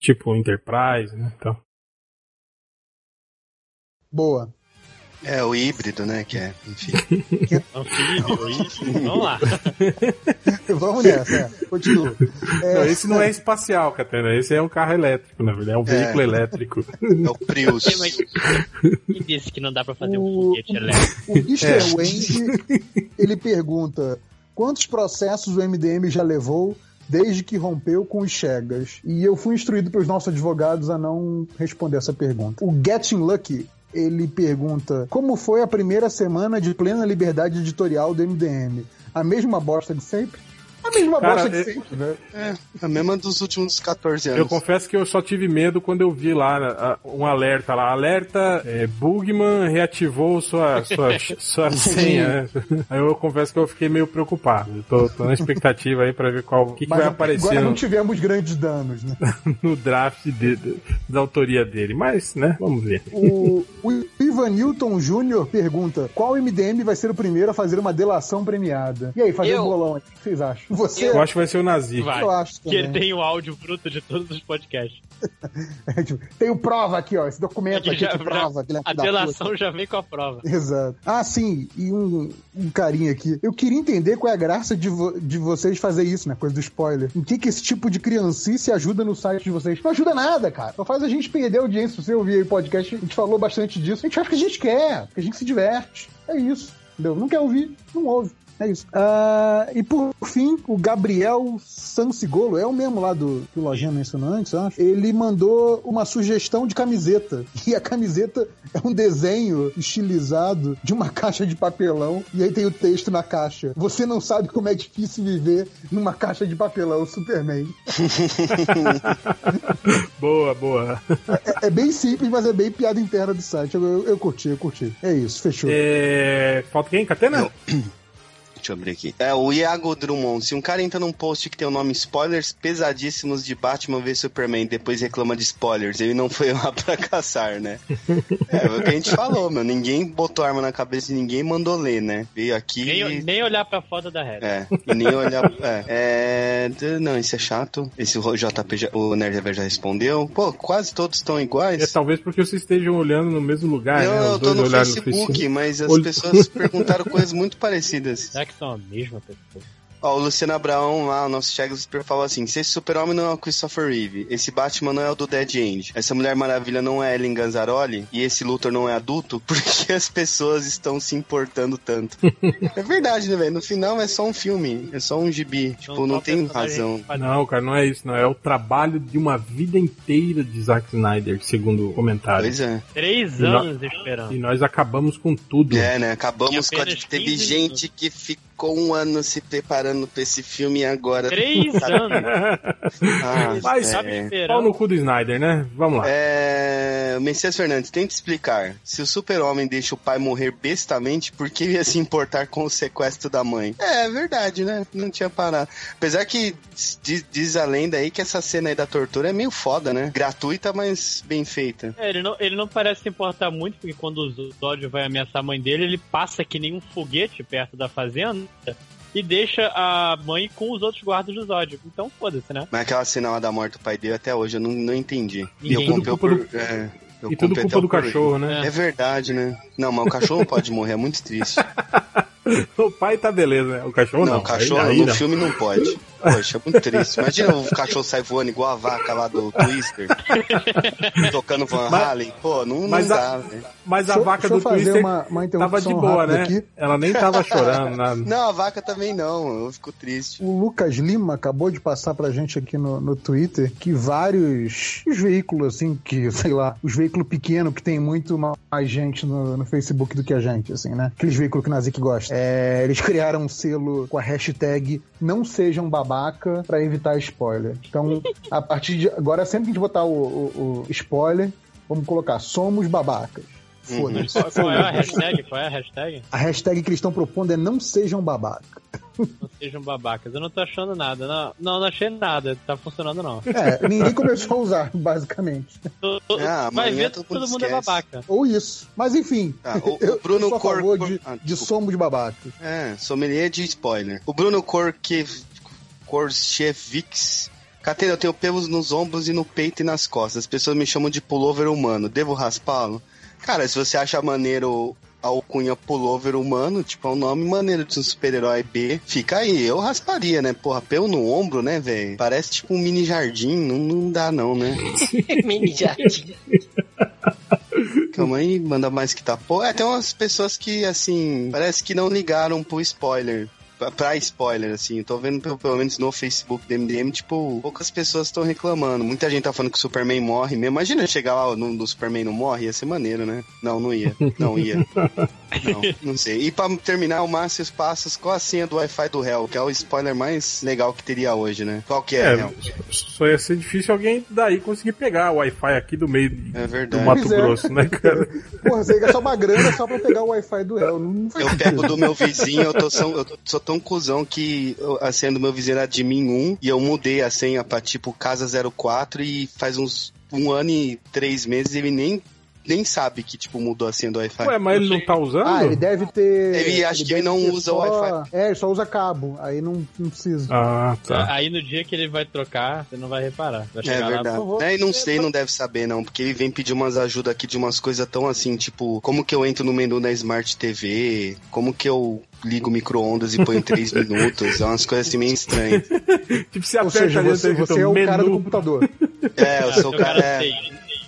Tipo, Enterprise, né? Então. Boa. É, o híbrido, né? Que é, enfim. Anfíbio, isso. Vamos lá. (laughs) Vamos nessa, é. continua. É, Não, esse não é espacial, Catena. Esse é um carro elétrico, na verdade. É um veículo É. elétrico. É o Prius. Mas Quem disse que não dá pra fazer um foguete elétrico? O Mr. É. Wendy, ele pergunta quantos processos o MDM já levou desde que rompeu com os Chegas? E eu fui instruído pelos nossos advogados a não responder essa pergunta. O Getting Lucky, ele pergunta como foi a primeira semana de plena liberdade editorial do MDM? A mesma bosta de sempre? A mesma Cara, bosta de é- sempre, né? É, a mesma dos últimos 14 anos. Eu confesso que eu só tive medo quando eu vi lá a- um alerta lá. Alerta, é, Bugman reativou sua, sua, (laughs) sua senha. né? Aí eu confesso que eu fiquei meio preocupado. Tô, tô na expectativa aí pra ver qual o que, que Mas vai agora aparecer não no, tivemos grandes danos, né? (laughs) no draft de- de- da autoria dele. Mas, né, vamos ver. O, o Ivan Newton Jr. pergunta: qual MDM vai ser o primeiro a fazer uma delação premiada? E aí, fazer Eu. um bolão aí, o que vocês acham? Você, Eu acho que vai ser o Nazi. Vai. Eu acho que ele tem o áudio bruto de todos os podcasts. (laughs) É, tipo, tenho prova aqui, ó. Esse documento aqui Já- que prova. Guilherme a delação puta. já vem com a prova. Exato. Ah, sim, e um, um carinha aqui. Eu queria entender qual é a graça de, vo- de vocês fazer isso, né? Coisa do spoiler. Em que, que esse tipo de criancice ajuda no site de vocês? Não ajuda nada, cara. Só faz a gente perder a audiência. Se você ouvir aí o podcast, a gente falou bastante disso. A gente faz o que a gente quer, porque a gente se diverte. É isso. Entendeu? Não quer ouvir, não ouve. É isso. Ah, e por fim, o Gabriel Sansigolo, é o mesmo lá do que o Lojinha mencionou antes, acho. Ele mandou uma sugestão de camiseta. (laughs) E a camiseta é um desenho estilizado de uma caixa de papelão. E aí tem o texto na caixa. Você não sabe como é difícil viver numa caixa de papelão, Superman. (laughs) Boa, boa. É, é bem simples, mas é bem piada interna do site. Eu, eu, eu curti, eu curti. É isso, fechou. É, Falta quem? Catena? Deixa eu abrir aqui. É o Iago Drummond. Se um cara entra num post que tem o nome spoilers pesadíssimos de Batman v Superman, depois reclama de spoilers, ele não foi lá (laughs) pra caçar, né? É, o que a gente falou, meu. Ninguém botou arma na cabeça de ninguém e mandou ler, né? Veio aqui. Nem, nem olhar pra foto da reta. É, e nem olhar. (laughs) É, é, não, isso é chato. Esse o JP, já, o Nerd já respondeu. Pô, quase todos estão iguais. É talvez porque vocês estejam olhando no mesmo lugar, Não, né? Eu tô no olharam Facebook, mas as Olho- pessoas perguntaram coisas muito parecidas. (laughs) Será que são a mesma pessoa? Ó, o Luciano Abraão lá, o nosso Thiago Super falou assim: se esse super-homem não é o Christopher Reeve, esse Batman não é o do Dead End, essa Mulher Maravilha não é Ellen Ganzaroli e esse Luthor não é adulto, por que as pessoas estão se importando tanto? (laughs) é verdade, né, velho? No final é só um filme, é só um gibi. Tipo, não tem razão. Não, cara, não é isso, não. É o trabalho de uma vida inteira de Zack Snyder, segundo o comentário. Pois é. Três E anos esperando. E nós acabamos com tudo. É, né? Acabamos com a. Teve 15 gente que ficou um ano se preparando pra esse filme e agora. Três Sabe? anos. Ah, Mas, é. pau no cu do Snyder, né? Vamos lá. É, Messias Fernandes, tenta explicar. Se o super-homem deixa o pai morrer bestamente, por que ia se importar com o sequestro da mãe? É, é verdade, né? Não tinha parado. Apesar que diz, diz a lenda aí que essa cena aí da tortura é meio foda, né? Gratuita, mas bem feita. É, ele não, ele não parece se importar muito, porque quando o Zod vai ameaçar a mãe dele, ele passa que nem um foguete perto da fazenda e deixa a mãe com os outros guardas do Zod. Então foda-se, né? Mas aquela cena lá da morte do pai dele, até hoje eu não, não entendi. E Ninguém. eu comprei por... é, eu E tudo comprei culpa até do cachorro, né? É verdade, né? Não, mas o cachorro não pode morrer, é muito triste. (laughs) O pai tá beleza, né? O cachorro não. Não, o cachorro Aí- aí no não. filme não pode. Poxa, é muito triste. Imagina o cachorro sair voando igual a vaca lá do Twister. tocando Van Halen. Pô, não, não mas a- dá, velho. Mas a Deixa vaca deixa eu do fazer Twister uma- uma tava de boa, né? aqui. Ela nem tava chorando, nada. (laughs) Não, a vaca também não. Eu fico triste. O Lucas Lima acabou de passar pra gente aqui no, no Twitter que vários os veículos, assim, que, (laughs) sei lá, os veículos pequenos que tem muito mais gente no, no Facebook do que a gente, assim, né? Aqueles veículos que o Nazik gosta. É, eles (laughs) criaram um selo com a hashtag não sejam babaca pra evitar spoiler. Então, a partir de agora, sempre que a gente botar o, o- o spoiler, vamos colocar somos babacas. Foda-se. Qual, qual é a hashtag? Qual é a hashtag? A hashtag que eles estão propondo é não sejam babaca. Não sejam babacas. Eu não tô achando nada. Não, não, não achei nada. Tá funcionando não. É, ninguém começou a usar, basicamente. Tô- tô- Ah, vai ver, todo todo, mundo é babaca. Ou isso. Mas enfim, Tá, o- o Bruno eu sou a Cor- favor Cor- de, ah, de somos babacas. É, sommelier de spoiler. O Bruno Korke... Korchevix... Catena, eu tenho pelos nos ombros e no peito e nas costas. As pessoas me chamam de pullover humano. Devo raspá-lo? Cara, se você acha maneiro a alcunha pullover humano, tipo, é um nome maneiro de um super-herói B, fica aí. Eu rasparia, né? Porra, pelo no ombro, né, velho? Parece tipo um mini jardim. Não, não dá, não, né? (laughs) Mini jardim. Calma aí, manda mais que tá. Pô, é, tem umas pessoas que, assim, parece que não ligaram pro spoiler. Pra- spoiler, assim, eu tô vendo pelo, pelo menos no Facebook do MDM, tipo, poucas pessoas estão reclamando. Muita gente tá falando que o Superman morre mesmo. Imagina chegar lá no, no Superman não morre, ia ser maneiro, né? Não, não ia. Não ia. Não, não sei. E pra terminar, o Márcio Passos, qual a senha do Wi-Fi do Hell? Que é o spoiler mais legal que teria hoje, né? Qual que é, É, Hell? só ia ser difícil alguém daí conseguir pegar o Wi-Fi aqui do meio É do. Mato Pois é. Grosso, né, cara? Porra, você gastar uma grana só pra pegar o Wi-Fi do faz Eu pego do meu vizinho, eu, tô, são, eu tô- tão cuzão que a senha do meu vizinho era de mim 1 e eu mudei a senha pra tipo Casa 04 e faz uns um ano e três meses ele nem, nem sabe que tipo mudou a senha do Wi-Fi. Ué, mas ele não tá usando? Ah, ele deve ter. Ele acha que ele não usa o só- Wi-Fi. É, ele só usa cabo. Aí não, não precisa. Ah, tá. Aí no dia que ele vai trocar, você não vai reparar. Vai É chegar lá, verdade. favor. É, e não sei, não deve saber, não, porque ele vem pedir umas ajudas aqui de umas coisas tão assim, tipo, como que eu entro no menu da Smart TV, como que eu ligo o micro-ondas e ponho em 3 (laughs) minutos, é umas coisas assim meio estranhas. (laughs) Tipo, você Ou aperta seja, você, escrito você é o cara do menu. computador. É, eu sou o cara, é.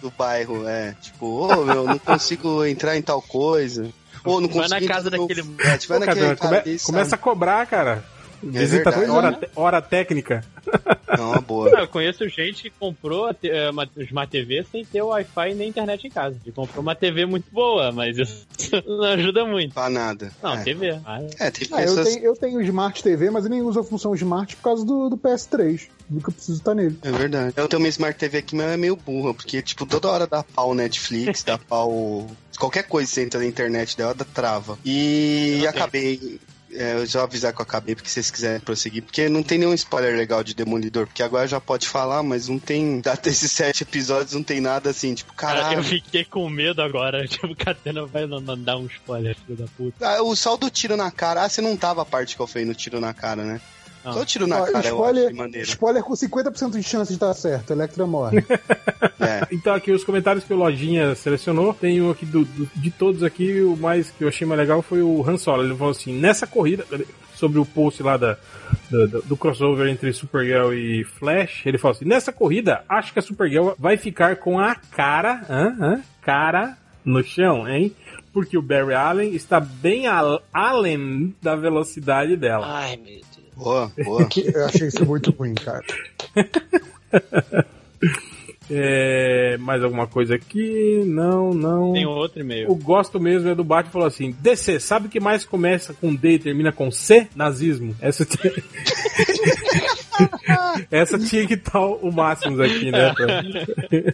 Do bairro, é. Tipo, ô meu, não consigo entrar em tal coisa. Ou não Vai consigo na casa entrar no- daquele- É, tipo, vai Pô, naquele cara, come- cara começa a cobrar, cara. Visita verdade. hora, hora técnica. (laughs) Não, uma boa. Ah, Eu conheço gente que comprou a te- eh, uma Smart TV sem ter Wi-Fi nem internet em casa. E comprou uma TV muito boa, mas isso (laughs) não ajuda muito. Pra nada. Não, é. TV. Ah, É, tem Ah, eu, pessoas... tenho, eu tenho Smart TV, mas eu nem uso a função Smart por causa do, do PS3. Do que eu preciso estar nele. É verdade. Eu tenho uma Smart TV aqui, mas é meio burra, porque, tipo, toda hora dá pau Netflix, dá pau. Qualquer coisa que você entra na internet dela, dá trava. E Eu não acabei. É, eu já vou avisar que eu acabei, porque se vocês quiserem prosseguir, porque não tem nenhum spoiler legal de Demolidor, porque agora já pode falar, mas não tem. Até (laughs) esses sete episódios não tem nada assim, tipo, Cara, caralho. eu fiquei com medo agora. (laughs) Tipo, o Catena vai mandar um spoiler, filho da puta. Ah, o só do tiro na cara, ah, você não tava a parte que eu falei no tiro na cara, né? Só o tiro na Ó, cara, eu spoiler, acho maneiro. spoiler com 50% de chance de estar certo. Electra morre. (laughs) Então aqui os comentários que o Lojinha selecionou, tem um aqui do, do- de todos aqui, o mais que eu achei mais legal foi o Han Solo. Ele falou assim, nessa corrida, sobre o post lá da, do, do- do crossover entre Supergirl e Flash, ele falou assim, nessa corrida, acho que a Supergirl vai ficar com a cara, hã, hã, cara no chão, hein? Porque o Barry Allen está bem al- além da velocidade dela. Ai, meu Deus. Boa, (laughs) boa. Eu achei isso muito ruim, cara. (laughs) É, mais alguma coisa aqui? Não, não. Tem outro e-mail. O gosto mesmo é do Batman falou assim: DC, sabe o que mais começa com D e termina com C? Nazismo. Essa (laughs) tinha, essa tinha que estar o máximo aqui, né? pra-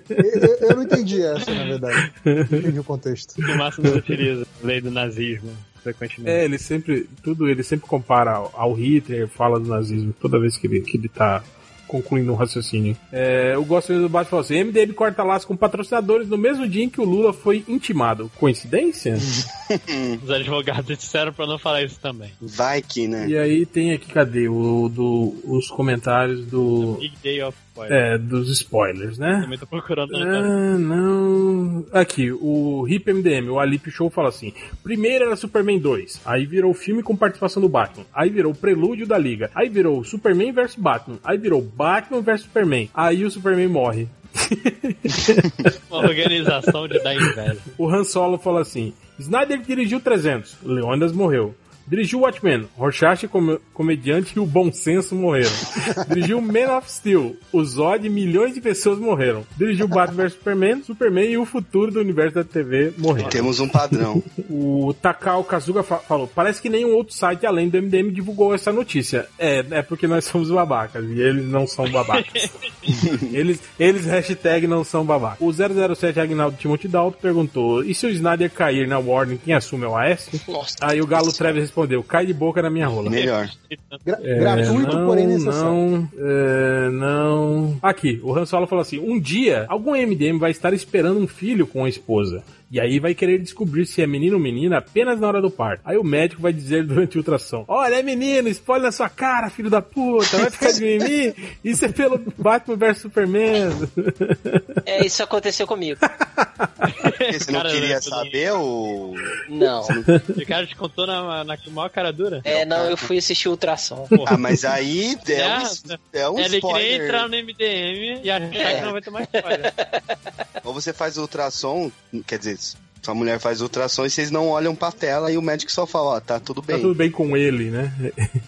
Eu, eu não entendi essa, na verdade. Não entendi o contexto. O máximo utiliza. Lei do nazismo, frequentemente. É, ele sempre. Tudo ele sempre compara ao, Hitler, fala do nazismo, toda vez que ele, que ele tá concluindo um raciocínio. É, o gosto mesmo do Batman falou assim: MDM corta laço com patrocinadores no mesmo dia em que o Lula foi intimado. Coincidência? (laughs) Os advogados disseram pra não falar isso também. Vai que, né? E aí tem aqui, cadê? O, do, os comentários do. Big Day of. É, dos spoilers, né? Também tô procurando. né, Ah, não. Aqui, o Hip MDM, o Alip Show fala assim: primeiro era Superman 2, aí virou filme com participação do Batman, aí virou o prelúdio da Liga, aí virou Superman vs Batman, aí virou Batman vs Superman, aí o Superman morre. (laughs) Uma organização de dar inveja. O Han Solo fala assim: Snyder dirigiu 300, Leônidas morreu. Dirigiu Watchmen, Rorschach, com- comediante e o bom senso morreram. Dirigiu Man of Steel, o Zod e milhões de pessoas morreram. Dirigiu Batman vs Superman, Superman e o futuro do universo da TV morreram. Temos um padrão. (laughs) O Takao Kazuga fa- falou: parece que nenhum outro site além do MDM divulgou essa notícia. É, é porque nós somos babacas e eles não são babacas. (laughs) eles, eles hashtag não são babacas. O 007 Agnaldo Timothy Dalton perguntou: e se o Snyder cair na Warning, quem assume é o AS? Aí o Galo Treves respondeu: cai de boca na minha rola. Melhor. Gra- É, gratuito, não, porém necessário. Não, é, não. Aqui, o Han Solo falou assim: um dia, algum MDM vai estar esperando um filho com a esposa. E aí vai querer descobrir se é menino ou menina apenas na hora do parto. Aí o médico vai dizer durante o ultrassom: Olha, é menino, spoiler na sua cara, filho da puta, vai ficar de mimimi? Isso é pelo Batman vs Superman. É, isso aconteceu comigo. Você não Cara, queria né, tudo saber ou. Não. O cara te contou na, na maior cara dura? É, não, eu fui assistir o ultrassom. Ah, mas aí é um, é um Ele queria spoiler. entrar no MDM e achar É. que não vai ter mais spoiler. Ou você faz ultrassom, quer dizer, sua mulher faz ultrassom e vocês não olham pra tela e o médico só fala, ó, tá tudo Tá bem. tudo bem com ele, né?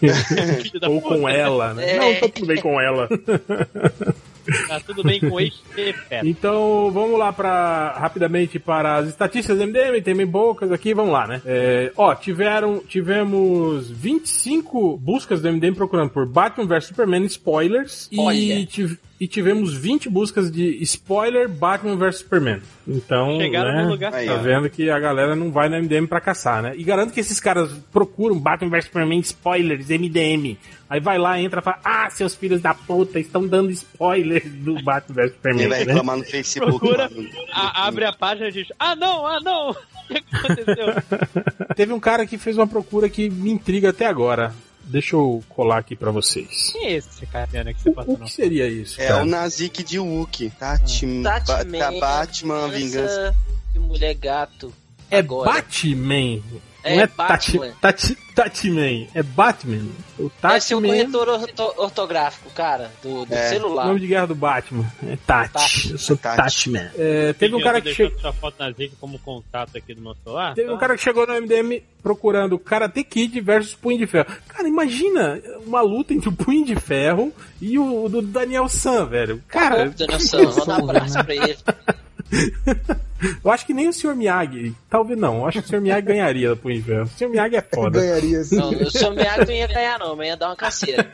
(laughs) Ou com ela, né? É. Não, tá tudo bem com ela. (laughs) Tá tudo bem com feto. (laughs) Então, vamos lá para rapidamente para as estatísticas do MDM, tem bem poucas aqui, vamos lá, né? É, ó, tiveram, tivemos 25 buscas do MDM procurando por Batman vs Superman spoilers e, Olha. tiv- e tivemos 20 buscas de spoiler Batman vs Superman. Então, Chegaram né, no lugar Aí, tá vendo que a galera não vai no MDM pra caçar, né? E garanto que esses caras procuram Batman vs Superman spoilers MDM. Aí vai lá, entra e fala: Ah, seus filhos da puta estão dando spoilers do Batman vs Superman. Quem vai né? reclamar no Facebook? Procura, a- abre a página e diz: Ah, não, ah, não! (laughs) O que aconteceu? (laughs) Teve um cara que fez uma procura que me intriga até agora. Deixa eu colar aqui pra vocês. Quem é esse cara que você passou O que seria isso? É cara? o Nazik de Wookie. Batman, Ba- tá Batman, vingança. de mulher gato. É agora. Batman. É Não é Batman. Tati, Tati, Tatiman. É Batman. O Deve ser o corretor orto- ortográfico, cara, do, do É. celular. Nome de guerra do Batman. É Tati. Tati. Eu sou Tati. Tatiman. É, teve um cara que chegou. sua foto na como contato aqui do meu celular? Teve um cara que chegou no MDM procurando Karate Kid versus Punho de Ferro. Cara, imagina uma luta entre o Punho de Ferro e o do Daniel San, velho. Cara, Daniel San, manda um abraço pra ele. (laughs) eu acho que nem o Sr. Miyagi. Talvez não. Eu acho que o Sr. Miyagi ganharia de Ferro. O Sr. Miyagi é foda. Ganharia sim. Não, o seu Miyagi não ia ganhar, não, mas ia dar uma canseira. (laughs)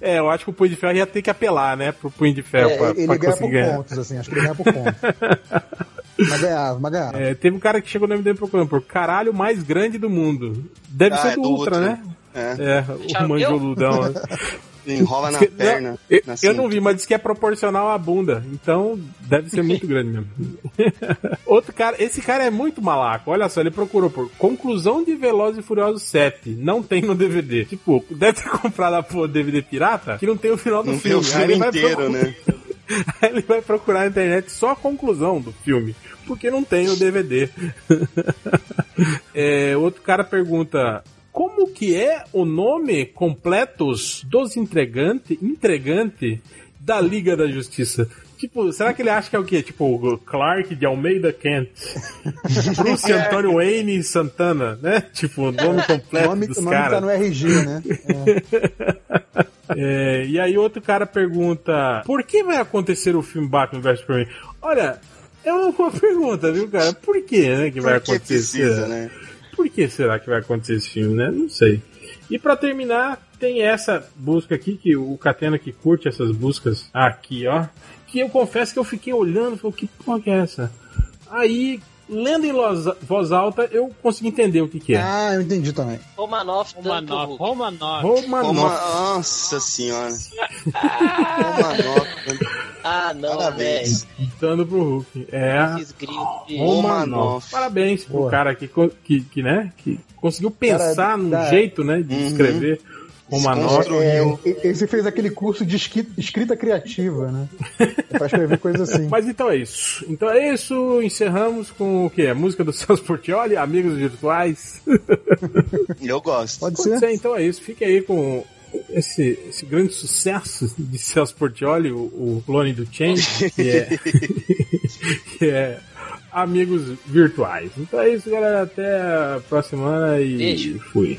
É, eu acho que o Punho de Ferro ia ter que apelar, né? Pro Punho de Ferro É, pra, ele pra ganha por ganhar. pontos, assim. Acho que ele ganha por pontos. (laughs) Mas ganhava, mas ganhava. É, teve um cara que chegou no MDM procurando por caralho mais grande do mundo. Deve Ah, ser é do, do Ultra, Ultra. né? É. o Já manjoludão. né? (laughs) Enrola na perna. não, eu, na eu não vi, mas diz que é proporcional à bunda. Então deve ser muito (laughs) grande mesmo. (laughs) Outro cara, esse cara é muito malaco. Olha só, ele procurou por conclusão de Velozes e Furiosos 7. Não tem no DVD. Tipo, deve ter comprado a porra DVD pirata que não tem o final do Não tem o filme. filme Aí ele vai inteiro, procurar- né? Aí ele vai procurar na internet só a conclusão do filme, porque não tem no DVD. É, outro cara pergunta: como que é o nome completos dos entregante, entregante da Liga da Justiça? Tipo, será que ele acha que é o quê? Tipo, Clark de Almeida Kent, (laughs) Bruce Antônio Wayne Santana, né? Tipo, o nome completo O nome, dos o nome tá caras. no RG, né? (laughs) É, e aí outro cara pergunta: Por que vai acontecer o filme Batman vs Superman? Olha, é uma boa pergunta, viu, cara? Por que, né, que vai Por que acontecer? precisa, né? Por que será que vai acontecer esse filme, né? Não sei. E pra terminar, tem essa busca aqui, que o Catena que curte essas buscas aqui, ó. Que eu confesso que eu fiquei olhando e falei, que porra que é essa? Aí, lendo em voz alta, eu consegui entender o que que é. Ah, eu entendi também. Romanoff, Romanoff, Romanoff. Romanoff. Roma- Nossa senhora. (laughs) Romanoff. Ah, não, Parabéns. Dando pro Hulk. É. Romanoff. Parabéns pro Boa. cara que, que, que, né, que conseguiu pensar Cara, num dá- jeito, né, de Uhum. escrever Romanoff. É, esse fez aquele curso de escrita criativa, né? É pra escrever coisa (laughs) assim. Mas então é isso. Então é isso. Encerramos com o quê? A música do (laughs) Celso Portioli, Amigos Virtuais. Eu gosto. Pode Pode ser? ser, então é isso. Fique aí com esse, esse grande sucesso de Celso Portioli, o, o clone do Change, que é, (laughs) que é Amigos Virtuais. Então é isso, galera. Até a próxima semana e Beijo. fui.